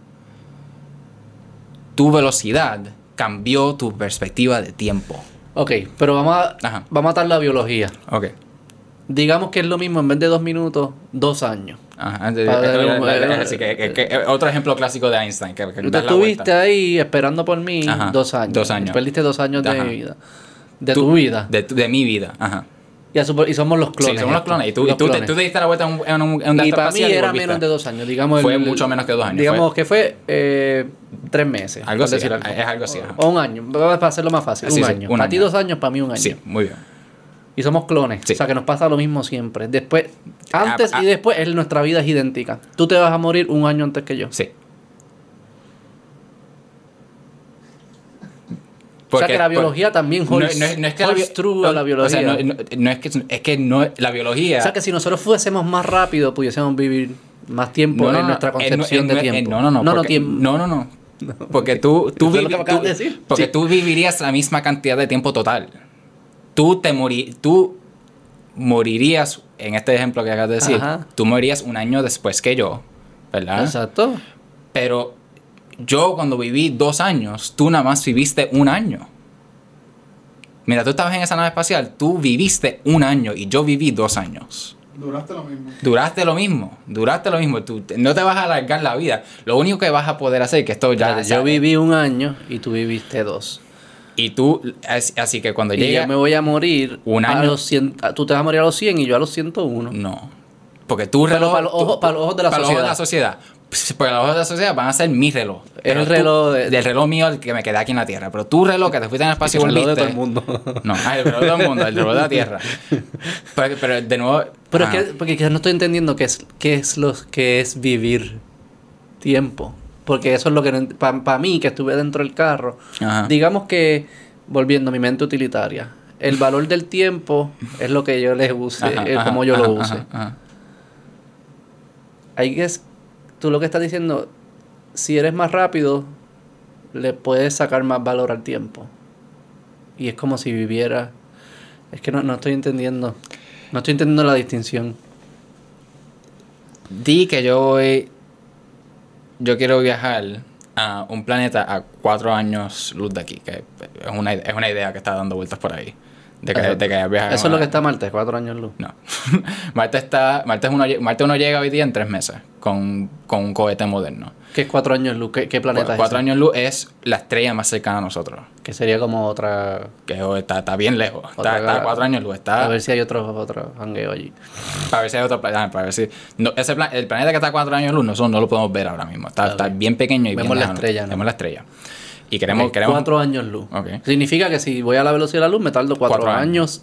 B: tu velocidad cambió tu perspectiva de tiempo.
A: Ok, pero vamos a,
B: Ajá.
A: vamos a atar la biología.
B: Ok.
A: Digamos que es lo mismo, en vez de dos minutos, dos años.
B: Ajá, de- de- de- de- así que- que- que- otro ejemplo clásico de Einstein. Que, que
A: Tú estuviste ahí esperando por mí
B: Ajá,
A: dos años.
B: dos años.
A: Perdiste dos años de
B: Ajá.
A: mi vida. De
B: Tú-
A: tu vida.
B: De, de mi vida. Ajá.
A: Y, y somos los clones.
B: sí, somos los clones. Y tú, y tú, te,
A: clones.
B: tú te diste la vuelta en un, en un, en un
A: Y para mí era menos de dos años. Digamos,
B: Fue
A: el-
B: mucho menos que dos años,
A: Digamos
B: fue-
A: que fue eh, tres meses.
B: Algo así,
A: decir
B: es algo así.
A: O un año. Para hacerlo más fácil.
B: Sí,
A: un
B: sí,
A: año.
B: un
A: para ti
B: año.
A: dos años, para mí un año.
B: Sí, muy bien.
A: Y somos clones.
B: Sí.
A: O sea que nos pasa lo mismo siempre. Después, antes
B: Ah, ah.
A: y después, es- nuestra vida es idéntica. Tú te vas a morir un año antes que yo.
B: Sí.
A: o sea que la
B: por-
A: biología también
B: no,
A: holds,
B: no es- no es que la,
A: a biología.
B: O sea, no, es que, es que no, la biología.
A: O sea que si nosotros fuésemos más rápido, pudiésemos vivir más tiempo en nuestra concepción de tiempo.
B: No, no, no.
A: No, no,
B: porque-
A: tiempo.
B: no, no, no. Porque tú, tú,
A: ¿Eso es lo
B: vivi- tú-
A: de decir?
B: porque
A: Sí.
B: tú vivirías la misma cantidad de tiempo total. Tú te morí, tú morirías, en este ejemplo que acabas de decir,
A: Ajá.
B: tú morirías un año después que yo, ¿verdad?
A: Exacto.
B: Pero yo cuando viví dos años, tú nada más viviste un año. Mira, tú estabas en esa nave espacial, tú viviste un año y yo viví dos años.
C: Duraste lo mismo.
B: Duraste lo mismo, duraste lo mismo. Tú no te vas a alargar la vida. Lo único que vas a poder hacer, que esto ya.
A: Yo viví un año y tú viviste dos.
B: Y tú, as- así que cuando
A: Y
B: llegue.
A: yo me voy a morir
B: Un
A: a
B: año.
A: los 100. Tú te vas a morir a los 100 y yo a los 101.
B: No. Porque tu
A: Pero
B: reloj.
A: para los ojos-
B: tú-
A: para los ojos de la
B: para los ojos de la
A: sociedad.
B: sociedad. Pues, Porque los ojos de la sociedad van a ser mi reloj. Pero
A: el
B: tú-
A: reloj de-
B: del reloj mío, el que me quedé aquí en la Tierra. Pero tu reloj que te fuiste en el espacio y
A: El reloj de todo el mundo.
B: No, ah, el reloj de todo el mundo, el reloj de la Tierra. Pero, pero de nuevo.
A: Pero
B: ajá.
A: es que, porque quizás no estoy entendiendo qué es, qué es lo que es vivir tiempo. Porque eso es lo que para mí, que estuve dentro del carro.
B: Ajá.
A: Digamos que, volviendo a mi mente utilitaria, el valor del tiempo es lo que yo les use,
B: Ajá,
A: eh, como yo lo use. Ahí es, tú lo que estás diciendo, si eres más rápido, le puedes sacar más valor al tiempo. Y es como si viviera. Es que no, no estoy entendiendo. No estoy entendiendo la distinción.
B: Di que yo voy. Yo quiero viajar a un planeta a cuatro años luz de aquí, que es una, es una idea que está dando vueltas por ahí. De que,
A: Eso-
B: de que viajar
A: Eso es lo que está Marte, cuatro años luz.
B: No. Marte está. Marte, es uno, Marte uno llega hoy día en tres meses con, con un cohete moderno.
A: ¿Qué es cuatro años luz? ¿Qué, qué planeta
B: Cu-
A: es
B: cuatro
A: ese?
B: años luz es la estrella más cercana a nosotros.
A: Que sería como otra...
B: Que oh, está, está bien lejos.
A: Otra
B: Está, está cuatro años luz. Está,
A: A ver si hay otro, otro jangueo allí.
B: Para ver si hay otro planeta. Para ver si. No, ese plan- el planeta que está a cuatro años luz, nosotros no lo podemos ver ahora mismo. Está, está bien pequeño y
A: Vemos
B: bien
A: la
B: lejano.
A: estrella, ¿no?
B: Vemos la estrella. Y queremos. Queremos
A: Cuatro años luz.
B: Ok.
A: Significa que si voy a la velocidad de la luz me tardo cuatro,
B: Cuatro años.
A: años.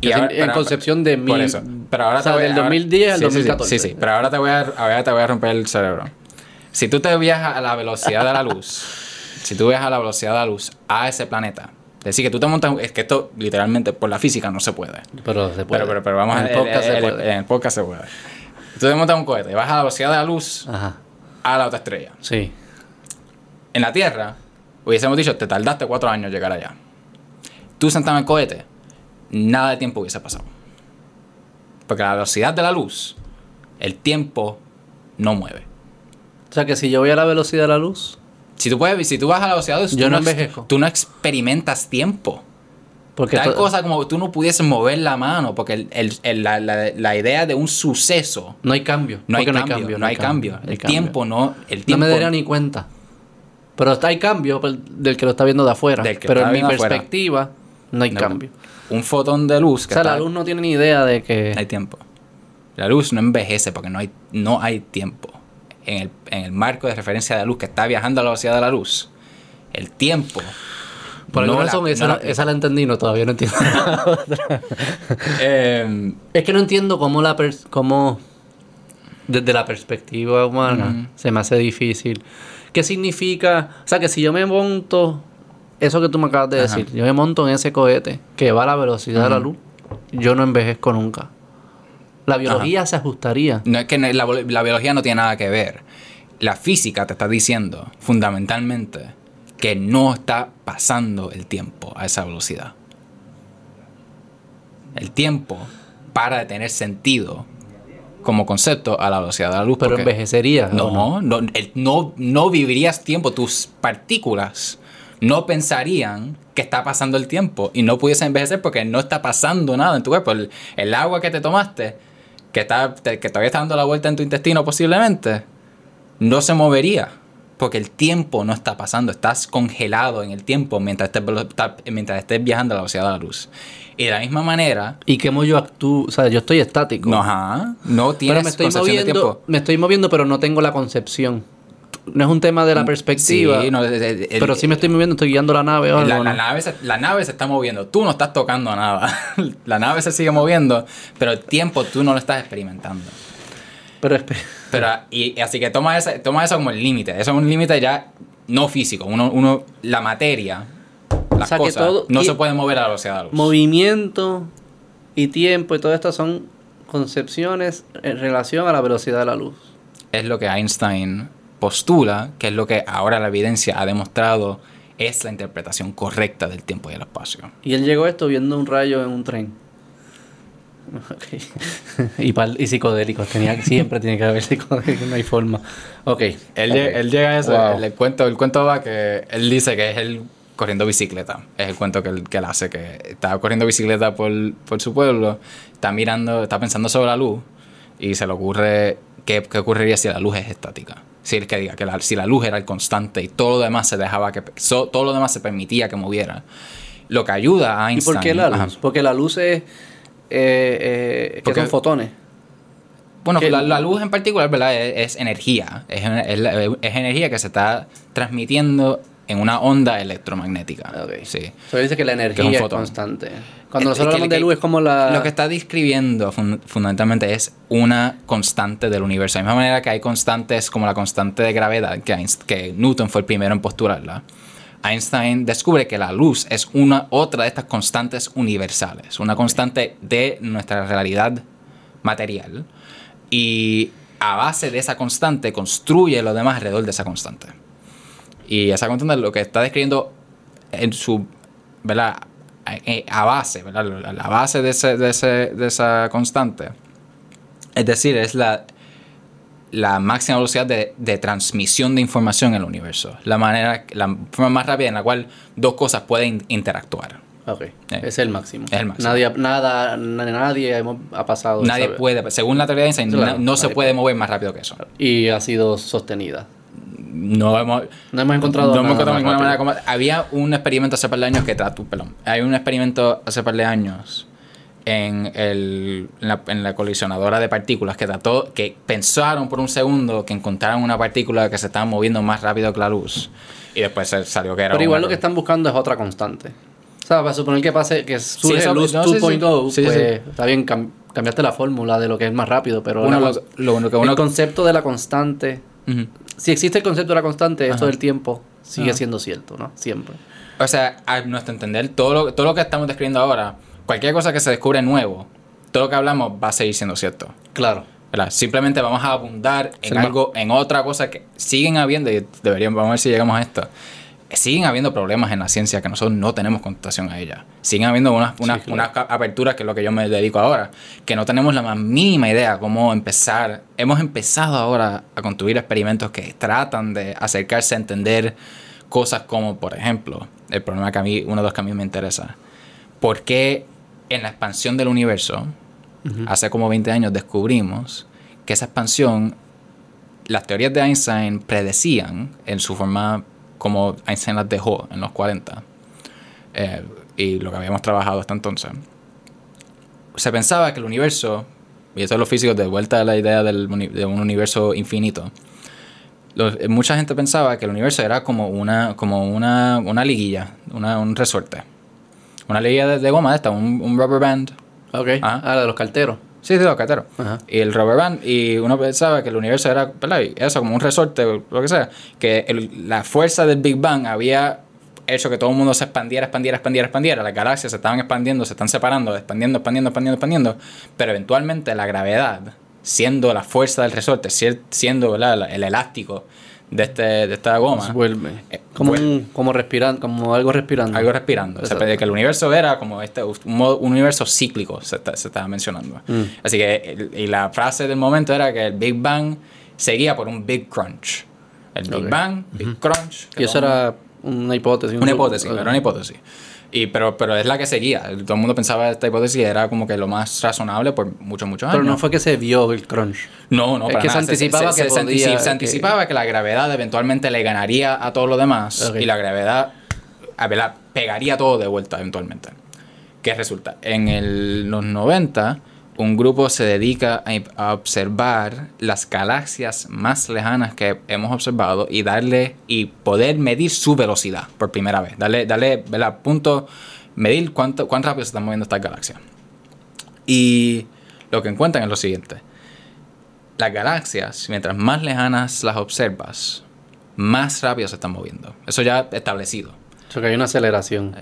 B: Y
A: Es
B: ahora-
A: en, concepción de
B: Por
A: mil.
B: eso. Pero ahora
A: o sea,
B: te voy-
A: del
B: ahora-
A: 2010 al
B: sí, sí, sí,
A: 2014.
B: Sí, sí, pero ahora te voy a, ahora te voy a romper el cerebro. Si tú te viajas a la velocidad de la luz, si tú viajas a la velocidad de la luz a ese planeta, decir que tú te montas, es que esto literalmente por la física no se puede.
A: Pero se puede.
B: Pero, pero, pero vamos
A: en
B: a
A: el podcast se
B: el-
A: puede.
B: En el podcast se puede. Tú te montas un cohete, vas a la velocidad de la luz
A: Ajá.
B: a la otra estrella.
A: Sí.
B: En la Tierra, hubiésemos dicho, te tardaste cuatro años en llegar allá. Tú sentado en el cohete, nada de tiempo hubiese pasado. Porque la velocidad de la luz, el tiempo no mueve.
A: O sea que si yo voy a la velocidad de la luz,
B: Si tú, puedes, si tú vas a la velocidad de la luz,
A: Yo
B: tú,
A: no
B: ex-
A: envejezco.
B: tú no experimentas tiempo.
A: porque
B: Tal cosa como tú no pudieses mover la mano, porque el- el- el- la, la- la idea de un suceso,
A: no hay cambio.
B: no hay, cambio, no hay cambio.
A: no hay
B: El tiempo no... El
A: No
B: tiempo
A: me daría ni cuenta. Pero está- hay cambio del que lo está viendo de afuera. Pero en mi
B: afuera.
A: perspectiva, no hay
B: no-
A: cambio.
B: Un fotón de luz
A: O
B: que
A: sea, la luz no tiene ni idea de que.
B: No hay tiempo. La luz no envejece porque no hay, no hay tiempo. En el, en el marco de referencia de la luz que está viajando a la velocidad de la luz, el tiempo.
A: Por alguna
B: no la-
A: razón,
B: no
A: esa,
B: la
A: la, esa la entendí, no, todavía no entiendo.
B: Eh,
A: es que no entiendo cómo la pers- cómo desde la perspectiva humana se me hace difícil. ¿Qué significa? O sea, que si yo me monto, eso que tú me acabas de
B: Ajá.
A: decir, yo me monto en ese cohete que va a la velocidad de la luz, yo no envejezco nunca. La biología se ajustaría.
B: no es que la, la biología no tiene nada que ver. La física te está diciendo, fundamentalmente, que no está pasando el tiempo a esa velocidad. El tiempo para de tener sentido como concepto a la velocidad de la luz.
A: Pero envejecería. ¿o
B: No, no, no, no vivirías tiempo. Tus partículas no pensarían que está pasando el tiempo y no pudiesen envejecer porque no está pasando nada en tu cuerpo. El, el agua que te tomaste, que, está, te- que todavía está dando la vuelta en tu intestino posiblemente, no se movería porque el tiempo no está pasando. Estás congelado en el tiempo mientras estés, mientras estés viajando a la velocidad de la luz. Y de la misma manera,
A: ¿Y cómo yo actúo? O sea, yo estoy estático.
B: no, ajá, no tienes
A: pero me estoy
B: concepción de
A: moviendo,
B: tiempo.
A: me estoy moviendo, pero no tengo la concepción. No es un tema de la perspectiva.
B: Mm, Sí, no, el- el-
A: pero sí me estoy moviendo, estoy guiando la nave o algo,
B: La, la
A: ¿no?
B: nave se, la nave se está moviendo, tú no estás tocando nada. la nave se sigue moviendo, pero el tiempo tú no lo estás experimentando.
A: Pero
B: Pero, y, así que toma, ese, toma eso como el límite. Eso es un límite ya no físico. Uno, uno, la materia, las
A: sea, que
B: cosas,
A: todo-
B: no se pueden mover a la velocidad de la luz.
A: movimiento y tiempo y todo esto son concepciones en relación a la velocidad de la luz.
B: es lo que Einstein postula, que es lo que ahora la evidencia ha demostrado es la interpretación correcta del tiempo y el espacio.
A: Y él llegó a esto viendo un rayo en un tren. Ok. y, pal- y psicodélicos. Tenía, siempre tiene que haber psicodélicos, no hay forma. Ok.
B: Él,
A: ok.
B: lle- él llega a eso,
A: Wow.
B: el, el cuento, el cuento va que él dice que es él corriendo bicicleta. Es el cuento que él, que él hace, que está corriendo bicicleta por, por su pueblo, está mirando, está pensando sobre la luz y se le ocurre qué, qué ocurriría si la luz es estática. Si él que diga que la, si la luz era el constante y todo lo demás se dejaba que so- todo lo demás se permitía que moviera. Lo que ayuda a
A: ¿Y
B: Einstein.
A: por qué la luz?
B: Ajá.
A: Porque la luz es. Eh, eh, que
B: Porque-
A: son fotones.
B: Bueno, la, la luz en particular, ¿verdad? Es, es energía. Es, es es energía que se está transmitiendo en una onda electromagnética.
A: Ok.
B: Sí.
A: So, dice que la
B: Que es un
A: energía es, constante. Cuando nosotros hablamos de luz es como la.
B: Lo que está describiendo fun- fundamentalmente es una constante del universo. De la misma manera que hay constantes como la constante de gravedad, que Newton fue el primero en postularla. Einstein descubre que la luz es una otra de estas constantes universales, una constante de nuestra realidad material y a base de esa constante construye lo demás alrededor de esa constante. Y esa constante lo que está describiendo en su, ¿verdad? Eh, A base, ¿verdad? La base de, ese- de, ese- de esa constante. Es decir, es la, la máxima velocidad de, de transmisión de información en el universo. La manera, la forma más rápida en la cual dos cosas pueden interactuar.
A: Ok.
B: Eh.
A: Es el máximo.
B: Es el máximo.
A: Nadie, nada, na- nadie ha pasado.
B: Nadie puede, según la teoría de Einstein,
A: Claro,
B: no, no se puede. mover más rápido que eso.
A: Y ha sido sostenida.
B: No hemos,
A: No hemos encontrado
B: no hemos encontrado ninguna manera como- Había un experimento hace par de años que trató, perdón, hay un experimento hace par de años en, el, en, la, en la colisionadora de partículas que trató, que pensaron por un segundo que encontraron una partícula que se estaba moviendo más rápido que la luz. Y después salió que era
A: Pero igual lo que están buscando es otra constante. O sea, para suponer que pase, que surge
B: eso-
A: luz
B: no, sí, sí.
A: 2.0,
B: Sí, sí,
A: pues
B: sí.
A: está bien, cam- cambiaste la fórmula de lo que es más rápido, pero
B: Uno lo- lo único que
A: el
B: uno-
A: concepto de la constante,
B: Ujú.
A: Si existe el concepto de la constante, esto
B: Ajá.
A: del tiempo sigue
B: Ajá.
A: siendo cierto, ¿no? Siempre.
B: O sea, a nuestro entender, todo lo, todo lo que estamos describiendo ahora, cualquier cosa que se descubre nuevo, todo lo que hablamos va a seguir siendo cierto.
A: Claro.
B: ¿verdad? Simplemente vamos a abundar en algo, en otra cosa que siguen habiendo, y deberíamos, vamos a ver si llegamos a esto. Siguen habiendo problemas en la ciencia que nosotros no tenemos contestación a ellas. Siguen habiendo unas, unas,
A: claro.
B: unas ca- aperturas, que es lo que yo me dedico ahora, que no tenemos la más mínima idea cómo empezar. Hemos empezado ahora a construir experimentos que tratan de acercarse a entender cosas como, por ejemplo, el problema que a mí, uno de los que a mí me interesa. ¿Por qué en la expansión del universo, hace como 20 años descubrimos que esa expansión, las teorías de Einstein predecían en su forma como Einstein las dejó en los 40, eh, y lo que habíamos trabajado hasta entonces, se pensaba que el universo, y eso es los físicos de vuelta a la idea del de un universo infinito, eh, mucha gente pensaba que el universo era como una, como una, una liguilla, una- un resorte. Una liguilla de, de goma esta, un, un rubber band.
A: Ok.
B: Ajá.
A: Ah, la de los carteros.
B: Sí, sí, los carteros.
A: Ajá.
B: Y el rubber band, y uno pensaba que el universo era, ¿verdad? Eso, como un resorte, lo que sea. Que el- la fuerza del Big Bang había hecho que todo el mundo se expandiera, expandiera, expandiera, expandiera. Las galaxias se estaban expandiendo, se están separando, expandiendo, expandiendo, expandiendo, expandiendo. Pero eventualmente la gravedad, siendo la fuerza del resorte, siendo el elástico de, este, de esta goma,
A: vuelve.
B: Eh,
A: Como,
B: vuelve.
A: un, como respirando, como algo respirando.
B: algo respirando. O sea, que el universo era como este, un, modo- un universo cíclico, se, está- se estaba mencionando.
A: Mm.
B: Así que, y la frase del momento era que el Big Bang seguía por un Big Crunch. El Big
A: Ok.
B: Bang, Big Crunch.
A: Y eso era una hipótesis. un-
B: Una hipótesis,
A: Ok.
B: era una hipótesis. Y, pero, pero es la que seguía. Todo el mundo pensaba esta hipótesis era como que lo más razonable por muchos, muchos años.
A: Pero no fue que se vio el crunch.
B: No, no,
A: Es
B: para
A: que se anticipaba que
B: se,
A: podía-
B: anticipaba que la gravedad eventualmente le ganaría a todo lo demás y la gravedad a ver, pegaría todo de vuelta eventualmente. ¿Qué resulta? En el- los 90, un grupo se dedica a, a observar las galaxias más lejanas que hemos observado y darle y poder medir su velocidad por primera vez. Darle, darle ¿verdad? punto, medir cuánto, cuán rápido se están moviendo estas galaxias. Y lo que encuentran es lo siguiente. Las galaxias, mientras más lejanas las observas, más rápido se están moviendo. Eso ya establecido.
A: O sea, que hay una aceleración.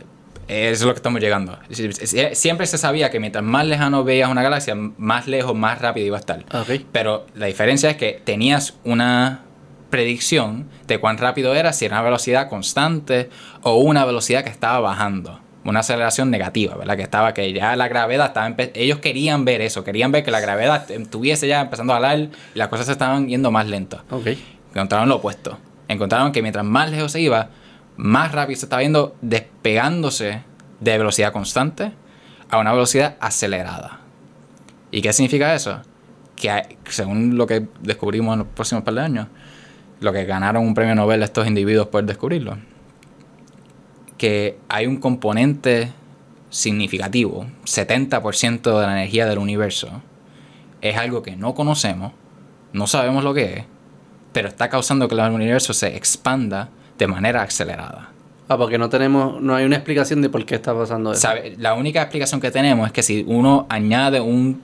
B: Eso es lo que estamos llegando. Sie- Siempre se sabía que mientras más lejano veías una galaxia, más lejos, más rápido iba a estar.
A: Ok.
B: Pero la diferencia es que tenías una predicción de cuán rápido era, si era una velocidad constante o una velocidad que estaba bajando. Una aceleración negativa, ¿verdad? Que estaba, que ya la gravedad estaba... Ellos querían ver eso, querían ver que la gravedad estuviese ya empezando a hablar y las cosas se estaban yendo más lentas encontraron lo opuesto. Encontraron que mientras más lejos se iba, más rápido se estaba viendo despegándose de velocidad constante a una velocidad acelerada. ¿Y qué significa eso? Que hay- según lo que descubrimos en los próximos par de años, lo que ganaron un premio Nobel estos individuos por descubrirlo, que hay un componente significativo, 70% de la energía del universo, es algo que no conocemos, no sabemos lo que es, pero está causando que el universo se expanda de manera acelerada.
A: Ah, porque no tenemos, no hay una explicación de por qué está pasando eso.
B: ¿Sabe? La única explicación que tenemos es que si uno añade un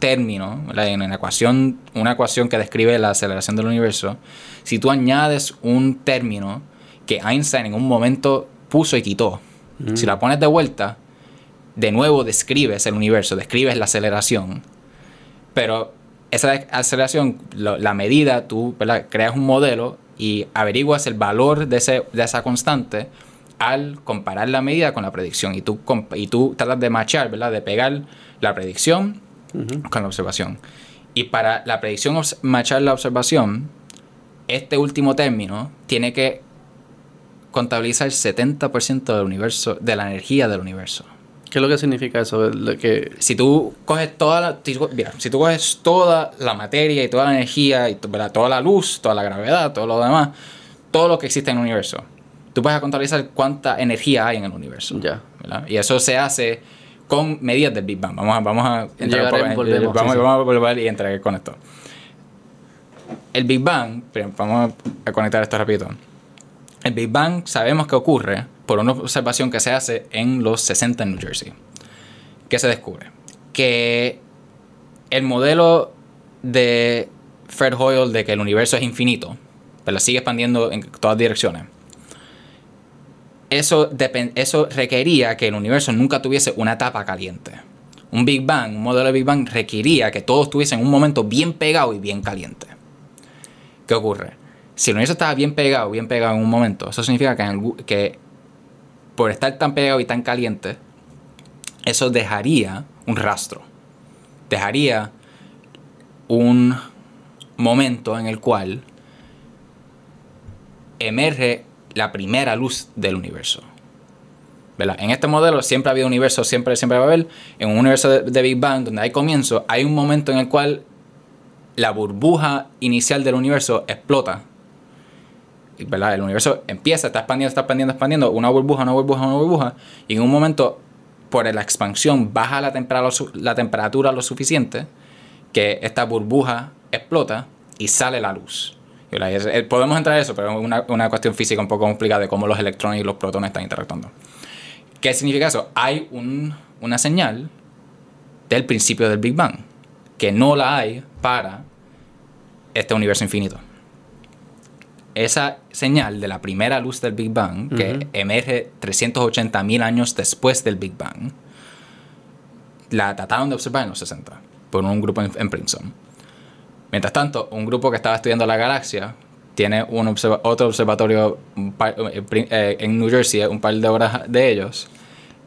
B: término ¿verdad? en la ecuación, una ecuación que describe la aceleración del universo, si tú añades un término que Einstein en un momento puso y quitó, si la pones de vuelta, de nuevo describes el universo, describes la aceleración, pero esa aceleración, la medida, tú ¿verdad? creas un modelo y averiguas el valor de, ese, de esa constante al comparar la medida con la predicción. Y tú, y tú tratas de machar, ¿verdad? de pegar la predicción con la observación. Y para la predicción machar la observación, este último término tiene que contabilizar el 70% del universo, de la energía del universo.
A: ¿Qué es lo que significa eso? Que,
B: Si tú coges toda la, si tú- mira, si tú coges toda la materia y toda la energía y ¿verdad? toda la luz, toda la gravedad, todo lo demás, todo lo que existe en el universo, tú puedes contabilizar cuánta energía hay en el universo.
A: Ya.
B: ¿verdad? Y eso se hace con medidas del Big Bang. Vamos a, vamos a entrar en-
A: volvemos,
B: vamos,
A: sí, sí.
B: vamos a volver y entrar con esto. El Big Bang, vamos a conectar esto rápido. El Big Bang sabemos que ocurre por una observación que se hace en los 60 en New Jersey. ¿Qué se descubre? Que el modelo de Fred Hoyle de que el universo es infinito, pero sigue expandiendo en todas direcciones, eso, eso requería que el universo nunca tuviese una etapa caliente. Un Big Bang, un modelo de Big Bang requería que todo estuviese en un momento bien pegado y bien caliente. ¿Qué ocurre? Si el universo estaba bien pegado, bien pegado en un momento, eso significa que por estar tan pegado y tan caliente, eso dejaría un rastro. Dejaría un momento en el cual emerge la primera luz del universo. En este modelo siempre ha habido universo, siempre, siempre va a haber. En un universo de, Big Bang, donde hay comienzo, hay un momento en el cual la burbuja inicial del universo explota. ¿Verdad? El universo empieza, está expandiendo, está expandiendo, expandiendo, una burbuja, una burbuja, una burbuja, y en un momento, por la expansión, baja la, la temperatura lo suficiente que esta burbuja explota y sale la luz. Eh, podemos entrar en eso, pero es una, una, cuestión física un poco complicada de cómo los electrones y los protones están interactuando. ¿Qué significa eso? Hay un, una señal del principio del Big Bang que no la hay para este universo infinito. Esa señal de la primera luz del Big Bang, que emerge 380.000 años después del Big Bang, la trataron de observar en los 60 por un grupo en Princeton. Mientras tanto, un grupo que estaba estudiando la galaxia tiene un otro observatorio eh, eh, en New Jersey, un par de horas de ellos,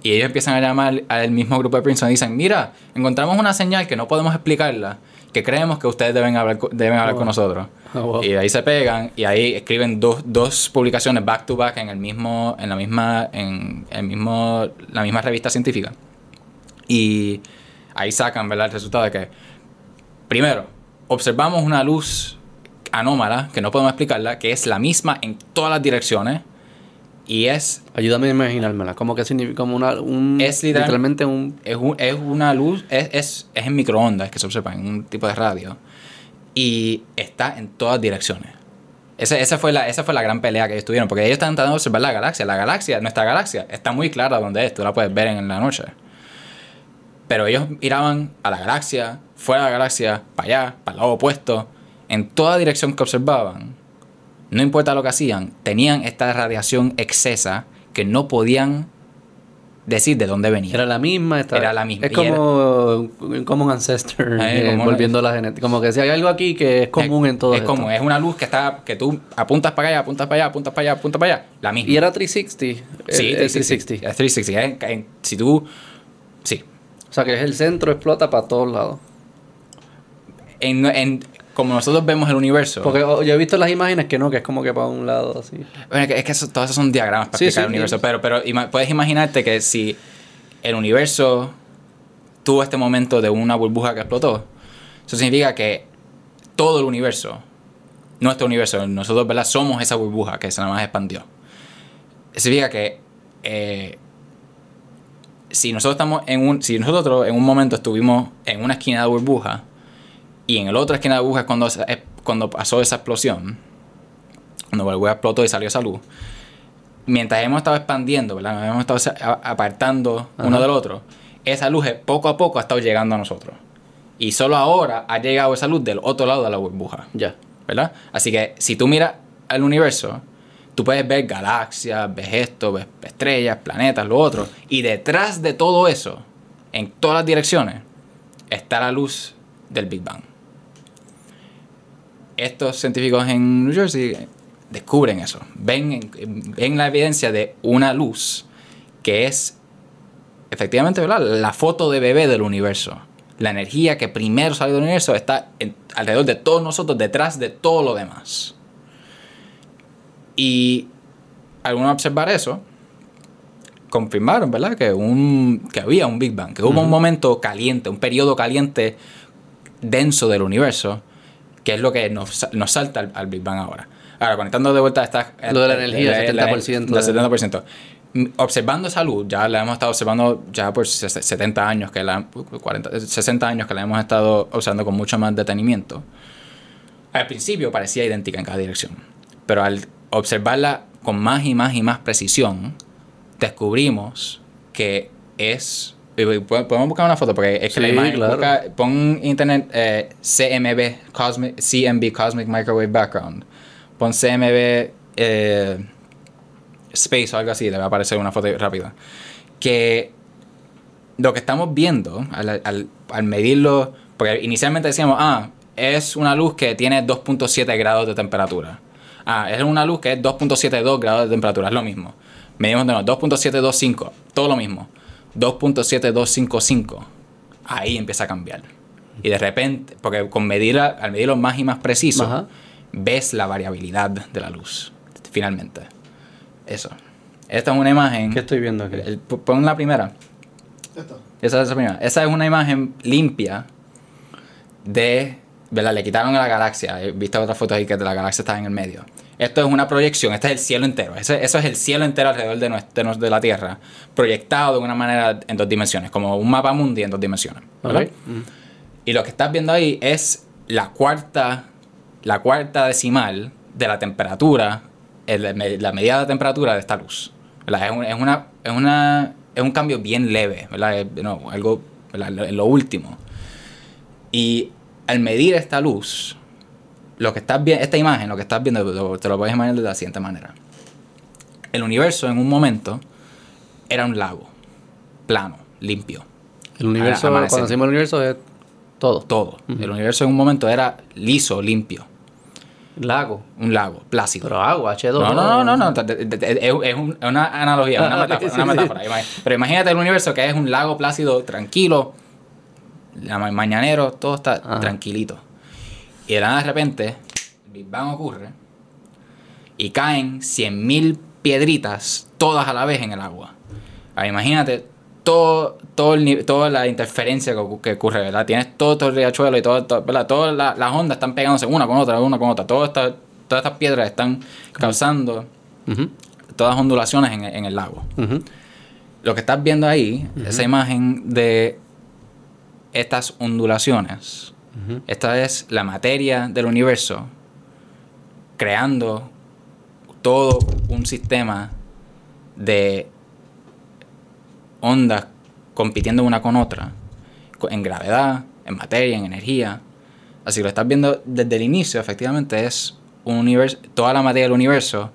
B: y ellos empiezan a llamar al mismo grupo de Princeton y dicen, mira, encontramos una señal que no podemos explicarla, que creemos que ustedes deben hablar, deben hablar con oh. nosotros. Oh, y ahí se pegan y ahí escriben dos, dos, publicaciones back to back en el mismo, en la misma, en el mismo, la misma revista científica. Y ahí sacan, ¿verdad? El resultado de que, primero, observamos una luz anómala, que no podemos explicarla, que es la misma en todas las direcciones. Y es.
A: Ayúdame a imaginármela. Como que significa como una. Un,
B: es literalmente un. Es, una luz. Es, es, es en microondas que se observa en un tipo de radio. Y está en todas direcciones. Esa, esa, fue la, esa fue la gran pelea que ellos tuvieron. Porque ellos están tratando de observar la galaxia. La galaxia, nuestra galaxia, está muy clara donde es. Tú la puedes ver en la noche. Pero ellos miraban a la galaxia, fuera de la galaxia, para allá, para el lado opuesto, en toda dirección que observaban. No importa lo que hacían, tenían esta radiación excesa que no podían decir de dónde venía.
A: Era la misma.
B: era la misma.
A: Es como un common ancestor, eh, volviendo la genética. Como que si hay algo aquí que es común en todo
B: Es común, es una luz que está que tú apuntas para allá, apuntas para allá, apuntas para allá, apuntas para allá. La misma.
A: ¿Y era 360?
B: Sí, es 360. Es 360. si tú... Sí,
A: o sea, que es el centro, explota para todos lados.
B: En, como nosotros vemos el universo.
A: Porque yo he visto las imágenes que no, que es como que para un lado así.
B: Bueno, es que, eso, todos esos son diagramas para explicar el universo. Pero, pero puedes imaginarte que si el universo tuvo este momento de una burbuja que explotó, eso significa que todo el universo, nuestro universo, nosotros ¿verdad? somos esa burbuja que se nada más expandió. Eso significa que eh, si nosotros estamos en un, si nosotros en un momento estuvimos en una esquina de burbuja y en el otro esquina de burbuja es cuando, cuando pasó esa explosión, cuando la burbuja explotó y salió esa luz, mientras hemos estado expandiendo, ¿verdad? hemos estado apartando uno del otro, esa luz poco a poco ha estado llegando a nosotros. Y solo ahora ha llegado esa luz del otro lado de la burbuja.
A: Ya.
B: ¿Verdad? Así que si tú miras al universo, Tú puedes ver galaxias, ves esto, ves estrellas, planetas, lo otro. Y detrás de todo eso, en todas las direcciones, está la luz del Big Bang. Estos científicos en New Jersey descubren eso. Ven, ven la evidencia de una luz que es efectivamente la foto de bebé del universo. La energía que primero sale del universo está alrededor de todos nosotros, detrás de todo lo demás. Y al uno observar eso, confirmaron, ¿verdad? Que, un, que había un Big Bang, que hubo un momento caliente, un periodo caliente denso del universo, que es lo que nos, nos salta al, Big Bang ahora. Ahora, conectando de vuelta a esta...
A: Lo de la energía, el 70%.
B: 70%. Observando esa luz, ya la hemos estado observando ya por 70 años, que la, 40, 60 años que la hemos estado observando con mucho más detenimiento. Al principio parecía idéntica en cada dirección, pero al observarla con más y más y más precisión, descubrimos que es... eh, Podemos buscar una foto porque es que la imagen...
A: claro.
B: busca- pon internet eh, CMB, Cosmic, CMB, Cosmic Microwave Background. Pon CMB eh, Space o algo así, te va a aparecer una foto rápida. Que lo que estamos viendo al, al- al medirlo, porque inicialmente decíamos, ah, es una luz que tiene 2.7 grados de temperatura. Ah, es una luz que es 2.72 grados de temperatura, es lo mismo. Medimos de nuevo, 2.725, todo lo mismo. 2.7255, ahí empieza a cambiar. Y de repente, porque con medir, al medirlo más y más preciso,
A: Ajá.
B: ves la variabilidad de la luz, finalmente. Eso. Esta es una imagen.
A: ¿Qué estoy viendo aquí?
B: el- pon la primera.
C: Esto.
B: Esa es la primera. Esa es una imagen limpia de. ¿Verdad? Le quitaron a la galaxia. He visto otras fotos ahí que la galaxia está en el medio. Esto es una proyección. Este es el cielo entero. Ese- eso es el cielo entero alrededor de, nues- de, la Tierra. Proyectado de una manera en dos dimensiones. Como un mapa mundi en dos dimensiones.
A: Mm.
B: Y lo que estás viendo ahí es la cuarta, la cuarta decimal de la temperatura, el- la medida de temperatura de esta luz. ¿verdad? Es, un- es una, es, una, es un cambio bien leve, ¿verdad? Es, no, algo ¿verdad? Lo, lo último. Y al medir esta luz, lo que estás viendo, esta imagen, lo que estás viendo, lo- te lo puedes imaginar de la siguiente manera. El universo en un momento era un lago, plano, limpio.
A: El universo,
B: amanecer.
A: cuando decimos el universo es todo.
B: todo. El universo en un momento era liso, limpio.
A: Lago.
B: Un lago, plácido.
A: Pero agua, H2.
B: no, no, no, no, no. Es, es un- es una analogía, una metáfora.
A: sí,
B: una
A: sí.
B: metáfora. Ima- Pero imagínate el universo que es un lago plácido, tranquilo, mañanero, todo está
A: Ajá.
B: tranquilito. Y de nada de repente, el Big Bang ocurre y caen 100.000 piedritas, todas a la vez en el agua. Ahora, imagínate todo, todo el toda la interferencia que, que ocurre, ¿verdad? Tienes todo, todo el riachuelo y todo, todo- ¿verdad? Todas la- las ondas están pegándose una con otra, una con otra. Todo esta- todas estas piedras están causando
A: Ujú,
B: todas ondulaciones en, en el lago. Lo que estás viendo ahí, esa imagen de estas ondulaciones, Esta es la materia del universo creando todo un sistema de ondas compitiendo una con otra, en gravedad, en materia, en energía. Así que lo estás viendo desde el inicio, efectivamente, es un universo, toda la materia del universo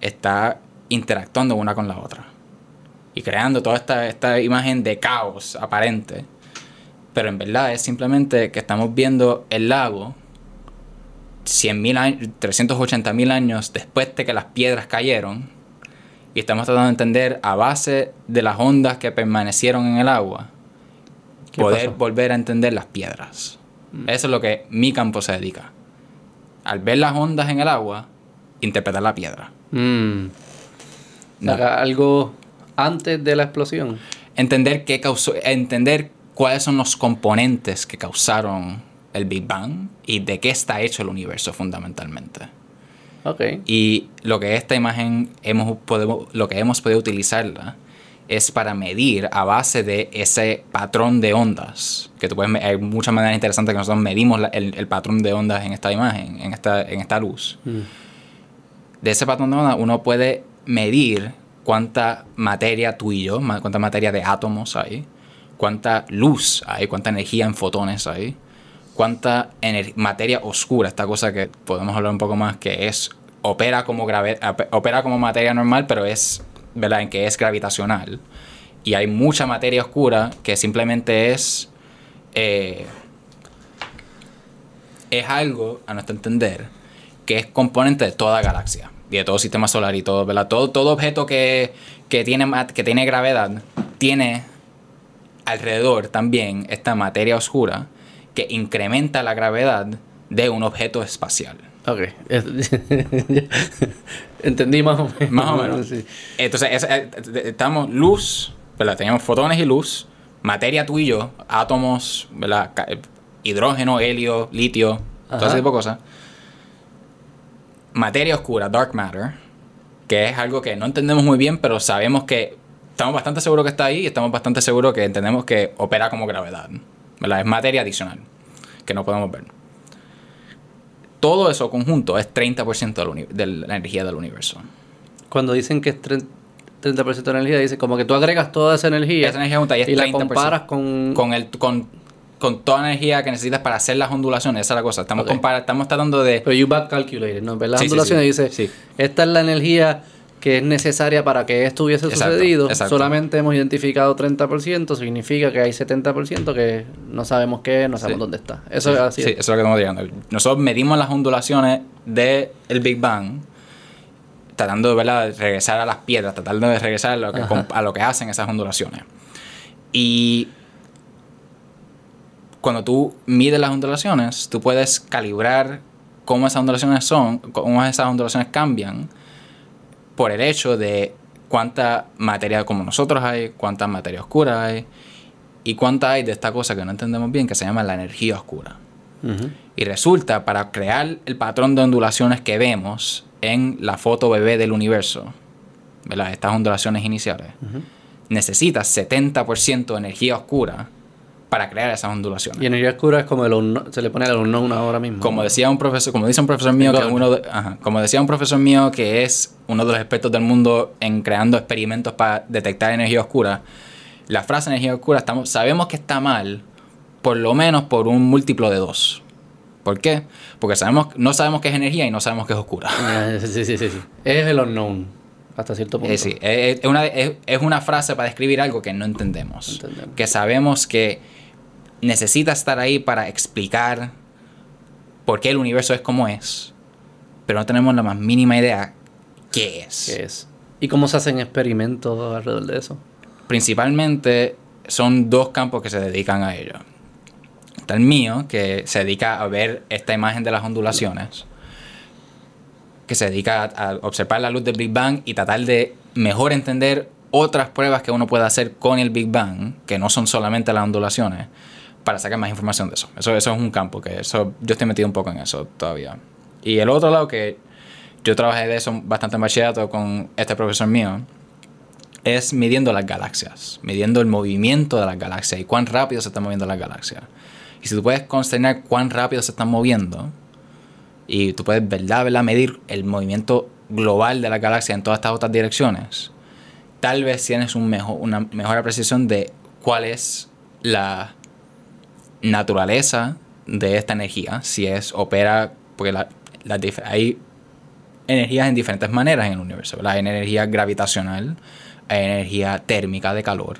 B: está interactuando una con la otra y creando toda esta, esta imagen de caos aparente. Pero en verdad es simplemente que estamos viendo el lago 100.000 años, 380.000 años después de que las piedras cayeron y estamos tratando de entender a base de las ondas que permanecieron en el agua
A: ¿Qué
B: poder
A: pasó?
B: volver a entender las piedras. Eso es lo que mi campo se dedica. Al ver las ondas en el agua, interpretar la piedra.
A: Mm.
B: No.
A: Algo antes de la explosión.
B: entender qué causó, entender cuáles son los componentes que causaron el Big Bang y de qué está hecho el universo fundamentalmente.
A: Ok.
B: Y lo que esta imagen hemos podemos, lo que hemos podido utilizarla es para medir a base de ese patrón de ondas. Que tú puedes, hay muchas maneras interesantes que nosotros medimos la- el, el patrón de ondas en esta imagen, en esta, en esta luz.
A: Mm.
B: De ese patrón de ondas uno puede medir cuánta materia tú y yo, cuánta materia de átomos hay, cuánta luz hay, cuánta energía en fotones hay, cuánta materia oscura, esta cosa que podemos hablar un poco más, que es opera como opera como materia normal, pero es, ¿verdad? En que es gravitacional. Y hay mucha materia oscura que simplemente es eh, es algo, a nuestro entender, que es componente de toda galaxia y de todo sistema solar y todo, ¿verdad? Todo, todo objeto que, que, tiene, que tiene gravedad tiene alrededor también esta materia oscura que incrementa la gravedad de un objeto espacial.
A: Ok. Entendí más o menos.
B: Más o menos.
A: Sí.
B: Entonces, es- eh, estamos luz, ¿verdad? Tenemos fotones y luz, materia tú y yo, átomos, ¿verdad? Eh, Hidrógeno, helio, litio, todo ese tipo de cosas. Materia oscura, dark matter, que es algo que no entendemos muy bien, pero sabemos que estamos bastante seguros que está ahí y estamos bastante seguros que entendemos que opera como gravedad. ¿verdad? Es materia adicional que no podemos ver. Todo eso conjunto es 30% del uni- de la energía del universo.
A: Cuando dicen que es, tre- 30% de energía, dice como que tú agregas toda esa energía,
B: Esa energía junta y es
A: la
B: 30%.
A: comparas con...
B: con el con, con toda la energía que necesitas para hacer las ondulaciones, esa es la cosa. Estamos
A: Ok.
B: compara- estamos tratando de
A: Pero you back calculated, ¿no? Las
B: Sí,
A: ondulaciones
B: sí.
A: dice, esta es la energía que es necesaria para que esto hubiese
B: Exacto,
A: sucedido.
B: exacto.
A: Solamente hemos identificado 30%, significa que hay 70% que no sabemos qué es, no sabemos
B: Sí.
A: dónde está. Eso
B: Sí,
A: es así.
B: Sí, eso es lo que estamos llegando. Nosotros medimos las ondulaciones del Big Bang, tratando ¿verdad? de regresar a las piedras, tratando de regresar a lo, que, a lo que hacen esas ondulaciones. Y cuando tú mides las ondulaciones, tú puedes calibrar cómo esas ondulaciones son, cómo esas ondulaciones cambian por el hecho de cuánta materia como nosotros hay, cuánta materia oscura hay y cuánta hay de esta cosa que no entendemos bien que se llama la energía oscura. Y resulta, para crear el patrón de ondulaciones que vemos en la foto bebé del universo, ¿verdad? Estas ondulaciones iniciales, necesitas 70% de energía oscura para crear esas ondulaciones.
A: Y energía oscura es como el unknown- se le pone el unknown ahora mismo.
B: Como decía un profesor, como dice un profesor mío que uno de- ajá, como decía un profesor mío que es uno de los expertos del mundo en creando experimentos para detectar energía oscura, la frase energía oscura estamos, sabemos que está mal por lo menos por un múltiplo de dos. ¿Por qué? Porque sabemos, no sabemos qué es energía y no sabemos qué es oscura.
A: Eh, Sí, sí, sí, sí. Es el unknown, hasta cierto punto.
B: Es, es, es una, es, es una frase para describir algo que no entendemos.
A: Entendemos.
B: Que sabemos que necesita estar ahí para explicar por qué el universo es como es, pero no tenemos la más mínima idea qué es.
A: ¿Qué es? ¿Y cómo se hacen experimentos alrededor de eso?
B: Principalmente son dos campos que se dedican a ello. Está el mío, que se dedica a ver esta imagen de las ondulaciones, que se dedica a, a observar la luz del Big Bang y tratar de mejor entender otras pruebas que uno puede hacer con el Big Bang, que no son solamente las ondulaciones, para sacar más información de eso. Eso, es un campo que yo estoy metido un poco en eso todavía. Y el otro lado que yo trabajé de eso bastante en bachillerato con este profesor mío, es midiendo las galaxias, midiendo el movimiento de las galaxias y cuán rápido se están moviendo las galaxias. Y si tú puedes consternar cuán rápido se están moviendo, y tú puedes, ¿verdad, verdad, medir el movimiento global de las galaxias en todas estas otras direcciones, tal vez tienes una mejor precisión de cuál es la naturaleza de esta energía, si es, opera, porque la- hay energías en diferentes maneras en el universo. ¿verdad? Hay energía gravitacional, hay energía térmica de calor,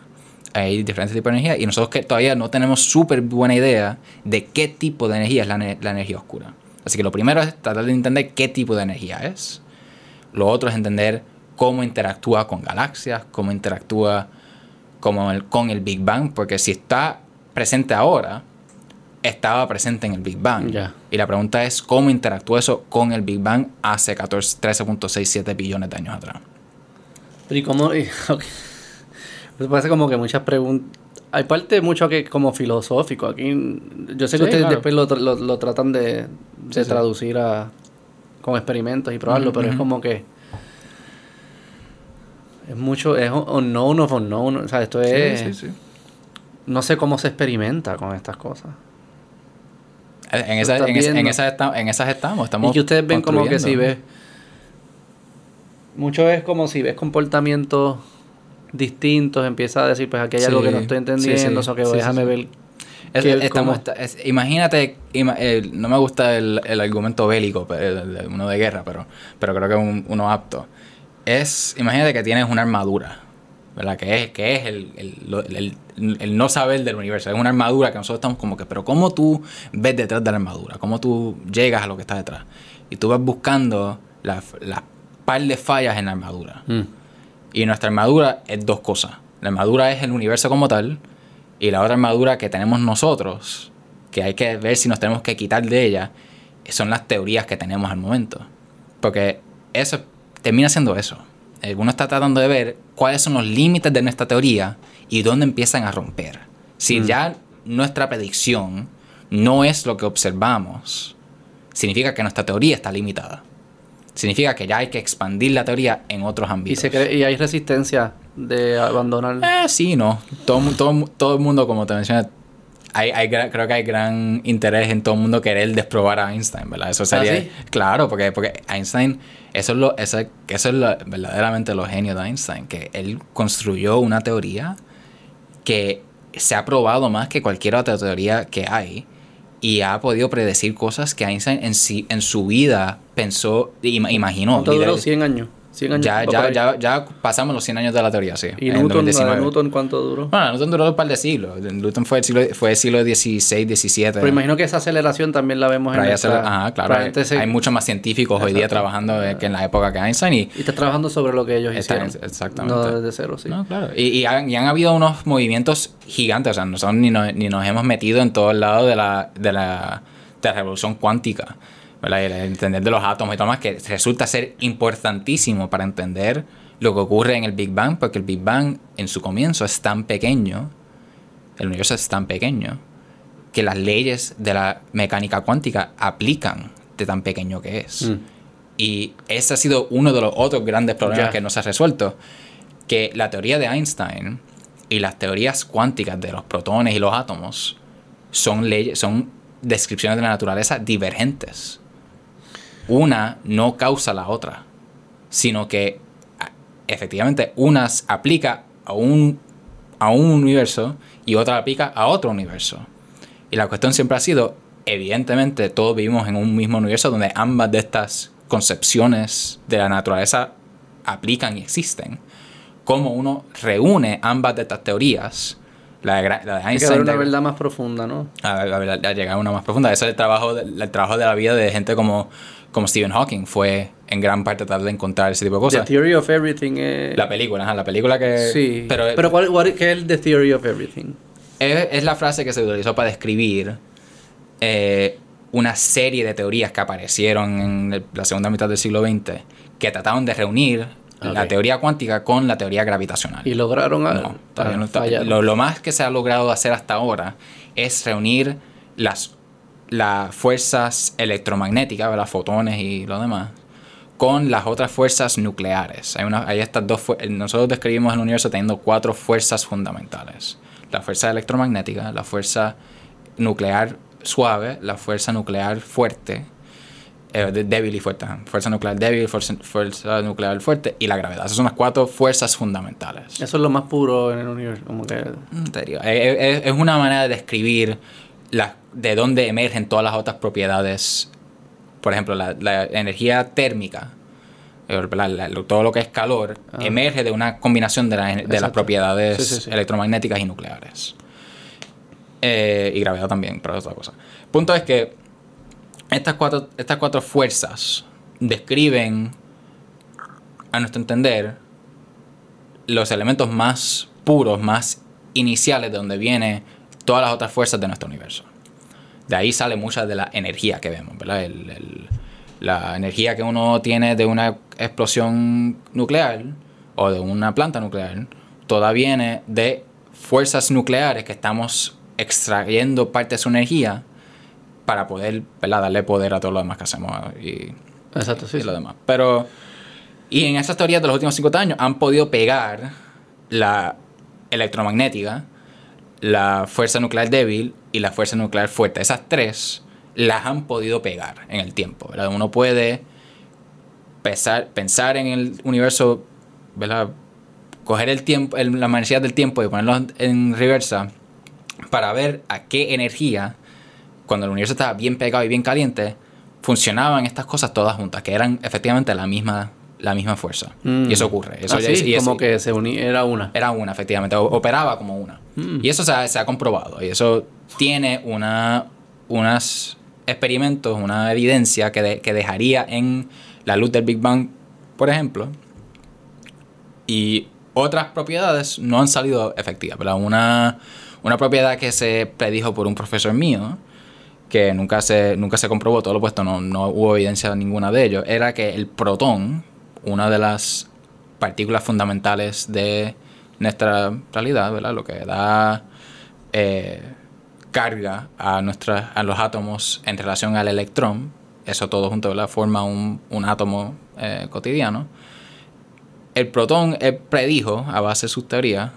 B: hay diferentes tipos de energía y nosotros que todavía no tenemos súper buena idea de qué tipo de energía es la, la energía oscura. Así que lo primero es tratar de entender qué tipo de energía es. Lo otro es entender cómo interactúa con galaxias, cómo interactúa como el- con el Big Bang, porque si está presente ahora, estaba presente en el Big Bang. Y la pregunta es cómo interactúa eso con el Big Bang hace 14 13.67 billones de años atrás.
A: Pero ¿y cómo? y- ok. Pues parece como que muchas preguntas... Hay parte mucho que como filosófico. Aquí yo sé que
B: Sí,
A: ustedes
B: claro.
A: después lo, lo, lo tratan de, de
B: Sí, sí.
A: traducir a con experimentos y probarlo, pero es como que es mucho, es un unknown of unknown. O sea, esto es... No sé cómo se experimenta con estas cosas.
B: En, esa-
A: estás
B: en, esa- en
A: viendo.
B: esas esta- en esas estamos. estamos
A: y que ustedes ven como que si ves... Mucho es como si ves comportamientos distintos, empieza a decir, pues aquí hay algo que no estoy entendiendo,
B: sí,
A: o que déjame ver
B: Es-
A: que-
B: estamos- está- es- imagínate, ima- eh, no me gusta el, el argumento bélico, pero el- el- uno de guerra, pero, pero creo que es un- uno apto. Es, imagínate que tienes una armadura, ¿verdad? Que es, que es el, el- lo- el- el no saber del universo. Es una armadura que nosotros estamos como que, pero ¿cómo tú ves detrás de la armadura? ¿Cómo tú llegas a lo que está detrás? Y tú vas buscando las las par de fallas en la armadura.
A: Mm.
B: Y nuestra armadura es dos cosas. La armadura es el universo como tal. Y la otra armadura que tenemos nosotros, que hay que ver si nos tenemos que quitar de ella, son las teorías que tenemos al momento. Porque eso termina siendo eso. Eh, Uno está tratando de ver cuáles son los límites de nuestra teoría y dónde empiezan a romper. Si
A: Mm.
B: ya nuestra predicción no es lo que observamos, significa que nuestra teoría está limitada. Significa que ya hay que expandir la teoría en otros
A: Y,
B: ámbitos.
A: se y hay resistencia de abandonar.
B: Eh, sí, no. Todo, todo, todo el mundo, como te mencioné, hay, creo que hay gran interés en todo el mundo querer desprobar a Einstein, ¿verdad? Eso sería...
A: ¿sí?
B: Claro, porque, porque Einstein, eso es, lo, eso, es- eso es lo- verdaderamente lo genio de Einstein, que él construyó una teoría que se ha probado más que cualquier otra teoría que hay y ha podido predecir cosas que Einstein en, sí, en su vida pensó, ima- imaginó.
A: ¿Cuánto duró?
B: literal-
A: 100 años. 100 años.
B: ya, ya, ya, ya pasamos los 100 años de la teoría, sí.
A: ¿Y
B: en
A: Newton, la de
B: 2019.
A: Newton cuánto duró?
B: Bueno, Newton duró un par de siglos. Newton fue el siglo, fue el siglo XVI, XVII.
A: Pero imagino que esa aceleración también la vemos en nuestra-
B: ajá, claro. Hay,
A: se-
B: hay muchos más científicos hoy día
A: Exacto.
B: trabajando eh, que en la época que Einstein y...
A: Y estás trabajando sobre lo que ellos
B: Está-
A: hicieron.
B: exactamente.
A: No desde cero, sí.
B: No, claro. Y, y han, y han habido unos movimientos gigantes. O sea, nosotros ni nos, ni nos hemos metido en todo el lado de la, de la, de la revolución cuántica. El entender de los átomos y todo más, que resulta ser importantísimo para entender lo que ocurre en el Big Bang, porque el Big Bang en su comienzo es tan pequeño, el universo es tan pequeño, que las leyes de la mecánica cuántica aplican de tan pequeño que es.
A: Mm.
B: Y ese ha sido uno de los otros grandes problemas que no se ha resuelto. Que la teoría de Einstein y las teorías cuánticas de los protones y los átomos son leyes, son descripciones de la naturaleza divergentes. Una no causa la otra, sino que efectivamente una aplica a un, a un universo y otra aplica a otro universo. Y la cuestión siempre ha sido, evidentemente todos vivimos en un mismo universo donde ambas de estas concepciones de la naturaleza aplican y existen. Cómo uno reúne ambas de estas teorías, la de, la de Einstein,
A: una verdad más profunda, ¿no?
B: a, a- a- a llegar a una más profunda. Ese es el trabajo, de, el trabajo de la vida de gente como, como Stephen Hawking. Fue en gran parte tratar de encontrar ese tipo de
A: The
B: cosas.
A: Theory of Everything es...
B: La película, ajá, la película que...
A: Sí.
B: Pero,
A: Pero, ¿cuál, cuál- ¿qué es The Theory of Everything?
B: es, es la frase que se utilizó para describir eh, una serie de teorías que aparecieron en el- la segunda mitad del siglo XX que trataron de reunir la teoría cuántica con la teoría gravitacional.
A: ¿Y lograron algo?
B: No, todavía
A: Ah,
B: no está-
A: fallaron.
B: Lo, lo más que se ha logrado hacer hasta ahora es reunir las, las fuerzas electromagnéticas, las fotones y lo demás, con las otras fuerzas nucleares. Hay, una, hay estas dos Nosotros describimos el universo teniendo cuatro fuerzas fundamentales. La fuerza electromagnética, la fuerza nuclear suave, la fuerza nuclear fuerte, eh, débil y fuerte. Fuerza nuclear débil, fuerza, fuerza nuclear fuerte y la gravedad. Esas son las cuatro fuerzas fundamentales.
A: Eso es lo más puro en el universo. Como que...
B: Mm, Es, es- es una manera de describir la- de dónde emergen todas las otras propiedades. Por ejemplo, la, la energía térmica, eh, la- la- lo- todo lo que es calor,
A: Ah.
B: emerge de una combinación de, de las propiedades
A: Sí, sí, sí.
B: electromagnéticas y nucleares. Eh, y gravedad también, pero es otra cosa. Punto es que estas cuatro, estas cuatro fuerzas describen, a nuestro entender, los elementos más puros, más iniciales, de donde vienen todas las otras fuerzas de nuestro universo. De ahí sale mucha de la energía que vemos, ¿verdad? El- el- la energía que uno tiene de una explosión nuclear o de una planta nuclear, toda viene de fuerzas nucleares que estamos extrayendo parte de su energía para poder ¿verdad? darle poder a todo lo demás que hacemos y,
A: Exacto, sí.
B: y
A: sí.
B: lo demás. Pero, y en esas teorías de los últimos 50 años han podido pegar la electromagnética, la fuerza nuclear débil y la fuerza nuclear fuerte. Esas tres las han podido pegar en el tiempo. ¿verdad? Uno puede pensar, pensar en el universo, ¿verdad? coger el tiempo, el- la energía del tiempo y ponerlo en- reversa para ver a qué energía, cuando el universo estaba bien pegado y bien caliente, funcionaban estas cosas todas juntas, que eran efectivamente la misma, la misma fuerza.
A: Mm.
B: Y eso ocurre. Eso
A: Ah,
B: ya-
A: sí,
B: y eso-
A: como que se unía, era una.
B: era una, efectivamente, o- operaba como una. Y eso se ha, comprobado. Y eso tiene una, unos experimentos, una evidencia que, que dejaría en la luz del Big Bang, por ejemplo. Y otras propiedades no han salido efectivas. ¿verdad? Una, una propiedad que se predijo por un profesor mío, que nunca se, nunca se comprobó, todo lo puesto, no, no hubo evidencia ninguna de ello, era que el protón, una de las partículas fundamentales de nuestra realidad, ¿verdad? Lo que da eh, carga a, nuestra, a los átomos en relación al electrón, eso todo junto, ¿verdad? Forma un, un átomo eh, cotidiano. El protón él predijo, a base de sus teorías,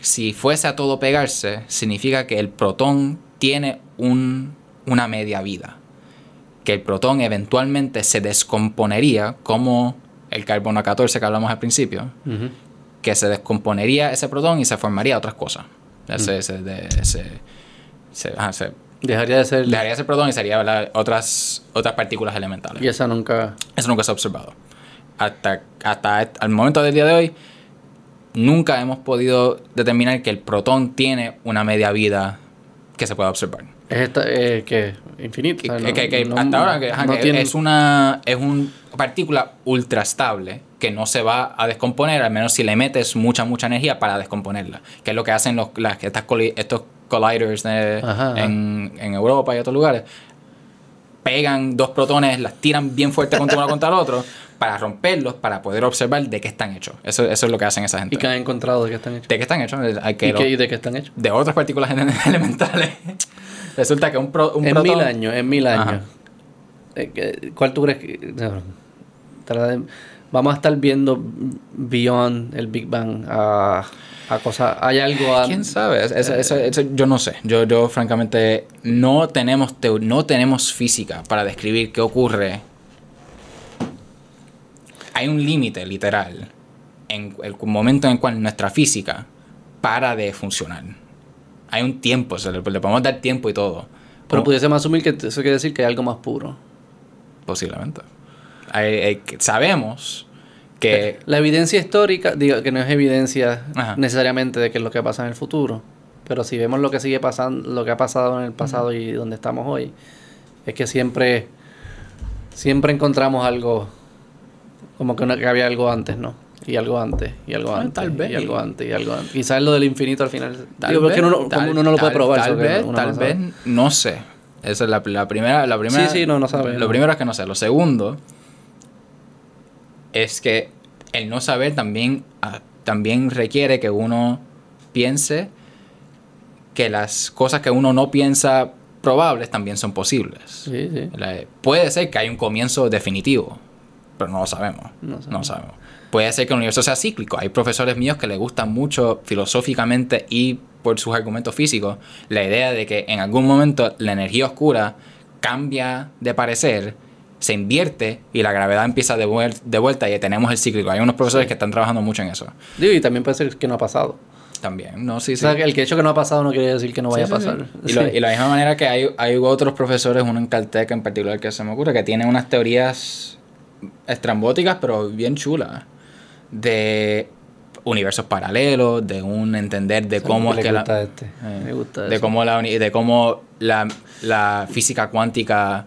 B: si fuese a todo pegarse, significa que el protón tiene un, una media vida. Que el protón eventualmente se descomponería como el carbono 14 que hablamos al principio. Que se descomponería ese protón y se formaría otras cosas. Ese,
A: Mm.
B: ese- de- ese- se- ajá, se-
A: Dejaría de ser.
B: dejaría ese protón y sería ¿verdad? otras, otras partículas elementales.
A: Y esa nunca.
B: Eso nunca se ha observado. Hasta, hasta al momento del día de hoy, nunca hemos podido determinar que el protón tiene una media vida que se pueda observar.
A: Es esta, eh, que infinita. O sea,
B: que-
A: no-
B: que
A: no-
B: hasta ahora que,
A: no tiene-
B: es una es una partícula ultra estable que no se va a descomponer al menos si le metes mucha mucha energía para descomponerla que es lo que hacen los, las, estas estos colliders de-
A: Ajá, ajá.
B: en, Europa y otros lugares pegan dos protones las tiran bien fuerte contra uno contra el otro para romperlos para poder observar de qué están hechos eso, eso es lo que hacen esa gente
A: Y que han encontrado de qué están hechos.
B: de qué están hechos que
A: ¿Y,
B: lo-
A: qué- y de qué están hechos?
B: de otras partículas elementales resulta que un, pro- un
A: En
B: protón
A: mil años, en mil
B: Ajá.
A: años. Eh, que- ¿Cuál tú crees que.? no, vamos a estar viendo beyond el Big Bang a, a cosas. ¿Hay algo a-
B: ¿Quién sabe? Eso, eso- eso yo no sé. Yo, yo francamente no tenemos, teo- no tenemos física para describir qué ocurre. Hay un límite literal en el momento en el cual nuestra física para de funcionar. Hay un tiempo, o sea, le, le podemos dar tiempo y todo.
A: Pero pudiésemos asumir que eso quiere decir que hay algo más puro.
B: Posiblemente. Hay- hay- sabemos que...
A: La evidencia histórica, digo que no es evidencia
B: Ajá.
A: necesariamente de que es lo que pasa en el futuro, pero si vemos lo que sigue pasando, lo que ha pasado en el pasado y donde estamos hoy, es que siempre, siempre encontramos algo, como que, había algo antes, ¿no? Y algo antes, y algo
B: Ah,
A: antes,
B: tal vez.
A: y algo antes, y algo antes. Quizás lo del infinito al final.
B: Tal
A: digo, porque
B: vez,
A: uno, no-
B: tal-
A: uno no lo puede
B: tal-
A: probar.
B: Tal vez, tal
A: no
B: vez, no sé. Esa es la, la primera, la primera.
A: Sí, sí, no, no sabe,
B: Lo
A: no.
B: primero es que no sé. Lo segundo es que el no saber también, ah, también requiere que uno piense que las cosas que uno no piensa probables también son posibles.
A: Sí, sí.
B: La- Puede ser que hay un comienzo definitivo, pero no lo sabemos.
A: No
B: No,
A: sabemos.
B: sabemos. Puede ser que el universo sea cíclico. Hay profesores míos que les gustan mucho filosóficamente y por sus argumentos físicos la idea de que en algún momento la energía oscura cambia de parecer, se invierte y la gravedad empieza de, vuel- de vuelta y tenemos el cíclico. Hay unos profesores
A: Sí.
B: que están trabajando mucho en eso
A: y también puede ser que no ha pasado.
B: también. No, sí,
A: O
B: sí.
A: sea, que el que hecho que no ha pasado no quiere decir que no vaya
B: Sí,
A: a pasar.
B: Y, lo- y la misma manera que hay, hay otros profesores, uno en Caltech en particular que se me ocurre, que tiene unas teorías estrambóticas pero bien chulas de universos paralelos, de un entender de cómo es que la,
A: este.
B: eh,
A: Me gusta
B: de
A: eso.
B: cómo la de cómo la, la física cuántica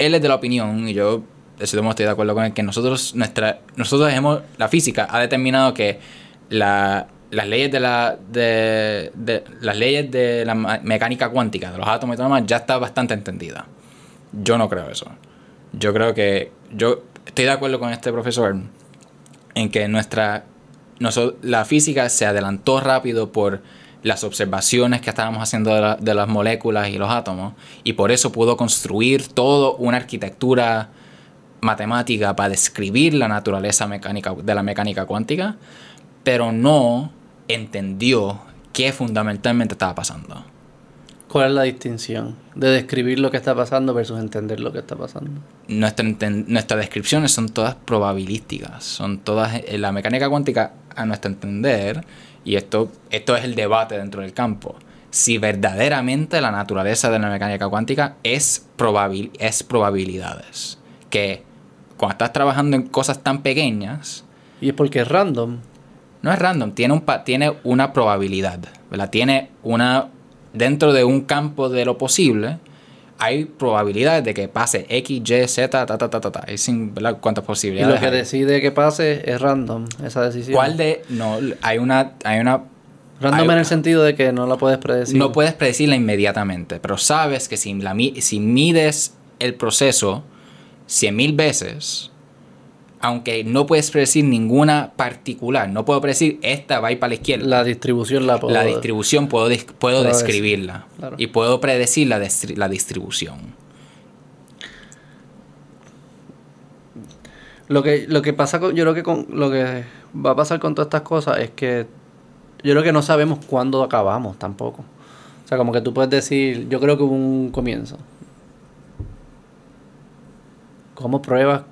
B: él es de la opinión y yo estoy de acuerdo con él que nosotros nuestra nosotros hemos la física ha determinado que la- las leyes de la de, de- las leyes de la mecánica cuántica de los átomos y todo lo demás ya está bastante entendida. Yo no creo eso. Yo creo que yo estoy de acuerdo con este profesor en que nuestra noso- la física se adelantó rápido por las observaciones que estábamos haciendo de, la- de las moléculas y los átomos y por eso pudo construir toda una arquitectura matemática para describir la naturaleza mecánica de la mecánica cuántica, pero no entendió qué fundamentalmente estaba pasando.
A: ¿Cuál es la distinción de describir lo que está pasando versus entender lo que está pasando?
B: Nuestra, nuestras descripciones son todas probabilísticas, son todas en la mecánica cuántica a nuestro entender, y esto, esto es el debate dentro del campo, si verdaderamente la naturaleza de la mecánica cuántica es, probabil, es probabilidades, que cuando estás trabajando en cosas tan pequeñas,
A: Y es porque es random.
B: no es random, tiene, un tiene una probabilidad, ¿verdad? Tiene una, dentro de un campo de lo posible, hay probabilidades de que pase X, Y, Z, ta, ta, ta, ta, ta. Hay sin, ¿verdad? cuántas
A: Y
B: posibilidades.
A: lo que
B: hay.
A: decide que pase es random, esa decisión.
B: ¿Cuál de, no, hay una, hay una,
A: Random
B: hay-
A: en el sentido de que no la puedes predecir.
B: no puedes predecirla inmediatamente, pero sabes que si, la, si mides el proceso 100.000 veces, aunque no puedes predecir ninguna particular, no puedo predecir esta va a ir para la izquierda.
A: La distribución la puedo...
B: la distribución puedo, puedo describirla
A: claro.
B: y puedo predecir la, la distribución.
A: Lo que, lo que pasa con, yo creo que con, lo que va a pasar con todas estas cosas es que yo creo que no sabemos cuándo acabamos tampoco. O sea, como que tú puedes decir, yo creo que hubo un comienzo. ¿Cómo pruebas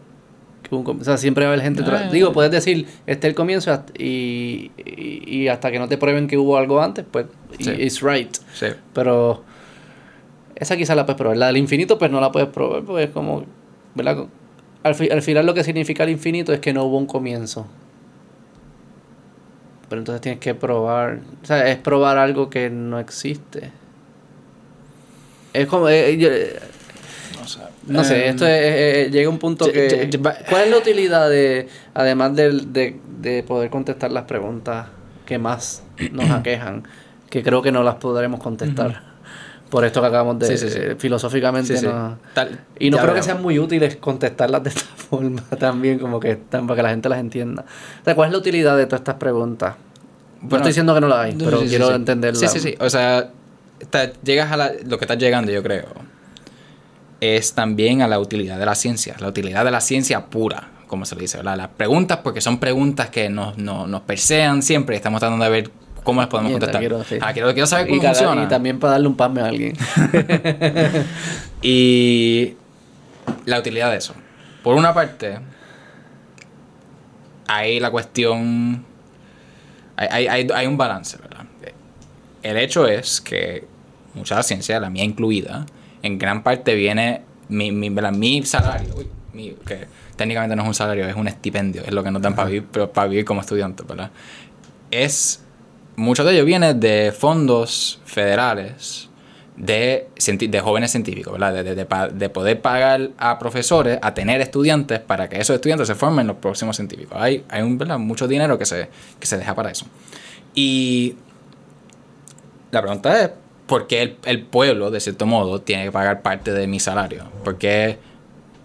A: O sea, siempre va a haber gente... tra-
B: Ah.
A: Digo, puedes decir, este es el comienzo hasta- y, y, y hasta que no te prueben que hubo algo antes, pues,
B: Sí.
A: it's right.
B: Sí.
A: Pero esa quizás la puedes probar. La del infinito, pues no la puedes probar, porque es como, ¿verdad? Al, fi- al final lo que significa el infinito es que no hubo un comienzo. Pero entonces tienes que probar, o sea, es probar algo que no existe. Es como, eh, yo-
B: No sé.
A: No sé,
B: Em,
A: esto es- eh, eh, llega a un punto que... ¿Cuál es la utilidad de, además de, de poder contestar las preguntas que más nos aquejan, que creo que no las podremos contestar? Por esto que acabamos de...
B: Sí, sí, sí.
A: eh, filosóficamente no...
B: Tal-
A: Y no creo que sean muy útiles contestarlas de esta forma también, como que están para que la gente las entienda. O sea, ¿cuál es la utilidad de todas estas preguntas? no estoy diciendo que no las hay, pero quiero entenderla.
B: Sí, sí, sí. O sea, llegas a la- lo que estás llegando, yo creo, es también a la utilidad de la ciencia, la utilidad de la ciencia pura, como se le dice, ¿verdad? Las preguntas, porque son preguntas que nos, nos, nos persean siempre y estamos tratando de ver cómo las podemos contestar.
A: quiero- sí.
B: Ah, quiero, quiero saber
A: y,
B: cómo
A: cada-
B: funciona.
A: y también para darle un pasme a alguien.
B: Y la utilidad de eso. Por una parte, hay la cuestión. Hay, hay, hay, un balance, ¿verdad? El hecho es que mucha de la ciencia, la mía incluida, en gran parte viene. Mi, mi, mi salario, uy, mi- que técnicamente no es un salario, es un estipendio, es lo que nos dan para vivir, pero para vivir como estudiantes, ¿verdad? Es. Mucho de ello viene de fondos federales de, de jóvenes científicos, ¿verdad? De, de- de de poder pagar a profesores, a tener estudiantes, para que esos estudiantes se formen los próximos científicos. Hay, hay un, ¿verdad? mucho dinero que se, que se deja para eso. Y la pregunta es, ¿por qué el, el pueblo, de cierto modo, tiene que pagar parte de mi salario? ¿Por qué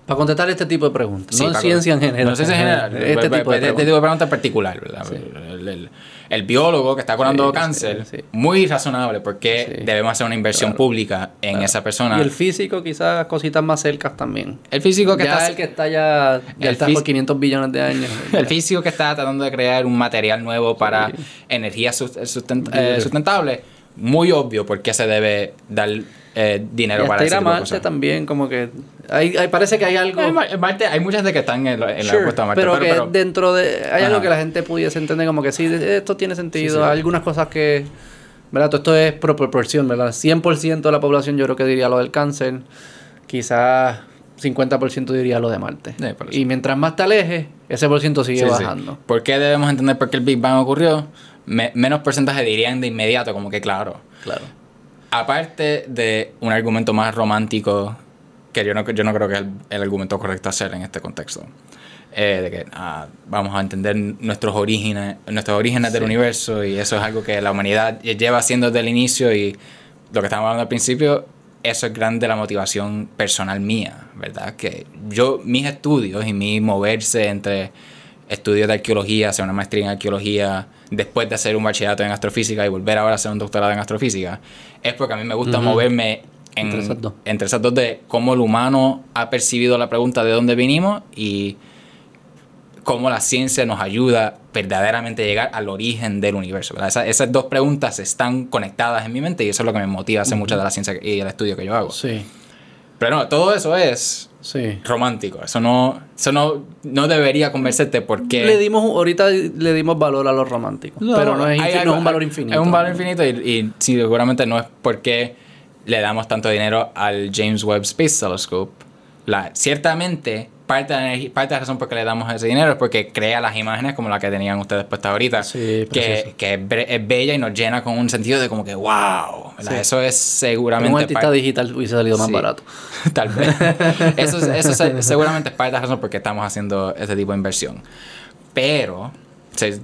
A: para contestar este tipo de preguntas.
B: Sí,
A: no ciencia en general.
B: No ciencia en general.
A: Este
B: Este,
A: tipo de
B: este
A: preguntas.
B: tipo de pregunta en particular, ¿verdad? El, el- el biólogo que está curando
A: Sí,
B: cáncer, muy razonable, porque debemos hacer una inversión
A: Claro.
B: pública en
A: Claro.
B: esa persona.
A: Y el físico quizás cositas más cercas también.
B: El físico que
A: ya
B: está...
A: el que está ya, ya
B: El
A: está por 500 billones de años.
B: El físico que está tratando de crear un material nuevo para energía sus- sustent-
A: Sí.
B: eh, sustentable, muy obvio por qué se debe dar eh, dinero
A: y
B: para
A: ir a Marte
B: cosas.
A: también, como que... Hay, hay- parece que hay algo...
B: En Marte, hay muchas de que están en, la- en
A: Sure,
B: la puesta a Marte.
A: pero,
B: pero-
A: que
B: pero-
A: dentro de... Hay algo que la gente pudiese entender como que sí, esto tiene sentido.
B: Sí, sí.
A: Hay algunas cosas que... ¿Verdad? Todo esto es por proporción, ¿verdad? 100% de la población yo creo que diría lo del cáncer. Quizás 50% diría lo de Marte.
B: Sí,
A: y mientras más te alejes, ese por ciento sigue bajando.
B: ¿Por qué debemos entender por qué el Big Bang ocurrió? Me- menos porcentaje dirían de inmediato, como que claro.
A: Claro.
B: Aparte de un argumento más romántico, que yo no, yo no creo que es el, el argumento correcto hacer en este contexto, eh, de que ah, vamos a entender nuestros orígenes, nuestros orígenes del
A: Sí.
B: universo y eso es algo que la humanidad lleva haciendo desde el inicio y lo que estábamos hablando al principio, eso es grande la motivación personal mía, ¿verdad? Que yo, mis estudios y mi moverse entre estudios de arqueología, hacer una maestría en arqueología, después de hacer un bachillerato en astrofísica y volver ahora a hacer un doctorado en astrofísica, es porque a mí me gusta
A: Ujú.
B: moverme en-
A: Entre esas dos.
B: entre esas dos de cómo el humano ha percibido la pregunta de dónde vinimos y cómo la ciencia nos ayuda verdaderamente a llegar al origen del universo. Esa- esas dos preguntas están conectadas en mi mente y eso es lo que me motiva a hacer mucha de la ciencia y el estudio que yo hago.
A: Sí,
B: Pero no, todo eso es
A: sí.
B: romántico. Eso no, eso no, no debería convencerte porque...
A: Le dimos, ahorita le dimos valor a lo romántico. pero no es,
B: hay
A: infin-
B: algo-
A: no es un valor infinito.
B: Es un valor infinito y, y sí, seguramente no es porque le damos tanto dinero al James Webb Space Telescope. La, ciertamente, parte de, la energía- parte de la razón por que le damos ese dinero es porque crea las imágenes como la que tenían ustedes puestas ahorita.
A: Sí,
B: que, que es, es bella y nos llena con un sentido de como que wow.
A: Sí.
B: Eso es seguramente...
A: un artista
B: parte-
A: digital hubiese salido más
B: Sí.
A: barato.
B: Tal vez. Eso, es- eso se- seguramente es parte de la razón por qué estamos haciendo este tipo de inversión. Pero se,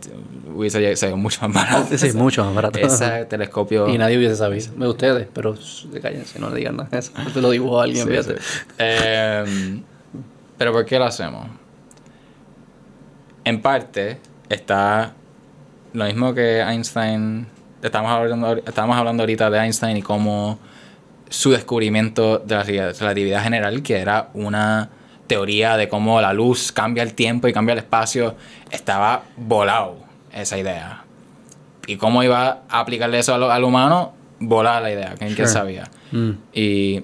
B: hubiese sido mucho más barato.
A: Sí, mucho más barato.
B: Ese telescopio.
A: Y nadie hubiese sabido. De ustedes, pero cállense, no le digan nada eso. Te lo dibujó alguien, fíjate.
B: sí. Pero ¿por qué lo hacemos? En parte está lo mismo que Einstein. Estamos hablando, estamos hablando ahorita de Einstein y cómo su descubrimiento de la rela- relatividad general, que era una teoría de cómo la luz cambia el tiempo y cambia el espacio, estaba volado esa idea. y cómo iba a aplicarle eso al, al humano, volaba la idea, ¿quién, quién
A: Sure.
B: sabía?
A: Mm.
B: Y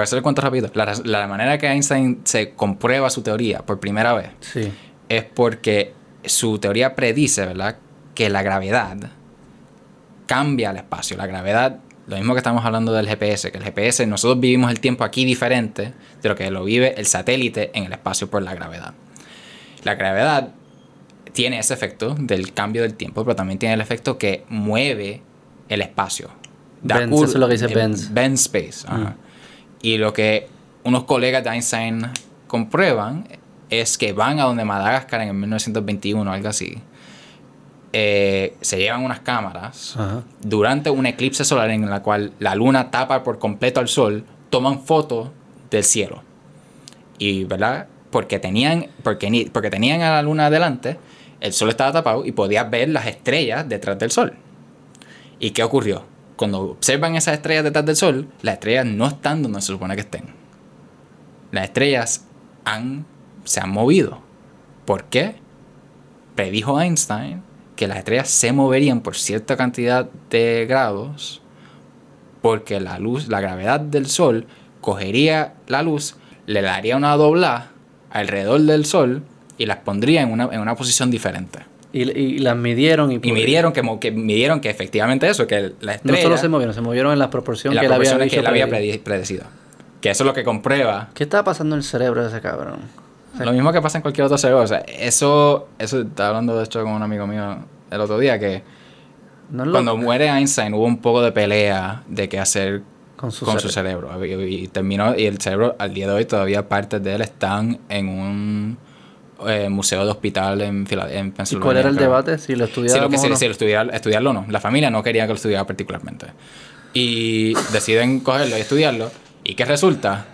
B: a hacer el cuento rápido. La, la manera que Einstein se comprueba su teoría por primera vez
A: Sí.
B: es porque su teoría predice, ¿verdad? Que la gravedad cambia el espacio. La gravedad, lo mismo que estamos hablando del GPS, que el GPS, nosotros vivimos el tiempo aquí diferente de lo que lo vive el satélite en el espacio por la gravedad. La gravedad tiene ese efecto del cambio del tiempo, pero también tiene el efecto que mueve el espacio. Cur-
A: eso es lo que dice bends.
B: bend space. ajá. Y lo que unos colegas de Einstein comprueban es que van a donde Madagascar en 1921 algo así. eh, se llevan unas cámaras
A: Ajá.
B: durante un eclipse solar en la cual la luna tapa por completo al sol, toman fotos del cielo. Y, ¿verdad? Porque tenían, porque, ni- porque tenían a la luna adelante, el sol estaba tapado y podías ver las estrellas detrás del sol. ¿Y qué ocurrió? Cuando observan esas estrellas detrás del sol, las estrellas no están donde se supone que estén. Las estrellas han, se han movido. ¿Por qué? Predijo Einstein que las estrellas se moverían por cierta cantidad de grados porque la luz, la gravedad del sol cogería la luz, le daría una doblada alrededor del sol y las pondría en una, en una posición diferente.
A: Y, y las midieron y,
B: Y midieron que, midieron que efectivamente eso, que la
A: No
B: estrella
A: solo se movieron, se movieron en la proporción
B: en la
A: que él había,
B: proporción que
A: dicho
B: él había predecido. Que eso es lo que comprueba
A: ¿Qué estaba pasando en el cerebro de ese cabrón? O sea,
B: Lo mismo que pasa en cualquier otro cerebro. O sea, eso, eso estaba hablando de hecho con un amigo mío el otro día que
A: no lo-
B: cuando muere Einstein hubo un poco de pelea de qué hacer
A: con su,
B: con su
A: cerebro.
B: cerebro. Y, y terminó, y el cerebro al día de hoy todavía partes de él están en un eh, museo de hospital en, en
A: ¿Y
B: Pensilvania.
A: cuál era el
B: creo.
A: debate? Si lo
B: Sí,
A: estudiáramos
B: lo que
A: no.
B: sí, lo estudiar, estudiarlo o no. La familia no quería que lo estudiara particularmente. Y deciden cogerlo y estudiarlo. ¿Y qué resulta?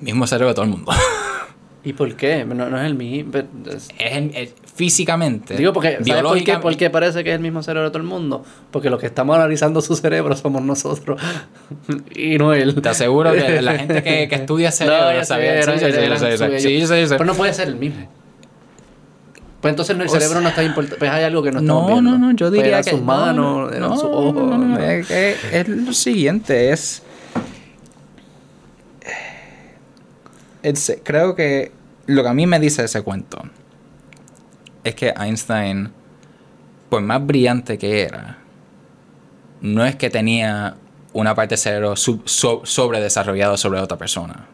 B: Mismo cerebro de todo el mundo.
A: ¿Y por qué? No, no es el mismo. es-
B: es, es físicamente,
A: Digo, porque, ¿sabes por qué?
B: biológicamente-
A: Porque parece que es el mismo cerebro de todo el mundo. Porque los que estamos analizando su cerebro somos nosotros. y no él.
B: Te aseguro que la gente que, que estudia cerebro
A: No,
B: sabía- sí, sí, sí.
A: Pero no puede ser el mismo. Pues entonces el
B: O
A: cerebro
B: sea-
A: no está importante. Pues hay algo que no estamos
B: No,
A: viendo.
B: no, no, yo diría que
A: sus
B: no,
A: manos,
B: no,
A: sus ojos.
B: no, es, es- lo siguiente, es, es- creo que lo que a mí me dice ese cuento es que Einstein, por más brillante que era, no es que tenía una parte del cerebro sub- so- sobredesarrollado sobre otra persona.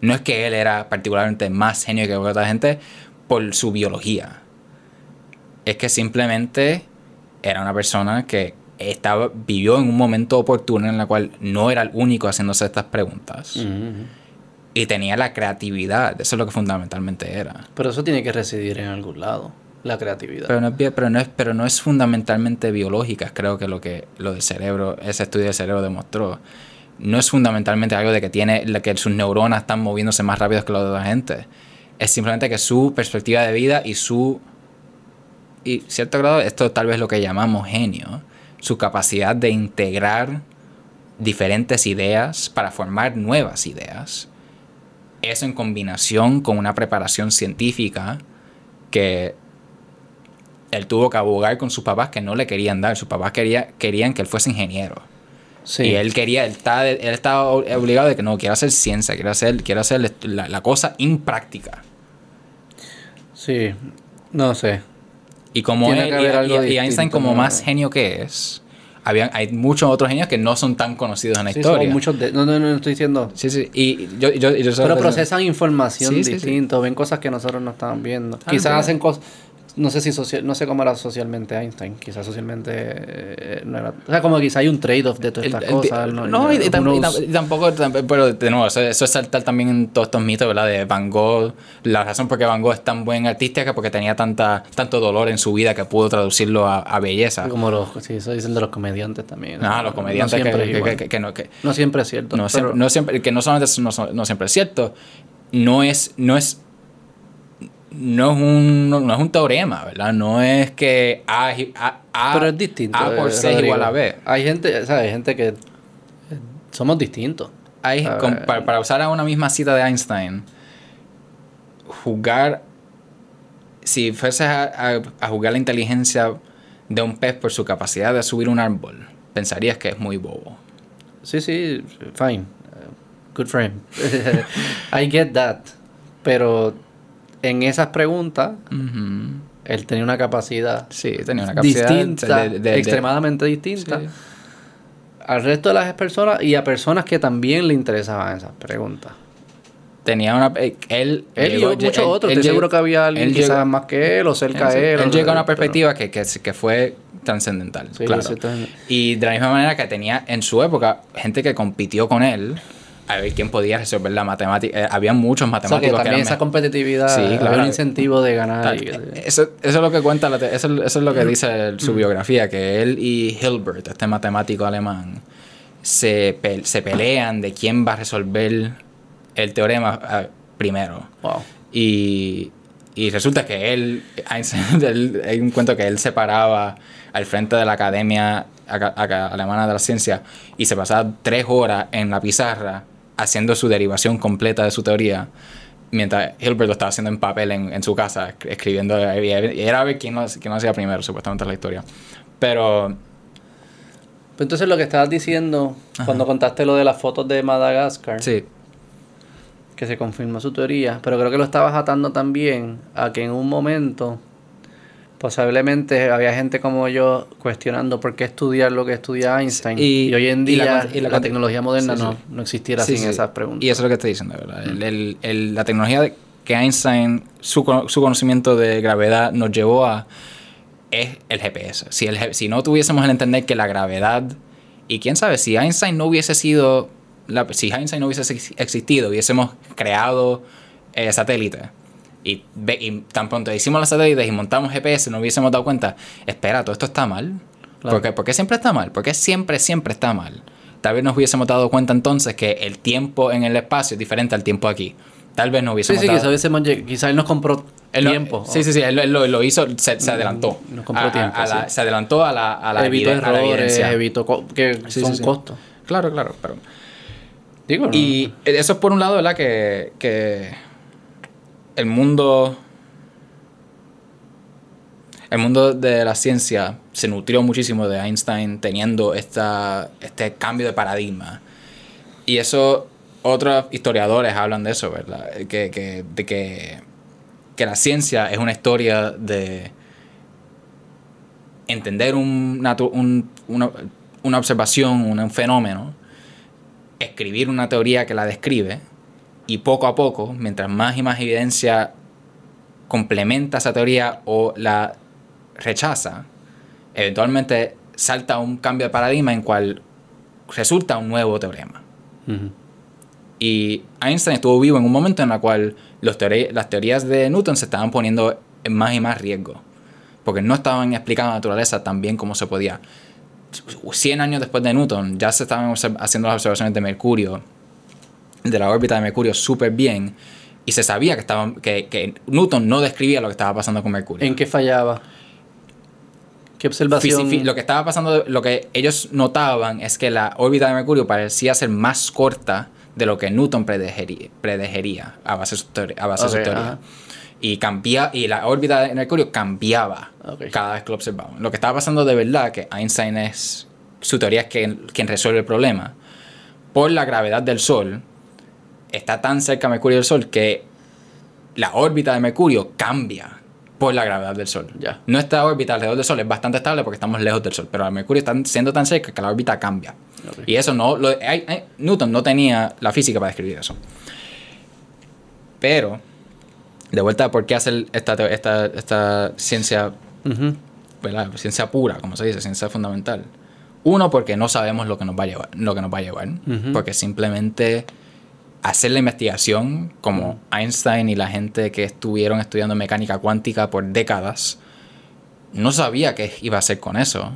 B: No es que él era particularmente más genio que otra gente por su biología. Es que simplemente era una persona que estaba, vivió en un momento oportuno en el cual no era el único haciéndose estas preguntas. Y tenía la creatividad. Eso es lo que fundamentalmente era.
A: Pero eso tiene que residir en algún lado. La creatividad.
B: Pero no es, pero no es, pero no es fundamentalmente biológica, creo que lo que lo del cerebro, ese estudio del cerebro demostró. No es fundamentalmente algo de que tiene que sus neuronas están moviéndose más rápido que los de la gente. Es simplemente que su perspectiva de vida y su y cierto grado esto tal vez lo que llamamos genio, su capacidad de integrar diferentes ideas para formar nuevas ideas. Eso en combinación con una preparación científica que él tuvo que abogar con sus papás que no le querían dar. Sus papás quería, querían que él fuese ingeniero.
A: sí.
B: Y él quería, él estaba, él estaba obligado de que no, quiero hacer ciencia, quiero hacer, quiero hacer la, la cosa impráctica.
A: Sí. No sé.
B: Y como él, y-
A: algo
B: y, y Einstein como más genio que es, habían, hay muchos otros genios que no son tan conocidos en la
A: Sí,
B: historia.
A: muchos de... No, no, no estoy diciendo...
B: Sí, sí. Y yo, yo, yo
A: Pero procesan información
B: Sí,
A: distinto, ven cosas que nosotros no estamos viendo.
B: Ah,
A: Quizás hacen cosas, no sé si social, no sé cómo era socialmente Einstein, quizás socialmente eh, no era, o sea, como quizás hay un trade-off de todas estas
B: el-
A: cosas.
B: no, y, y tam-
A: Who
B: y
A: knows?
B: tam- y tampoco, tam- pero de nuevo, eso, eso es saltar también en todos estos mitos, ¿verdad? De Van Gogh, la razón por qué Van Gogh es tan buen artista es que porque tenía tanta, tanto dolor en su vida que pudo traducirlo a, a belleza.
A: como los, sí, eso dicen de los comediantes también.
B: Ah, los comediantes
A: no siempre,
B: que- que- que no, que-
A: no siempre es cierto.
B: no,
A: pero-
B: siempre, no siempre- que no solamente es- no, no siempre es cierto, no es, no es, no es un, no, no es un teorema, ¿verdad? No es que A, A, A-
A: pero es distinto.
B: A por
A: eh,
B: C es igual a B.
A: Hay gente, ¿sabes? Hay gente que eh, somos distintos.
B: Hay, con- para, para usar a una misma cita de Einstein, jugar, si fueses a, a- jugar la inteligencia de un pez por su capacidad de subir un árbol, pensarías que es muy bobo.
A: Sí, sí, fine. Good him. I get that. Pero en esas preguntas, él tenía una capacidad
B: Sí, tenía una capacidad
A: distinta,
B: de- de- de-
A: extremadamente distinta
B: Sí.
A: al resto de las personas y a personas que también le interesaban esas preguntas.
B: Tenía una. eh, Él.
A: Él
B: llegó-
A: y muchos otros. Estoy
B: llegó-
A: seguro que había alguien quizás
B: llegó-
A: más que él o cerca de él.
B: él llega a una perspectiva que, que, que fue trascendental.
A: Sí,
B: claro. Y de la misma manera que tenía en su época gente que compitió con él a ver quién podía resolver la matemática. Eh, había muchos
A: O sea, que
B: matemáticos que,
A: también esa competitividad,
B: Sí,
A: un incentivo de ganar.
B: Tal-
A: y-
B: eso, eso es lo que cuenta, la te- eso, eso es lo que dice el- su biografía, que él y Hilbert, este matemático alemán, se, pe- se pelean de quién va a resolver el teorema primero.
A: Wow.
B: Y, y resulta que él, él- hay un cuento que él se paraba al frente de la Academia Aca- Aca- Alemana de la Ciencia y se pasaba tres horas en la pizarra haciendo su derivación completa de su teoría, mientras Hilbert lo estaba haciendo en papel en, en su casa, esc- escribiendo, y era a ver quién lo, quién lo hacía primero, supuestamente es la historia. Pero
A: Pues entonces lo que estabas diciendo cuando contaste lo de las fotos de Madagascar,
B: sí,
A: que se confirmó su teoría, pero creo que lo estabas atando también a que en un momento posiblemente había gente como yo cuestionando por qué estudiar lo que estudia Einstein
B: Y-
A: y, hoy en
B: y la
A: día
B: y la
A: tecnología moderna
B: sí, sí.
A: No, no existiera
B: Sí,
A: sin esas preguntas.
B: Y eso es lo que estoy diciendo, ¿verdad? El- el- el- la tecnología que Einstein, su, su conocimiento de gravedad nos llevó a es el GPS. Si, el, si no tuviésemos el entender que la gravedad, y quién sabe, si Einstein no hubiese sido, la- si Einstein no hubiese ex- existido, hubiésemos creado eh, satélites. Y, y tan pronto hicimos los satélites y montamos GPS, no hubiésemos dado cuenta, espera, todo esto está mal.
A: Claro.
B: ¿Por qué? ¿Por qué siempre está mal? ¿Por qué siempre, siempre está mal? Tal vez nos hubiésemos dado cuenta entonces que el tiempo en el espacio es diferente al tiempo aquí. Tal vez no
A: sí,
B: hubiésemos
A: sí,
B: dado...
A: quizás quizás él nos compró
B: Él lo-
A: tiempo.
B: sí, sí, sí, él, él lo, lo hizo, se, se adelantó.
A: Nos compró
B: A- a-
A: tiempo,
B: a la-
A: sí.
B: Se adelantó a la, a la,
A: evitó
B: a la
A: errores,
B: evidencia.
A: evitó co- que
B: Sí,
A: son
B: sí, sí.
A: costos.
B: Claro, claro, pero...
A: Digo, ¿no?
B: Y eso es por un lado, ¿verdad? Que, que el mundo... El mundo de la ciencia se nutrió muchísimo de Einstein teniendo esta, este cambio de paradigma. Y eso, otros historiadores hablan de eso, ¿verdad? Que, que, de que, que la ciencia es una historia de entender un, un- una, una observación, un fenómeno, escribir una teoría que la describe y poco a poco, mientras más y más evidencia complementa esa teoría o la rechaza, eventualmente salta un cambio de paradigma en cual resulta un nuevo teorema. Y Einstein estuvo vivo en un momento en el cual los teori- las teorías de Newton se estaban poniendo en más y más riesgo. Porque no estaban explicando la naturaleza tan bien como se podía. 100 años después de Newton ya se estaban haciendo las observaciones de Mercurio, de la órbita de Mercurio súper bien. Y se sabía que, estaban, que, que Newton no describía lo que estaba pasando con Mercurio.
A: ¿En qué fallaba? ¿Qué observación?
B: Fisi- lo que estaba pasando, lo que ellos notaban es que la órbita de Mercurio parecía ser más corta de lo que Newton predegería, predegería a base de su teoría. A base de su teoría. Y, cambia, y la órbita de Mercurio cambiaba cada vez que lo observaban. Lo que estaba pasando de verdad, que Einstein es, su teoría es quien, quien resuelve el problema, por la gravedad del Sol, está tan cerca Mercurio del Sol que la órbita de Mercurio cambia por la gravedad del Sol.
A: Ya.
B: Nuestra órbita alrededor del Sol es bastante estable porque estamos lejos del Sol, pero el Mercurio está siendo tan cerca que la órbita cambia. Y eso no, lo- hay- hay- Newton no tenía la física para describir eso. Pero, de vuelta por qué hacer esta, esta, esta ciencia. Ciencia pura, como se dice, ciencia fundamental. Uno, porque no sabemos lo que nos va a llevar, lo que nos va a llevar. Porque simplemente hacer la investigación, como Einstein y la gente que estuvieron estudiando mecánica cuántica por décadas, no sabía qué iba a hacer con eso.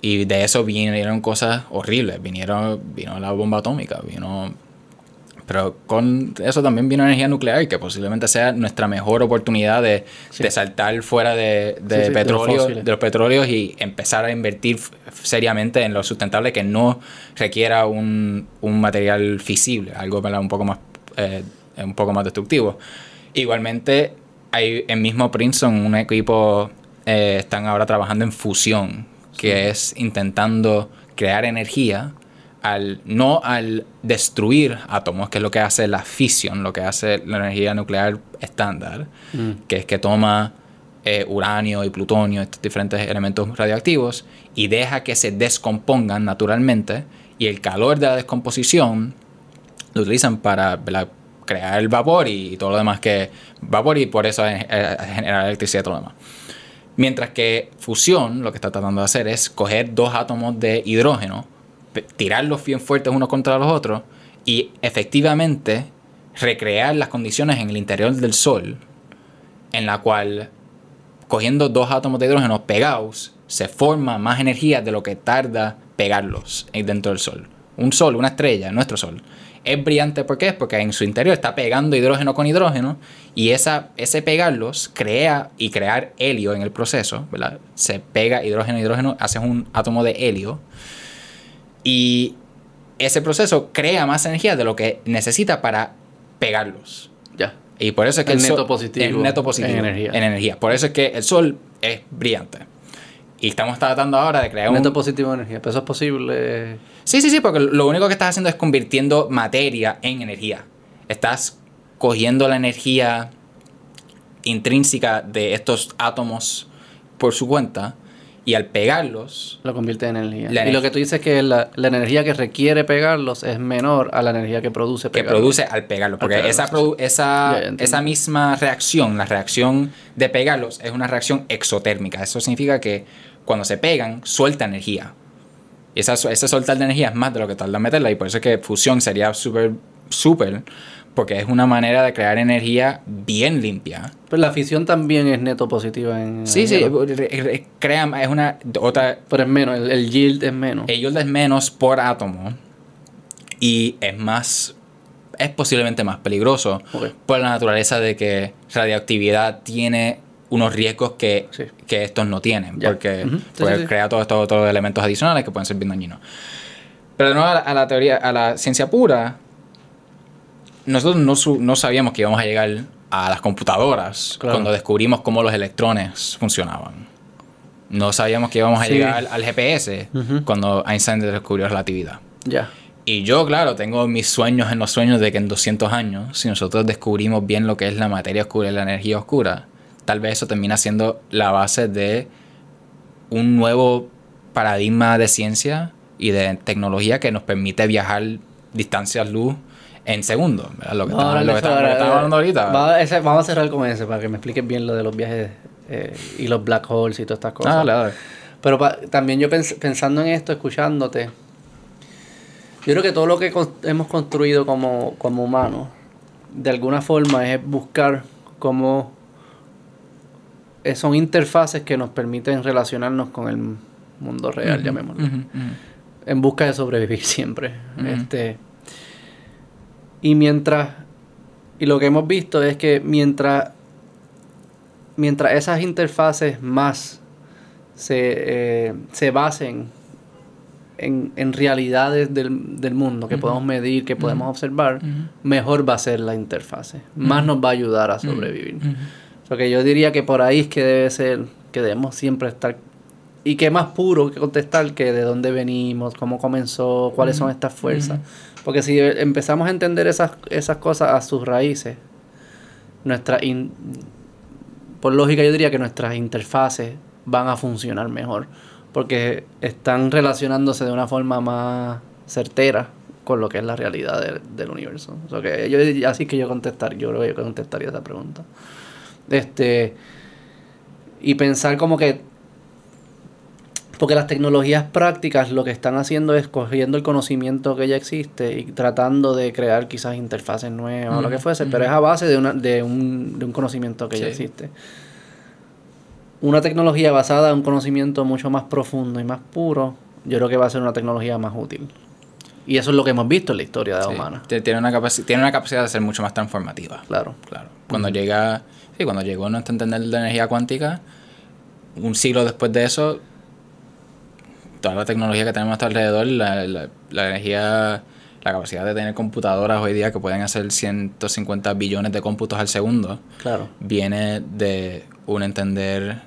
B: Y de eso vinieron cosas horribles. Vinieron, vino la bomba atómica, vino... Pero con eso también vino energía nuclear, que posiblemente sea nuestra mejor oportunidad de,
A: Sí.
B: de saltar fuera de, de
A: Sí, sí, de los
B: petróleo, de los petróleos y empezar a invertir seriamente en lo sustentable que no requiera un, un material fisible, algo ¿verdad? un poco más eh, un poco más destructivo. Igualmente hay en mismo Princeton un equipo eh, están ahora trabajando en fusión, que es intentando crear energía al no al destruir átomos, que es lo que hace la fisión, lo que hace la energía nuclear estándar,
A: Mm.
B: que es que toma eh, uranio y plutonio, estos diferentes elementos radioactivos, y deja que se descompongan naturalmente, y el calor de la descomposición lo utilizan para ¿verdad? crear el vapor y todo lo demás que vapor y por eso eh, generar electricidad y todo lo demás. Mientras que fusión lo que está tratando de hacer es coger dos átomos de hidrógeno, tirarlos bien fuertes unos contra los otros y efectivamente recrear las condiciones en el interior del Sol en la cual cogiendo dos átomos de hidrógeno pegados se forma más energía de lo que tarda pegarlos en- dentro del Sol. Un Sol, una estrella, nuestro Sol, es brillante ¿por qué? Porque en su interior está pegando hidrógeno con hidrógeno y esa, ese pegarlos crea y crear helio en el proceso, ¿verdad? Se pega hidrógeno hidrógeno, haces un átomo de helio y ese proceso crea más energía de lo que necesita para pegarlos.
A: Ya.
B: Y por eso es que
A: El
B: el,
A: neto
B: sol
A: positivo
B: el neto positivo
A: en energía.
B: En energía. Por eso es que el sol es brillante. Y estamos tratando ahora de crear
A: Neto
B: un...
A: positivo de energía. Pero eso es posible.
B: Sí, sí, sí, porque lo único que estás haciendo es convirtiendo materia en energía. Estás cogiendo la energía intrínseca de estos átomos por su cuenta y al pegarlos,
A: Lo convierte en energía. Y lo que tú dices es que la, la energía que requiere pegarlos es menor a la energía que produce
B: que
A: pegarlos.
B: produce al pegarlos. Porque
A: pegarlos,
B: esa, produ- esa, esa misma reacción, la reacción de pegarlos, es una reacción exotérmica. Eso significa que cuando se pegan, suelta energía. Y esa, ese soltar de energía es más de lo que tarda en meterla. Y por eso es que fusión sería súper, súper, porque es una manera de crear energía bien limpia.
A: Pero la fisión también es neto positiva en.
B: Sí, sí,
A: energía, ¿no?
B: re- re- crea, es una otra
A: Pero es menos, el, el yield es menos.
B: El yield es menos por átomo y es más, es posiblemente más peligroso
A: Ok.
B: por la naturaleza de que radioactividad tiene unos riesgos que,
A: Sí.
B: que estos no tienen,
A: Ya.
B: porque
A: Ujú. Sí,
B: pues,
A: sí,
B: crea todos estos otros elementos adicionales que pueden ser bien dañinos. Pero de nuevo a la, a la teoría, a la ciencia pura, nosotros no, su- no sabíamos que íbamos a llegar a las computadoras
A: Claro.
B: cuando descubrimos cómo los electrones funcionaban. No sabíamos que íbamos a
A: Sí.
B: llegar al, GPS cuando Einstein descubrió la relatividad.
A: Ya.
B: Y yo, claro, tengo mis sueños en los sueños de que en 200 años, si nosotros descubrimos bien lo que es la materia oscura y la energía oscura, tal vez eso termina siendo la base de un nuevo paradigma de ciencia y de tecnología que nos permite viajar distancias luz en segundos. ¿verdad? Lo que estamos, hablando ahorita.
A: Va- ese- vamos a cerrar con ese para que me expliques bien lo de los viajes eh, y los black holes y todas estas cosas.
B: Ah, dale, dale.
A: Pero pa- también yo pens- pensando en esto, escuchándote, yo creo que todo lo que con- hemos construido como, como humanos, de alguna forma es buscar cómo son interfaces que nos permiten relacionarnos con el mundo real, llamémoslo. En busca de sobrevivir siempre. Este. Y mientras. Y lo que hemos visto es que mientras. Mientras esas interfaces más se, eh, se basen en, en realidades del, del mundo que
B: Ujú.
A: podemos medir, que podemos observar,
B: Ujú.
A: mejor va a ser la interfase. Más nos va a ayudar a sobrevivir.
B: Ujú.
A: O sea, que yo diría que por ahí es que debe ser, que debemos siempre estar. Y que más puro que contestar que de dónde venimos, cómo comenzó, cuáles son estas fuerzas. Porque si empezamos a entender esas, esas cosas a sus raíces, nuestra in- por lógica yo diría que nuestras interfaces van a funcionar mejor. Porque están relacionándose de una forma más certera con lo que es la realidad del, universo. O sea, que yo, así que yo contestar, yo creo que yo contestaría esa pregunta. Este. Y pensar como que. Porque las tecnologías prácticas lo que están haciendo es cogiendo el conocimiento que ya existe y tratando de crear quizás interfaces nuevas o lo que fuese, pero es a base de, una, de, un, de un conocimiento que ya existe. Una tecnología basada en un conocimiento mucho más profundo y más puro, yo creo que va a ser una tecnología más útil. Y eso es lo que hemos visto en la historia de la
B: Sí.
A: humana.
B: Tiene una, tiene una capacidad de ser mucho más transformativa.
A: Claro.
B: Claro. Cuando llega, sí, cuando llegó nuestro entender de energía cuántica, un siglo después de eso, toda la tecnología que tenemos a nuestro alrededor, la, la- la energía, la capacidad de tener computadoras hoy día que pueden hacer 150 billones de cómputos al segundo,
A: Claro.
B: viene de un entender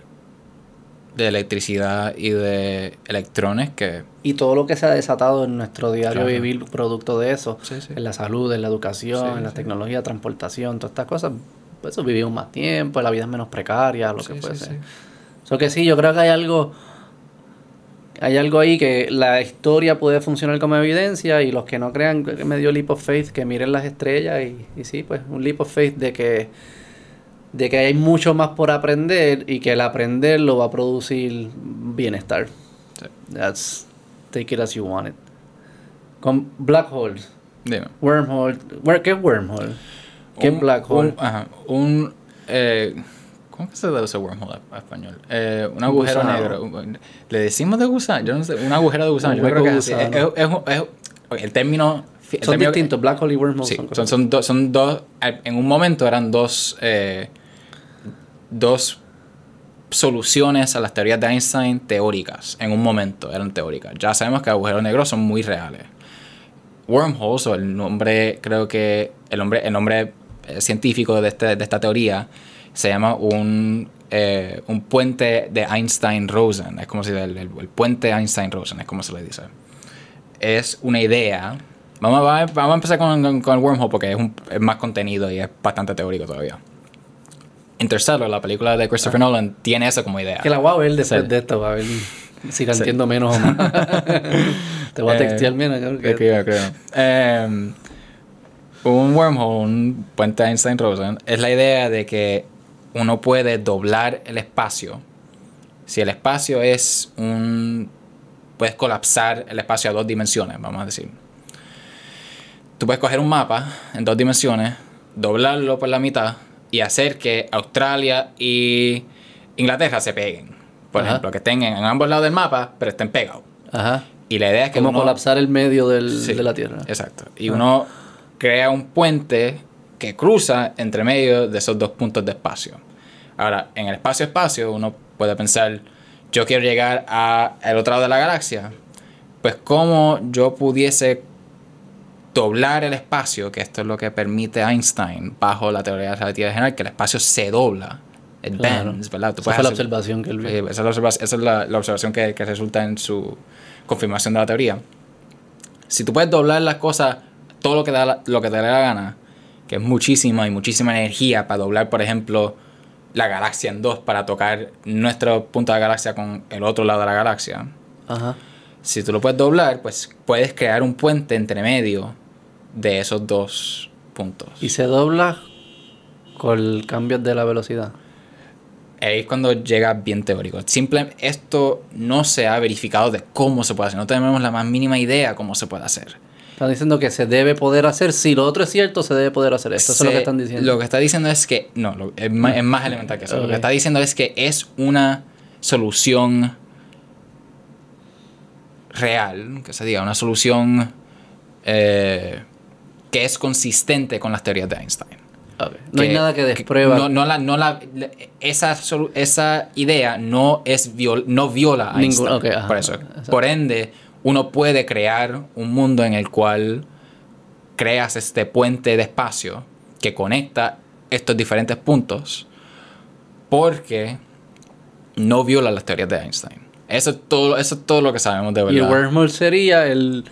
B: de electricidad y de electrones que...
A: Y todo lo que se ha desatado en nuestro diario
B: Claro.
A: vivir producto de eso,
B: Sí, sí.
A: en la salud, en la educación,
B: Sí,
A: en la tecnología, transportación, todas estas cosas, pues eso vivimos más tiempo, la vida es menos precaria, lo que
B: sí,
A: fuese.
B: sí.
A: So que sí, yo creo que hay algo hay algo ahí que la historia puede funcionar como evidencia y los que no crean que me dio leap of faith que miren las estrellas y, y sí, pues un leap of faith de que de que hay mucho más por aprender y que el aprender lo va a producir bienestar.
B: Sí.
A: That's take it as you want it. Con black holes,
B: Dime.
A: wormhole, wor- ¿qué es wormhole? ¿Qué es black hole?
B: Un, ajá, un eh, ¿Cómo que se traduce wormhole a, a español? Eh, un agujero
A: Gusano.
B: negro. ¿Le decimos de gusano? Yo no sé. Un agujero de gusano.
A: Un
B: Yo creo que es así. Es,
A: gusano.
B: es- es- es- ok, el término... el
A: son
B: término-
A: distintos, black hole y wormhole
B: Sí,
A: son
B: son, son, dos En un momento eran dos. eh, dos soluciones a las teorías de Einstein teóricas. En un momento eran teóricas. Ya sabemos que agujeros negros son muy reales. Wormholes, o el nombre, creo que el nombre, el nombre eh, científico de, este- de esta teoría, se llama un, eh, un puente de Einstein-Rosen. Es como si el, el- el puente Einstein-Rosen, es como se le dice. Es una idea. Vamos a, vamos a empezar con, con- con el wormhole porque es, un- es más contenido y es bastante teórico todavía. Interstellar, la película de Christopher Nolan, tiene eso como idea.
A: Que la voy a ver después
B: Sí.
A: de esto, a ver si la
B: Sí.
A: entiendo menos o más. Te voy a
B: Eh,
A: textear menos. creo que-
B: Creo, creo. Eh, un wormhole, un puente Einstein-Rosen, es la idea de que uno puede doblar el espacio. Si el espacio es un... Puedes colapsar el espacio a dos dimensiones, vamos a decir. Tú puedes coger un mapa en dos dimensiones, doblarlo por la mitad y hacer que Australia y Inglaterra se peguen. Por
A: Ajá.
B: ejemplo, que estén en ambos lados del mapa, pero estén pegados.
A: Ajá.
B: Y la idea es que
A: Como
B: uno-
A: colapsar el medio del,
B: Sí,
A: de la Tierra.
B: Exacto. Y uno crea un puente que cruza entre medio de esos dos puntos de espacio. Ahora, en el espacio-espacio, uno puede pensar, yo quiero llegar al otro lado de la galaxia. Pues, ¿cómo yo pudiese doblar el espacio? Que esto es lo que permite Einstein bajo la teoría de la relatividad general, que el espacio se dobla. It
A: Claro.
B: bends, ¿verdad? Tú
A: Esa fue la
B: hacer-
A: observación que él vio.
B: eh, esa es la, observa- esa es la- la observación que, que resulta en su confirmación de la teoría. Si tú puedes doblar las cosas, todo lo que, da lo que te dé la gana, que es muchísima y muchísima energía para doblar, por ejemplo, la galaxia en dos para tocar nuestro punto de la galaxia con el otro lado de la galaxia.
A: Ajá.
B: Si tú lo puedes doblar, pues puedes crear un puente entre medio de esos dos puntos.
A: Y se dobla con cambios de la velocidad.
B: Ahí es cuando llega bien teórico. Simple, esto no se ha verificado de cómo se puede hacer. No tenemos la más mínima idea cómo se puede hacer.
A: Están diciendo que se debe poder hacer. Si lo otro es cierto, se debe poder hacer. Esto es lo que están diciendo.
B: Lo que está diciendo es que. No, lo- es, más, es más elemental que eso. Lo que está diciendo es que es una solución real, que se diga, una solución eh, que es consistente con las teorías de Einstein.
A: No hay nada que desprueba.
B: No, no la, no la, esa, esa idea no, es viol- no viola a
A: Ningún-
B: Einstein.
A: ajá,
B: por eso.
A: exacto.
B: Por ende, uno puede crear un mundo en el cual creas este puente de espacio que conecta estos diferentes puntos porque no viola las teorías de Einstein. Eso es todo, eso es todo lo que sabemos de
A: y el
B: verdad.
A: wormhole sería el,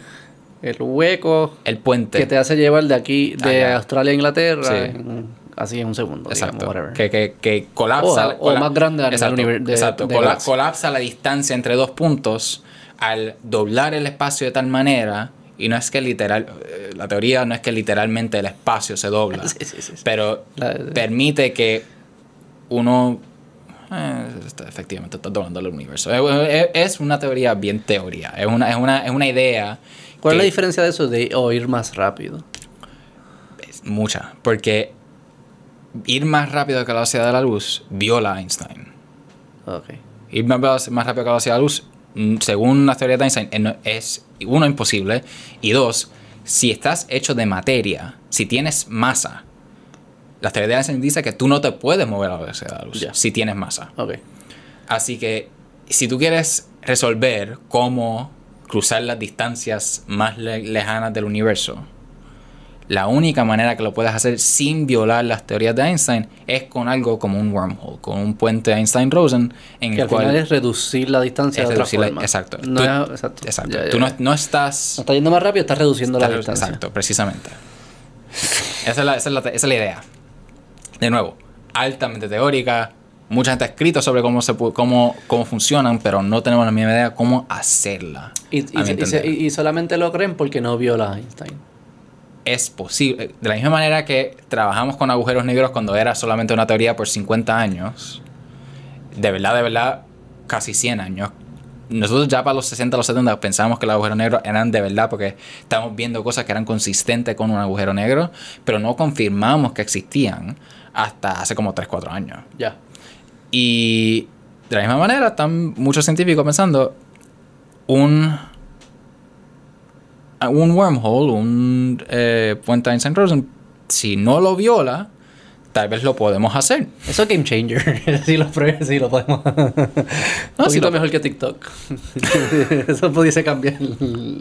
A: el hueco
B: el puente.
A: que te hace llevar de aquí, de
B: Ajá.
A: Australia a Inglaterra,
B: Sí.
A: en- así en un segundo. digamos,
B: Exacto.
A: whatever.
B: Que, que, que colapsa.
A: O- o más grande a nivel
B: exacto,
A: de-
B: exacto.
A: de
B: colapsa la distancia entre dos puntos al doblar el espacio de tal manera. Y no es que literal. eh, La teoría no es que literalmente el espacio se dobla.
A: Sí, sí, sí, sí.
B: Pero
A: La-
B: permite que uno. eh, está- efectivamente, está doblando el universo. Es, una teoría bien teoría. Es una, es una, es una idea.
A: ¿Cuál es la diferencia de eso de o ir más rápido?
B: es mucha. Porque ir más rápido que la velocidad de la luz viola a Einstein.
A: Ok.
B: Ir más, más rápido que la velocidad de la luz, según la teoría de Einstein, eh, es uno imposible. Y dos, si estás hecho de materia, si tienes masa, la teoría de Einstein dice que tú no te puedes mover a la velocidad de la luz si tienes masa. Así que si tú quieres resolver cómo cruzar las distancias más le- lejanas del universo, La única manera que lo puedes hacer sin violar las teorías de Einstein es con algo como un wormhole, con un puente Einstein-Rosen en
A: Que
B: el
A: al
B: cual
A: final es reducir la distancia
B: es
A: de otra
B: reducir la-
A: forma.
B: exacto.
A: No
B: Tú-
A: es- exacto.
B: exacto.
A: Ya, ya,
B: Tú no, estás
A: No está yendo más rápido, estás reduciendo la distancia.
B: Exacto, precisamente. Esa es, la, esa, es la, esa es la idea. De nuevo, altamente teórica. Mucha gente ha escrito sobre cómo, se, cómo, cómo funcionan, pero no tenemos la misma idea cómo hacerla.
A: Y- y solamente lo creen porque no viola a Einstein.
B: Es posible. De la misma manera que trabajamos con agujeros negros cuando era solamente una teoría por 50 años, de verdad, de verdad, casi 100 años. Nosotros ya para los 60, los 70 pensábamos que los agujeros negros eran de verdad porque estábamos viendo cosas que eran consistentes con un agujero negro, pero no confirmamos que existían hasta hace como 3, 4 años.
A: Ya.
B: Y de la misma manera están muchos científicos pensando un un wormhole, un eh, puente Einstein-Rosen, si no lo viola, tal vez lo podemos hacer.
A: Eso es game changer. si lo pruebas, sí lo podemos. poquito
B: sí lo-
A: mejor que TikTok. Eso pudiese cambiar.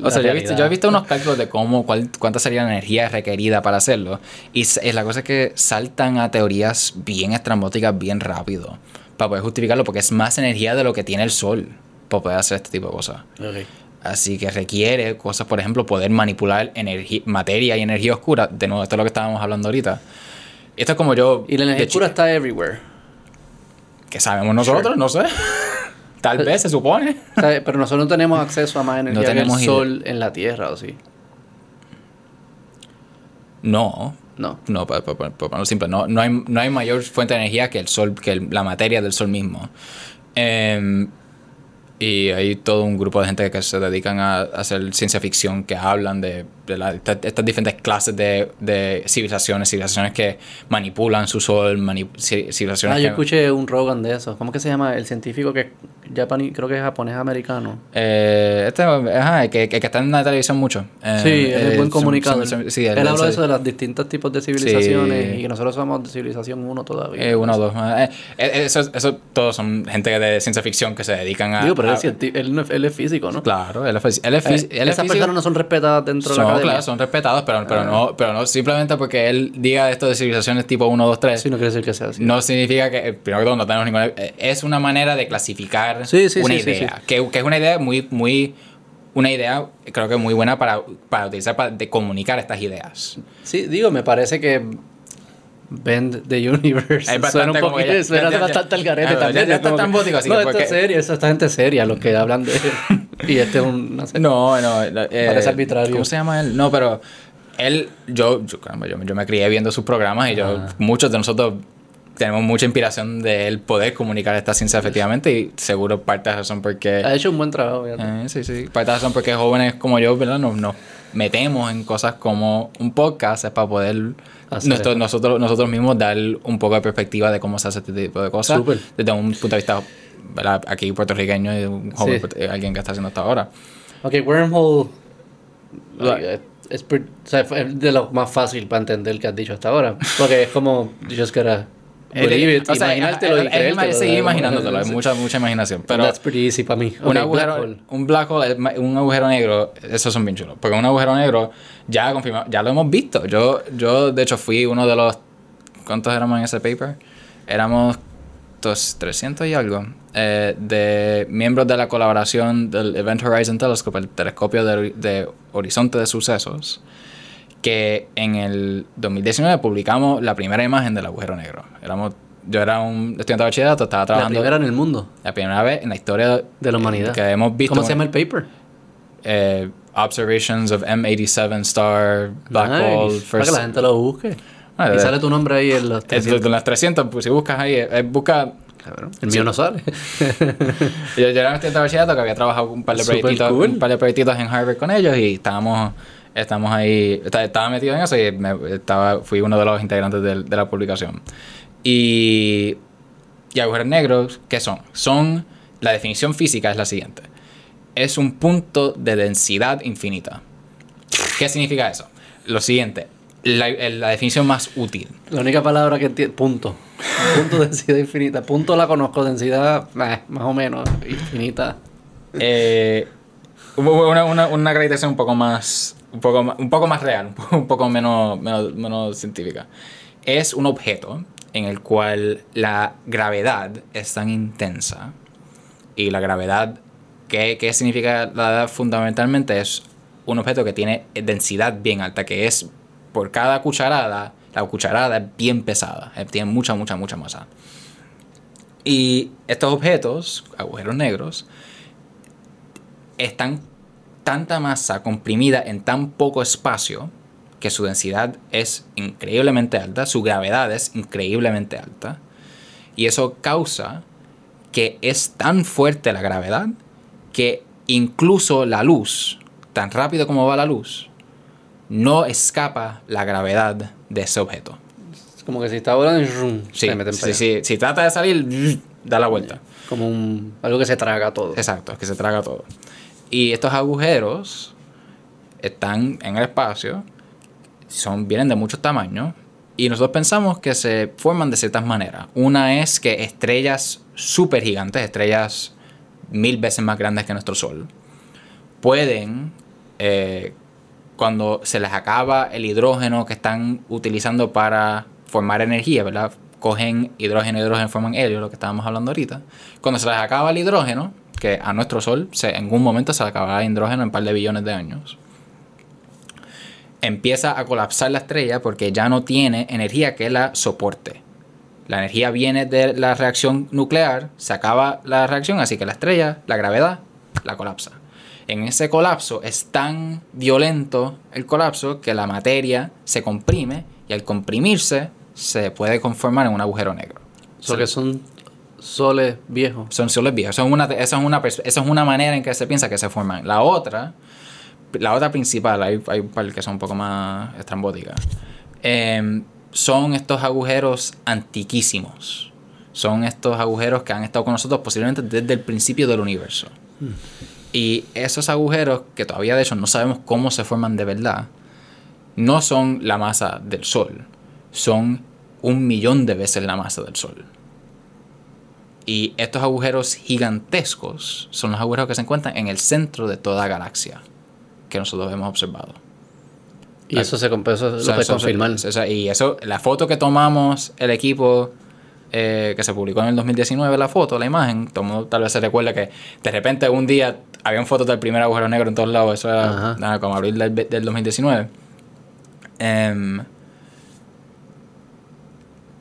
B: O sea, yo he, visto, yo he visto unos cálculos de cómo, cuál, cuánta sería la energía requerida para hacerlo. Y es la cosa es que saltan a teorías bien estrambóticas bien rápido. Para poder justificarlo, porque es más energía de lo que tiene el sol. Para poder hacer este tipo de cosas.
A: Ok.
B: Así que requiere cosas, por ejemplo, poder manipular materia y energía oscura. De nuevo, esto es lo que estábamos hablando ahorita. Esto es como yo.
A: Y la energía oscura está everywhere.
B: Que sabemos nosotros, no sé. Tal vez se supone.
A: O sea, pero nosotros no tenemos acceso a más energía que
B: tenemos
A: el sol en la Tierra, ¿o sí?
B: No.
A: No.
B: No, para, para- para simple, no, no, hay, no hay mayor fuente de energía que el sol, que el- la materia del sol mismo. Em, y hay todo un grupo de gente que se dedican a, hacer ciencia ficción, que hablan de, de la- estas diferentes clases de, de civilizaciones, civilizaciones que manipulan su sol, mani- ci- civilizaciones
A: Ah, yo
B: que...
A: escuché un Rogan de eso. ¿Cómo que se llama? El científico que japoní, creo que es japonés americano.
B: Eh, este, ajá, que, que, que está en la televisión mucho. Eh,
A: Sí, él es
B: eh,
A: buen comunicador.
B: son- son- sí,
A: él
B: él-
A: habló de
B: él-
A: eso de los distintos tipos de civilizaciones
B: Sí.
A: y que nosotros somos de civilización 1 todavía.
B: Eh, uno o dos. Eso, eso todos son gente de ciencia ficción que se dedican a.
A: Digo, pero él
B: a-
A: él es- él es físico, ¿no?
B: Claro, él es, él es, él es
A: esas
B: físico.
A: personas no son respetadas dentro de la academia.
B: claro, son respetados, pero, pero,
A: Ah.
B: no, pero no simplemente porque él diga esto de civilizaciones tipo 1, 2, 3.
A: Sí, no quiere decir que sea así.
B: No significa que, eh, primero que todo, no tenemos ninguna. eh, Es una manera de clasificar
A: Sí, sí,
B: una
A: sí,
B: idea. Que, que es una idea muy, muy. Una idea, creo que muy buena para, para utilizar para de comunicar estas ideas.
A: Sí, digo, me parece que Bend the Universe
B: Es
A: suena
B: bastante
A: un poquito, suena
B: ya- ya-
A: bastante al garete
B: ya-
A: también.
B: ya
A: es
B: está tan
A: que-
B: bótico, así
A: no,
B: que
A: esto
B: porque-
A: es serio, eso está gente seria los que hablan de y este es un no sé.
B: No, no. eh,
A: Parece arbitrario.
B: ¿Cómo se llama él? No, pero él, yo, yo, yo, yo me crié viendo sus programas y yo,
A: Ah.
B: muchos de nosotros tenemos mucha inspiración de él poder comunicar esta ciencia efectivamente y seguro parte de la razón porque...
A: Ha hecho un buen trabajo.
B: Eh, sí, sí. Parte de la razón porque jóvenes como yo, ¿verdad? Nos, nos metemos en cosas como un podcast es para poder nuestro- nosotros, nosotros mismos dar un poco de perspectiva de cómo se hace este tipo de cosas. Desde un punto de vista ¿verdad? aquí puertorriqueño y de un joven,
A: Sí.
B: puerto- alguien que está haciendo hasta ahora.
A: Ok, Wormhole like, es, es o sea, de lo más fácil para entender que has dicho hasta ahora. Porque es como, just gotta believe it,
B: O sea,
A: imaginártelo
B: es-
A: y
B: es- es
A: creértelo.
B: seguir
A: ¿verdad?
B: imaginándotelo, hay
A: Sí.
B: mucha, mucha imaginación.
A: Pero that's pretty easy para mí.
B: un,
A: Ok,
B: agujero,
A: black hole.
B: un black hole, es un agujero negro, esos son bien chulos. Porque un agujero negro ya confirmado, ya lo hemos visto. Yo, yo de hecho, fui uno de los. ¿Cuántos éramos en ese paper? Éramos 300 y algo. eh, de miembros de la colaboración del Event Horizon Telescope, el telescopio de, de horizonte de sucesos. Que en el 2019 publicamos la primera imagen del agujero negro. Éramos, yo era un estudiante de bachillerato, estaba
A: La
B: trabajando.
A: primera en el mundo
B: La primera vez en la historia
A: de la humanidad.
B: que hemos visto
A: ¿Cómo se llama el paper?
B: eh, Observations of M87 Star Black
A: Nice.
B: Hole
A: Para
B: First
A: que la gente lo busque.
B: Ah,
A: y
B: de-
A: sale tu nombre ahí en los
B: Es
A: 300.
B: de las 300 pues si buscas ahí eh, busca
A: Cabrón, El mío no sale.
B: yo, yo era un estudiante de bachillerato que había trabajado un par de proyectitos
A: cool.
B: un par de proyectitos en Harvard con ellos y estábamos estamos ahí esta- estaba metido en eso y me- estaba fui uno de los integrantes del- de, la publicación y y agujeros negros ¿qué son? son la definición física es la siguiente es un punto de densidad infinita ¿qué significa eso? lo siguiente la, la definición más útil
A: La única palabra que entiendo, punto. Punto de densidad infinita. Punto la conozco, densidad eh, más o menos infinita.
B: Eh, una, una, una acreditación un poco más un poco, ma- un poco más real, un poco, un poco menos, menos, menos científica. Es un objeto en el cual la gravedad es tan intensa y la gravedad, ¿qué, qué significa la gravedad fundamentalmente? Es un objeto que tiene densidad bien alta, que es por cada cucharada, la cucharada es bien pesada, eh, tiene mucha, mucha, mucha masa. Y estos objetos, agujeros negros, están tanta masa comprimida en tan poco espacio que su densidad es increíblemente alta, su gravedad es increíblemente alta. Y eso causa que es tan fuerte la gravedad que incluso la luz, tan rápido como va la luz, no escapa la gravedad de ese objeto.
A: Es como que si está volando, ¡rum!
B: Sí,
A: se meten para
B: sí,
A: allá.
B: sí, si trata de salir, da la vuelta.
A: Como un, algo que se traga todo.
B: Exacto, es que se traga todo. Y estos agujeros están en el espacio, son, vienen de muchos tamaños, y nosotros pensamos que se forman de ciertas maneras. Una es que estrellas súper gigantes, estrellas mil veces más grandes que nuestro Sol, pueden, eh, cuando se les acaba el hidrógeno que están utilizando para formar energía, ¿verdad? Cogen hidrógeno, hidrógeno, forman helio, lo que estábamos hablando ahorita. Cuando se les acaba el hidrógeno, que a nuestro Sol se, en un momento se le acabará el hidrógeno en un par de billones de años, empieza a colapsar la estrella porque ya no tiene energía que la soporte. La energía viene de la reacción nuclear, se acaba la reacción, así que la estrella, la gravedad, la colapsa. En ese colapso es tan violento el colapso que la materia se comprime y al comprimirse se puede conformar en un agujero negro.
A: So que son soles viejos.
B: Son soles viejos. Eso es, una, eso, es una, es manera en que se piensa que se forman. La otra, la otra principal, hay, hay un par que son un poco más estrambóticas, em, son estos agujeros antiquísimos. Son estos agujeros que han estado con nosotros posiblemente desde el principio del universo. Y esos agujeros, que todavía de hecho no sabemos cómo se forman de verdad, no son la masa del Sol, son un millón de veces la masa del Sol. Y estos agujeros gigantescos son los agujeros que se encuentran en el centro de toda galaxia que nosotros hemos observado.
A: Y eso se eso
B: O sea, eso-
A: confirmar.
B: y eso, la foto que tomamos, el equipo eh, que se publicó en el 2019, la foto, la imagen, todo el mundo tal vez se recuerda que de repente un día había fotos del primer agujero negro en todos lados, eso era nada, como abril del, del 2019. Em,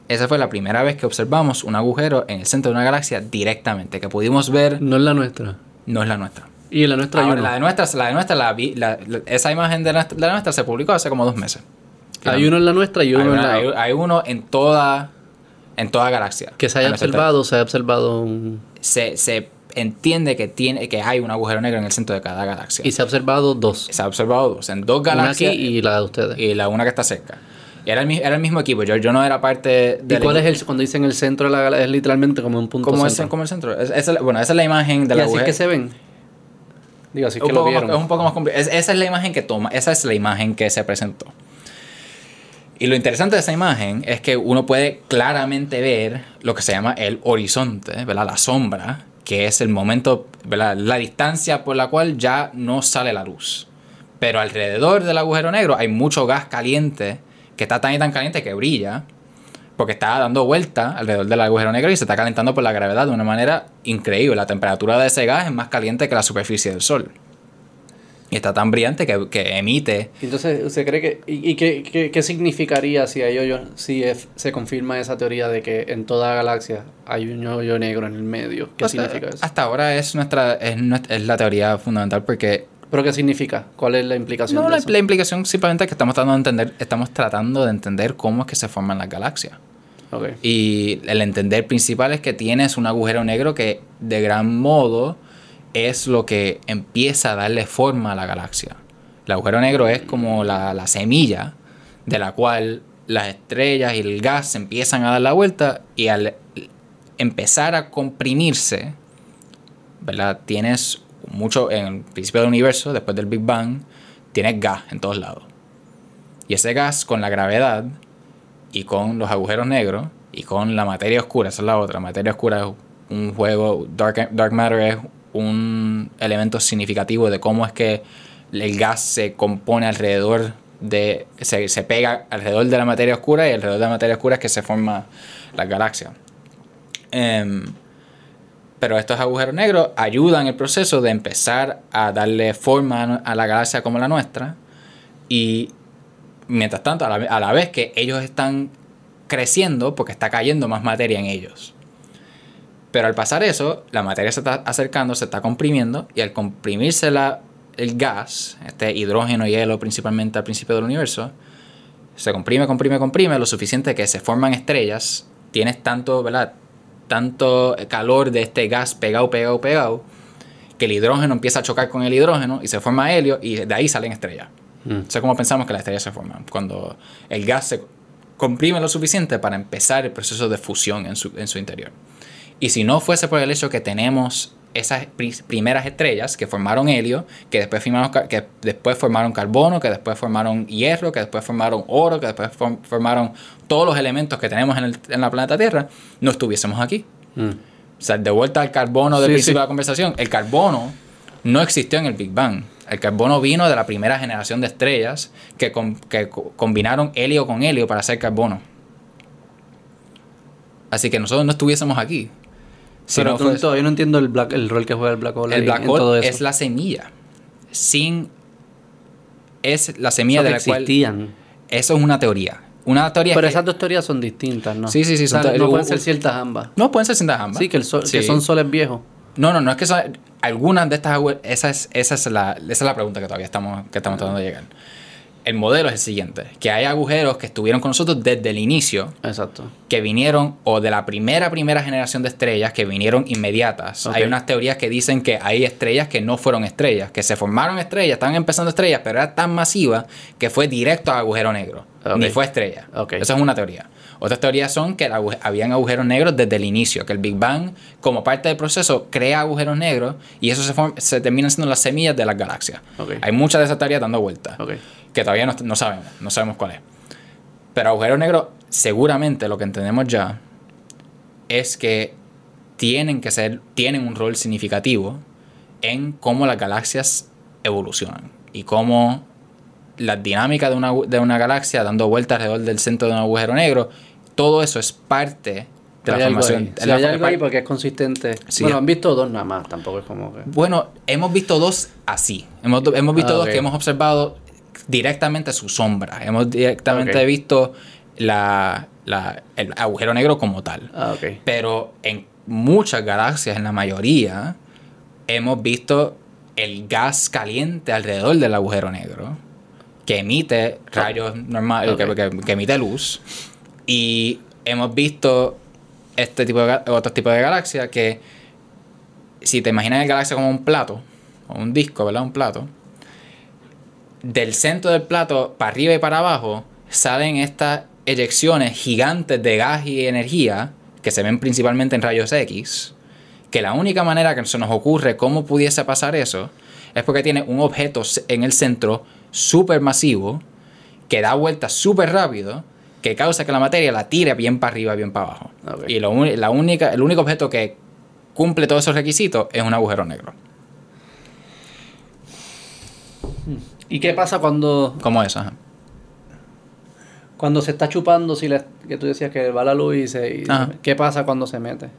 B: esa fue la primera vez que observamos un agujero en el centro de una galaxia directamente, que pudimos ver,
A: No es la nuestra.
B: no es la nuestra.
A: Y la nuestra hay
B: Ahora,
A: uno.
B: la de nuestra, la de nuestra la vi- la- la- esa imagen de la, la nuestra se publicó hace como dos meses.
A: Hay uno en la nuestra y
B: Hay,
A: uno en la
B: hay- hay uno en toda, en toda galaxia.
A: que se haya observado, se haya observado un...
B: Se, se entiende que, tiene, que hay un agujero negro en el centro de cada galaxia.
A: Y se ha observado dos.
B: se ha observado dos, en dos
A: Una aquí
B: galaxias
A: y la de ustedes.
B: y la una que está cerca. Y era el, era el mismo equipo. Yo, yo no era parte
A: ¿Y
B: del
A: cuál es el, cuando dicen el centro de la galaxia? Es literalmente como un punto
B: ¿Cómo es,
A: centro.
B: como el centro? Es- bueno, esa es la imagen de
A: ¿Y
B: la
A: así es
B: agujero.
A: que se ven? Digo, así es que lo
B: más-
A: vieron.
B: es un poco más complicado. Es- esa es la imagen que toma, esa es la imagen que se presentó. Y lo interesante de esa imagen es que uno puede claramente ver lo que se llama el horizonte, ¿verdad? La sombra, que es el momento. La distancia por la cual ya no sale la luz. Pero alrededor del agujero negro hay mucho gas caliente que está tan y tan caliente que brilla porque está dando vuelta alrededor del agujero negro y se está calentando por la gravedad de una manera increíble. La temperatura de ese gas es más caliente que la superficie del Sol. Y está tan brillante que, que emite.
A: Entonces, ¿usted cree que... ¿Y, y qué, qué, qué significaría si, hay hoyo- si es- se confirma esa teoría de que en toda galaxia hay un hoyo negro en el medio? ¿Qué
B: hasta,
A: significa eso?
B: Hasta ahora es nuestra es, es la teoría fundamental porque
A: ¿Pero qué significa? ¿Cuál es la implicación
B: no,
A: de
B: la,
A: eso?
B: la implicación simplemente es que estamos tratando de entender estamos tratando de entender cómo es que se forman las galaxias. Y el entender principal es que tienes un agujero negro que de gran modo es lo que empieza a darle forma a la galaxia. El agujero negro es como la, la semilla de la cual las estrellas y el gas empiezan a dar la vuelta y al empezar a comprimirse, ¿verdad? Tienes mucho en el principio del universo, después del Big Bang, tienes gas en todos lados. Y ese gas con la gravedad y con los agujeros negros y con la materia oscura, esa es la otra. Materia oscura es un juego, Dark, dark Matter es un elemento significativo de cómo es que el gas se compone alrededor de. Se, se pega alrededor de la materia oscura y alrededor de la materia oscura es que se forma la galaxia. Em, pero estos agujeros negros ayudan el proceso de empezar a darle forma a la galaxia como la nuestra. Y mientras tanto, a la, a la vez que ellos están creciendo, porque está cayendo más materia en ellos. Pero al pasar eso, la materia se está acercando, se está comprimiendo, y al comprimirse la, el gas, este hidrógeno y hielo principalmente al principio del universo, se comprime, comprime, comprime, lo suficiente que se forman estrellas, tienes tanto, ¿verdad? Tanto calor de este gas pegado, pegado, pegado, que el hidrógeno empieza a chocar con el hidrógeno y se forma helio y de ahí salen estrellas.
A: Mm.
B: O sea, como pensamos que las estrellas se forman. Cuando el gas se comprime lo suficiente para empezar el proceso de fusión en su, en su interior. Y si no fuese por el hecho que tenemos esas pri- primeras estrellas que formaron helio, que después, formaron, ca- que después formaron carbono, que después formaron hierro, que después formaron oro, que después form- formaron todos los elementos que tenemos en, el, en la planeta Tierra, no estuviésemos aquí.
A: Mm.
B: O sea, de vuelta al carbono del
A: Sí,
B: principio
A: sí.
B: de la conversación, el carbono no existió en el Big Bang. El carbono vino de la primera generación de estrellas que, com- que co- combinaron helio con helio para hacer carbono. Así que nosotros no estuviésemos aquí. Si
A: Pero
B: no
A: tú- todavía no entiendo el, black, el rol que juega el Black Hole
B: el black
A: en todo
B: hole
A: eso.
B: es la semilla. Sin. Es la
A: O
B: semilla
A: sea,
B: de la cual.
A: existían.
B: Eso es una teoría. Una teoría.
A: Pero esas dos teorías son distintas, ¿no?
B: Sí, sí, sí, son te-
A: no pueden ser ciertas ambas.
B: No pueden ser sin ambas.
A: Sí, que, el sol- que son soles viejos.
B: No, no, no es que son, algunas de estas agu- esa es, esa es la esa es la pregunta que todavía estamos que estamos tratando de llegar. El modelo es el siguiente, que hay agujeros que estuvieron con nosotros desde el inicio,
A: Exacto.
B: que vinieron o de la primera primera generación de estrellas que vinieron inmediatas. Hay unas teorías que dicen que hay estrellas que no fueron estrellas, que se formaron estrellas, estaban empezando estrellas, pero era tan masiva que fue directo a agujero negro, ni fue estrella. Esa es una teoría. Otras teorías son que habían agujeros negros desde el inicio, que el Big Bang, como parte del proceso, crea agujeros negros y eso se, se terminan siendo las semillas de las galaxias. Hay muchas de esas teorías dando vueltas. Que todavía no, no sabemos, no sabemos cuál es. Pero agujeros negros, seguramente lo que entendemos ya es que tienen que ser, tienen un rol significativo en cómo las galaxias evolucionan y cómo la dinámica de una, de una galaxia dando vueltas alrededor del centro de un agujero negro, todo eso es parte de
A: Hay
B: la formación.
A: Sí,
B: la
A: hay
B: for-
A: algo ahí porque es consistente.
B: Sí.
A: Bueno, han visto dos nada más, tampoco es como que...
B: Bueno, hemos visto dos así. Hemos, hemos visto
A: Ah,
B: dos que hemos observado directamente su sombra. Hemos directamente visto la, la- el agujero negro como tal.
A: Ah.
B: Pero en muchas galaxias, en la mayoría, hemos visto el gas caliente alrededor del agujero negro que emite rayos normales, que, que- que emite luz. Y hemos visto este tipo de, otro tipo de galaxia que, si te imaginas el galaxia como un plato, o un disco, ¿verdad? Un plato. Del centro del plato, para arriba y para abajo, salen estas eyecciones gigantes de gas y energía, que se ven principalmente en rayos X, que la única manera que se nos ocurre cómo pudiese pasar eso es porque tiene un objeto en el centro súper masivo que da vueltas súper rápido que causa que la materia la tire bien para arriba, bien para abajo. Y lo la única, el único objeto que cumple todos esos requisitos es un agujero negro.
A: ¿Y qué pasa cuando,
B: Como eso. ajá.
A: cuando se está chupando, si le- que tú decías que va la luz y se... y-. ¿Qué pasa cuando se mete?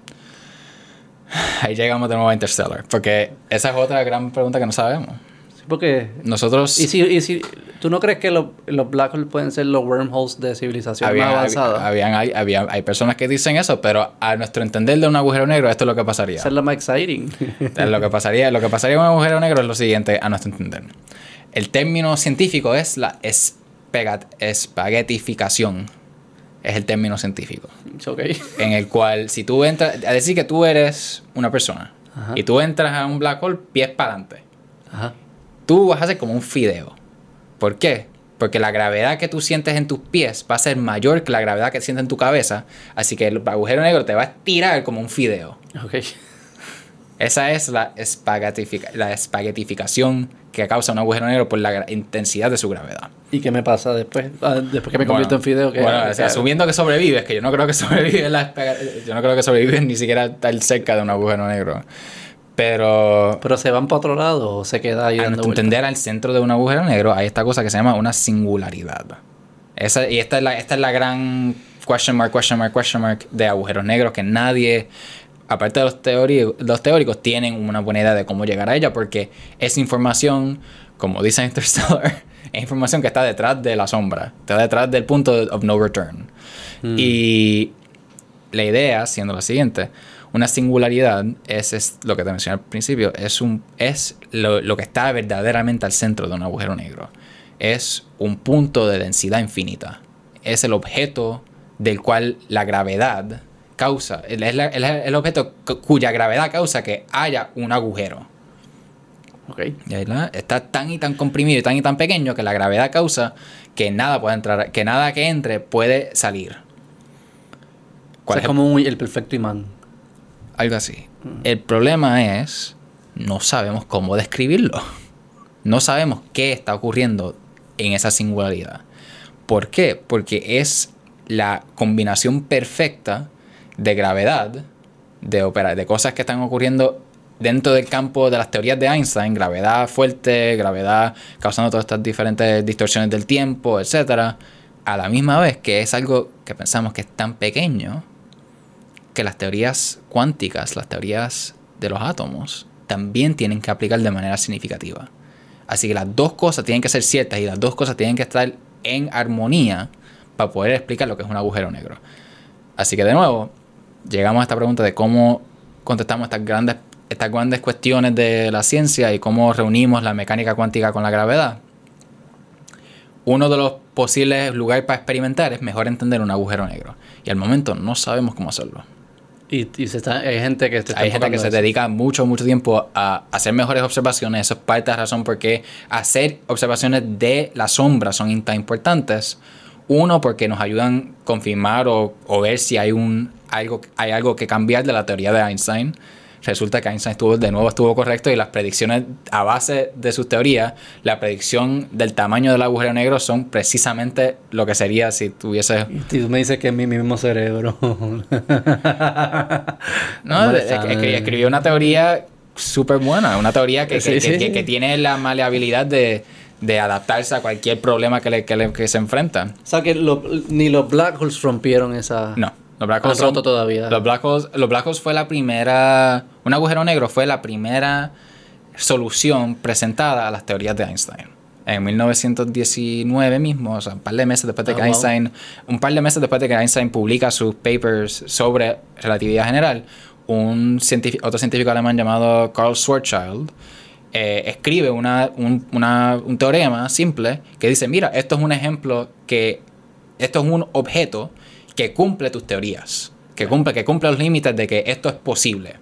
B: Ahí llegamos de nuevo a Interstellar. Porque esa es otra gran pregunta que no sabemos.
A: Sí, porque...
B: Nosotros...
A: ¿Y si, y si tú no crees que los, los black holes pueden ser los wormholes de civilización
B: Habían,
A: más avanzada?
B: habían- hay, había- hay personas que dicen eso, pero a nuestro entender de un agujero negro, esto es lo que pasaría.
A: Esa es la más exciting.
B: Entonces, lo que pasaría, lo que pasaría con un agujero negro es lo siguiente, a nuestro entender. El término científico es la espaguetificación. Es el término científico.
A: It's ok.
B: En el cual, si tú entras, a decir que tú eres una persona
A: Ajá.
B: y tú entras a un black hole pies para adelante,
A: Ajá.
B: tú vas a ser como un fideo. ¿Por qué? Porque la gravedad que tú sientes en tus pies va a ser mayor que la gravedad que sientes en tu cabeza. Así que el agujero negro te va a estirar como un fideo.
A: Ok.
B: Esa es la, la espaguetificación que causa un agujero negro por la intensidad de su gravedad.
A: ¿Y qué me pasa después? Ah, después que me convierto en fideo. ¿qué-
B: bueno, o sea, asumiendo que sobrevives, que yo no creo que sobrevives la espaga- yo no creo que sobrevives ni siquiera estar cerca de un agujero negro. Pero
A: Pero se van para otro lado o se queda ahí
B: a
A: dando
B: entender, al centro de un agujero negro hay esta cosa que se llama una singularidad. Esa, y esta es, la, esta es la gran question mark, question mark, question mark de agujeros negros que nadie, aparte de los, teori- los teóricos, tienen una buena idea de cómo llegar a ella porque es información, como dice Interstellar, es información que está detrás de la sombra, está detrás del punto of no return. Y la idea, siendo la siguiente, una singularidad es, es lo que te mencioné al principio, es, un, es lo, lo que está verdaderamente al centro de un agujero negro. Es un punto de densidad infinita. Es el objeto del cual la gravedad causa, es la- es el objeto cu- cuya gravedad causa que haya un agujero.
A: Ok.
B: Y ahí la- Está tan y tan comprimido y tan y tan pequeño que la gravedad causa que nada puede entrar, que nada que entre puede salir.
A: O
B: ¿Cuál
A: sea,
B: es
A: como un- el perfecto imán.
B: Algo así. El problema es, no sabemos cómo describirlo. No sabemos qué está ocurriendo en esa singularidad. ¿Por qué? Porque es la combinación perfecta de gravedad, de, opera- de cosas que están ocurriendo dentro del campo de las teorías de Einstein, gravedad fuerte, gravedad causando todas estas diferentes distorsiones del tiempo, etc. A la misma vez que es algo que pensamos que es tan pequeño que las teorías cuánticas, las teorías de los átomos, también tienen que aplicar de manera significativa. Así que las dos cosas tienen que ser ciertas y las dos cosas tienen que estar en armonía para poder explicar lo que es un agujero negro. Así que de nuevo, llegamos a esta pregunta de cómo contestamos estas grandes, estas grandes cuestiones de la ciencia y cómo reunimos la mecánica cuántica con la gravedad. Uno de los posibles lugares para experimentar es mejor entender un agujero negro. Y al momento no sabemos cómo hacerlo.
A: Y, y se está, hay gente que está
B: Hay gente que se dedica mucho, mucho tiempo a hacer mejores observaciones. Eso es parte de la razón por qué hacer observaciones de la sombra son tan importantes. Uno, porque nos ayudan a confirmar o, o ver si hay, un, algo, hay algo que cambiar de la teoría de Einstein. Resulta que Einstein estuvo, de nuevo estuvo correcto y las predicciones a base de sus teorías, la predicción del tamaño del agujero negro son precisamente lo que sería si tuviese
A: Y tú me dices que es mi mismo cerebro.
B: No, es- es que escribió una teoría súper buena, una teoría que, que-
A: Sí,
B: que-
A: sí.
B: que- que tiene la maleabilidad de, de adaptarse a cualquier problema que, le, que, le- que se enfrenta.
A: O sea que lo- ni los black holes rompieron esa...
B: No, los black holes
A: roto todavía.
B: Los black holes, los black holes fue la primera, un agujero negro fue la primera solución presentada a las teorías de Einstein. En 1919 mismo, o sea, un par de meses después de
A: Ah,
B: que. Einstein, un par de meses después de que Einstein publica sus papers sobre relatividad general, un científico, otro científico alemán llamado Carl Schwarzschild eh, escribe una- un, una- un teorema simple que dice, mira, esto es un ejemplo que, esto es un objeto que cumple tus teorías, que cumple, que cumple los límites de que esto es posible.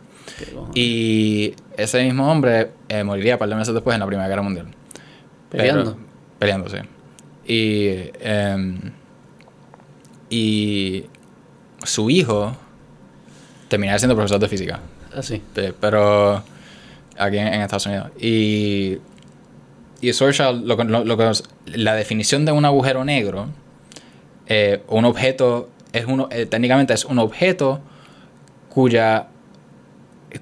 B: Y ese mismo hombre eh, moriría un par de meses después en la Primera Guerra Mundial.
A: Peleando.
B: Peleando, sí. Y, em, y su hijo terminaría siendo profesor de física.
A: Así.
B: Pe- Pero aquí en, en Estados Unidos. Y, y Schwarzschild, lo, que- lo- la definición de un agujero negro, eh, un objeto, es uno, eh, técnicamente es un objeto cuya,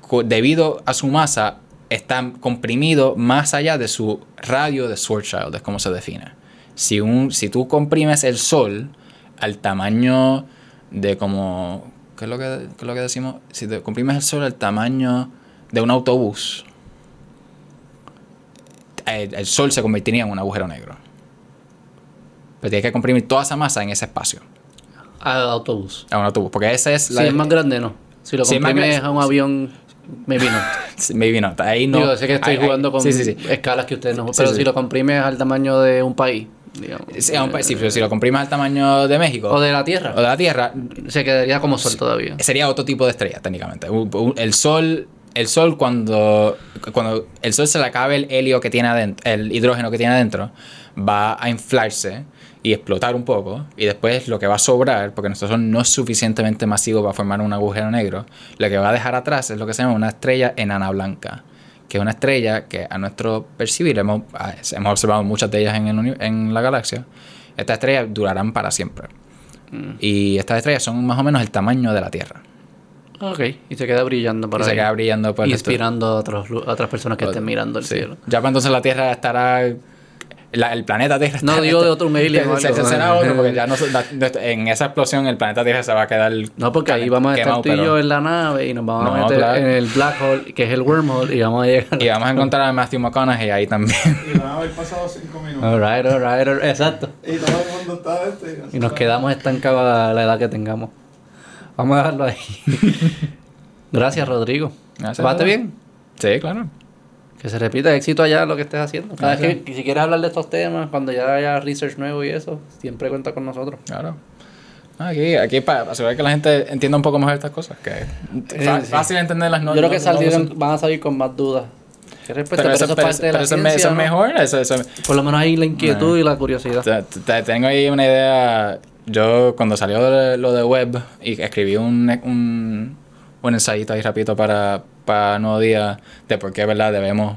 B: cu- debido a su masa, está comprimido más allá de su radio de Schwarzschild, es como se define. Si, un, si tú comprimes el Sol al tamaño de como... ¿Qué es lo que, qué es lo que decimos? Si te comprimes el Sol al tamaño de un autobús, el, el Sol se convertiría en un agujero negro. Pero tienes que comprimir toda esa masa en ese espacio,
A: Al autobús.
B: a un autobús. Porque ese es
A: Si
B: la...
A: es más grande, no. Si lo
B: Si
A: comprimes a un avión, me vino.
B: Maybe not. Ahí no...
A: Digo, sé que estoy jugando con
B: Sí, sí, sí.
A: escalas que ustedes no... Pero si lo comprimes al tamaño de un país, digamos.
B: Sí, a un pa- sí, pero si lo comprimes al tamaño de México
A: O de la Tierra.
B: o de la Tierra,
A: Se quedaría como sol todavía.
B: sería otro tipo de estrella técnicamente. El sol, el sol cuando, cuando el sol se le acabe el helio que tiene adentro, el hidrógeno que tiene adentro, va a inflarse y explotar un poco y después lo que va a sobrar, porque nuestro sol no es suficientemente masivo para formar un agujero negro, lo que va a dejar atrás es lo que se llama una estrella enana blanca, que es una estrella que a nuestro percibir hemos, ah, hemos observado muchas de ellas en, el uni- en la galaxia. Estas estrellas durarán para siempre. Y estas estrellas son más o menos el tamaño de la Tierra.
A: Ok, y se queda brillando
B: y
A: ahí.
B: se queda brillando por resto-
A: Inspirando a, otros, a otras personas que estén mirando el
B: Sí.
A: cielo.
B: Ya para entonces la Tierra estará. La- el planeta Tierra
A: No, digo de otro alien
B: Se- se- será otro, porque ya no, en esa explosión el planeta Tierra se va a quedar.
A: No, porque ahí vamos a estar tú y
B: pero-
A: yo en la nave y nos vamos a meter
B: claro.
A: en el black hole, que es el wormhole, y vamos a llegar.
B: Y vamos a encontrar a Matthew McConaughey ahí también.
C: Y van a haber pasado cinco minutos.
A: Alright, alright, alright, exacto.
C: Y todo el mundo está este.
A: Y nos quedamos estancados a la edad que tengamos. Vamos a dejarlo ahí. Gracias, Rodrigo.
B: Gracias,
A: ¿Pasaste
B: Rodrigo.
A: bien?
B: Sí, claro.
A: Que se repita éxito allá lo que estés haciendo. Cada vez que si quieres hablar de estos temas, cuando ya haya research nuevo y eso, siempre cuenta con nosotros.
B: Claro. Aquí, aquí para asegurar que la gente entienda un poco mejor estas cosas. Que es fácil entenderlas. No,
A: Yo creo
B: no-
A: que
B: no-
A: salieron,
B: no-
A: van a salir con más dudas. ¿Qué respuesta?
B: pero,
A: Pero,
B: eso,
A: es
B: pero- pero
A: ciencia,
B: eso
A: ¿no?
B: mejor. Eso, eso,
A: Por lo menos ahí la inquietud y la curiosidad.
B: Te- te- tengo ahí una idea. Yo, cuando salió lo de web y escribí un, un, un ensayito ahí rapidito para, para Nuevo Día de por qué, ¿verdad? Debemos.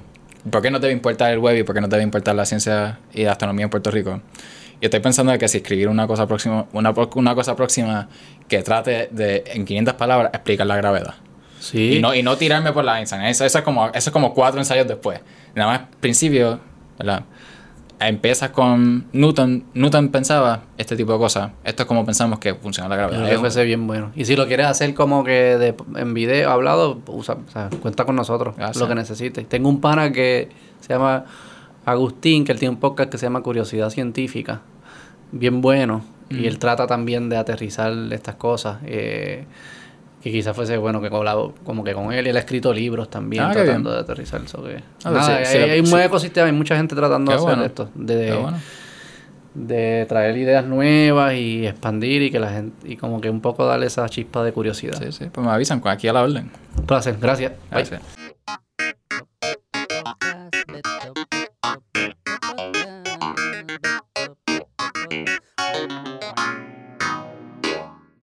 B: ¿Por qué nos debe importar el web y por qué nos debe importar la ciencia y la astronomía en Puerto Rico? Y estoy pensando de que si escribir una cosa próxima, una, una cosa próxima que trate de, en 500 palabras, explicar la gravedad.
A: Sí.
B: Y no, y no tirarme por la Einstein. Eso, eso, es como, eso es como cuatro ensayos después. Nada más, principio, ¿verdad? Empiezas con Newton. Newton pensaba este tipo de cosas. Esto es como pensamos que funciona la gravedad.
A: fuese bien bueno. Y si lo quieres hacer como que de, en video, hablado, usa, o sea, cuenta con nosotros.
B: Gracias.
A: Lo que necesites. Tengo un pana que se llama Agustín, que él tiene un podcast que se llama Curiosidad Científica. Bien bueno. Y él trata también de aterrizar estas cosas. eh, que quizás fuese bueno que colabo, como que con él. Y él ha escrito libros también
B: Ah,
A: tratando de aterrizar eso. Que,
B: Ah,
A: nada,
B: sí,
A: hay,
B: sí,
A: hay un
B: sí.
A: buen ecosistema, hay mucha gente tratando
B: Qué
A: de hacer
B: bueno.
A: esto. De,
B: bueno.
A: de traer ideas nuevas y expandir y que la gente y como que un poco darle esa chispa de curiosidad.
B: Sí, sí. Pues me avisan, aquí a la orden.
A: Un placer, gracias. Bye.
B: Gracias.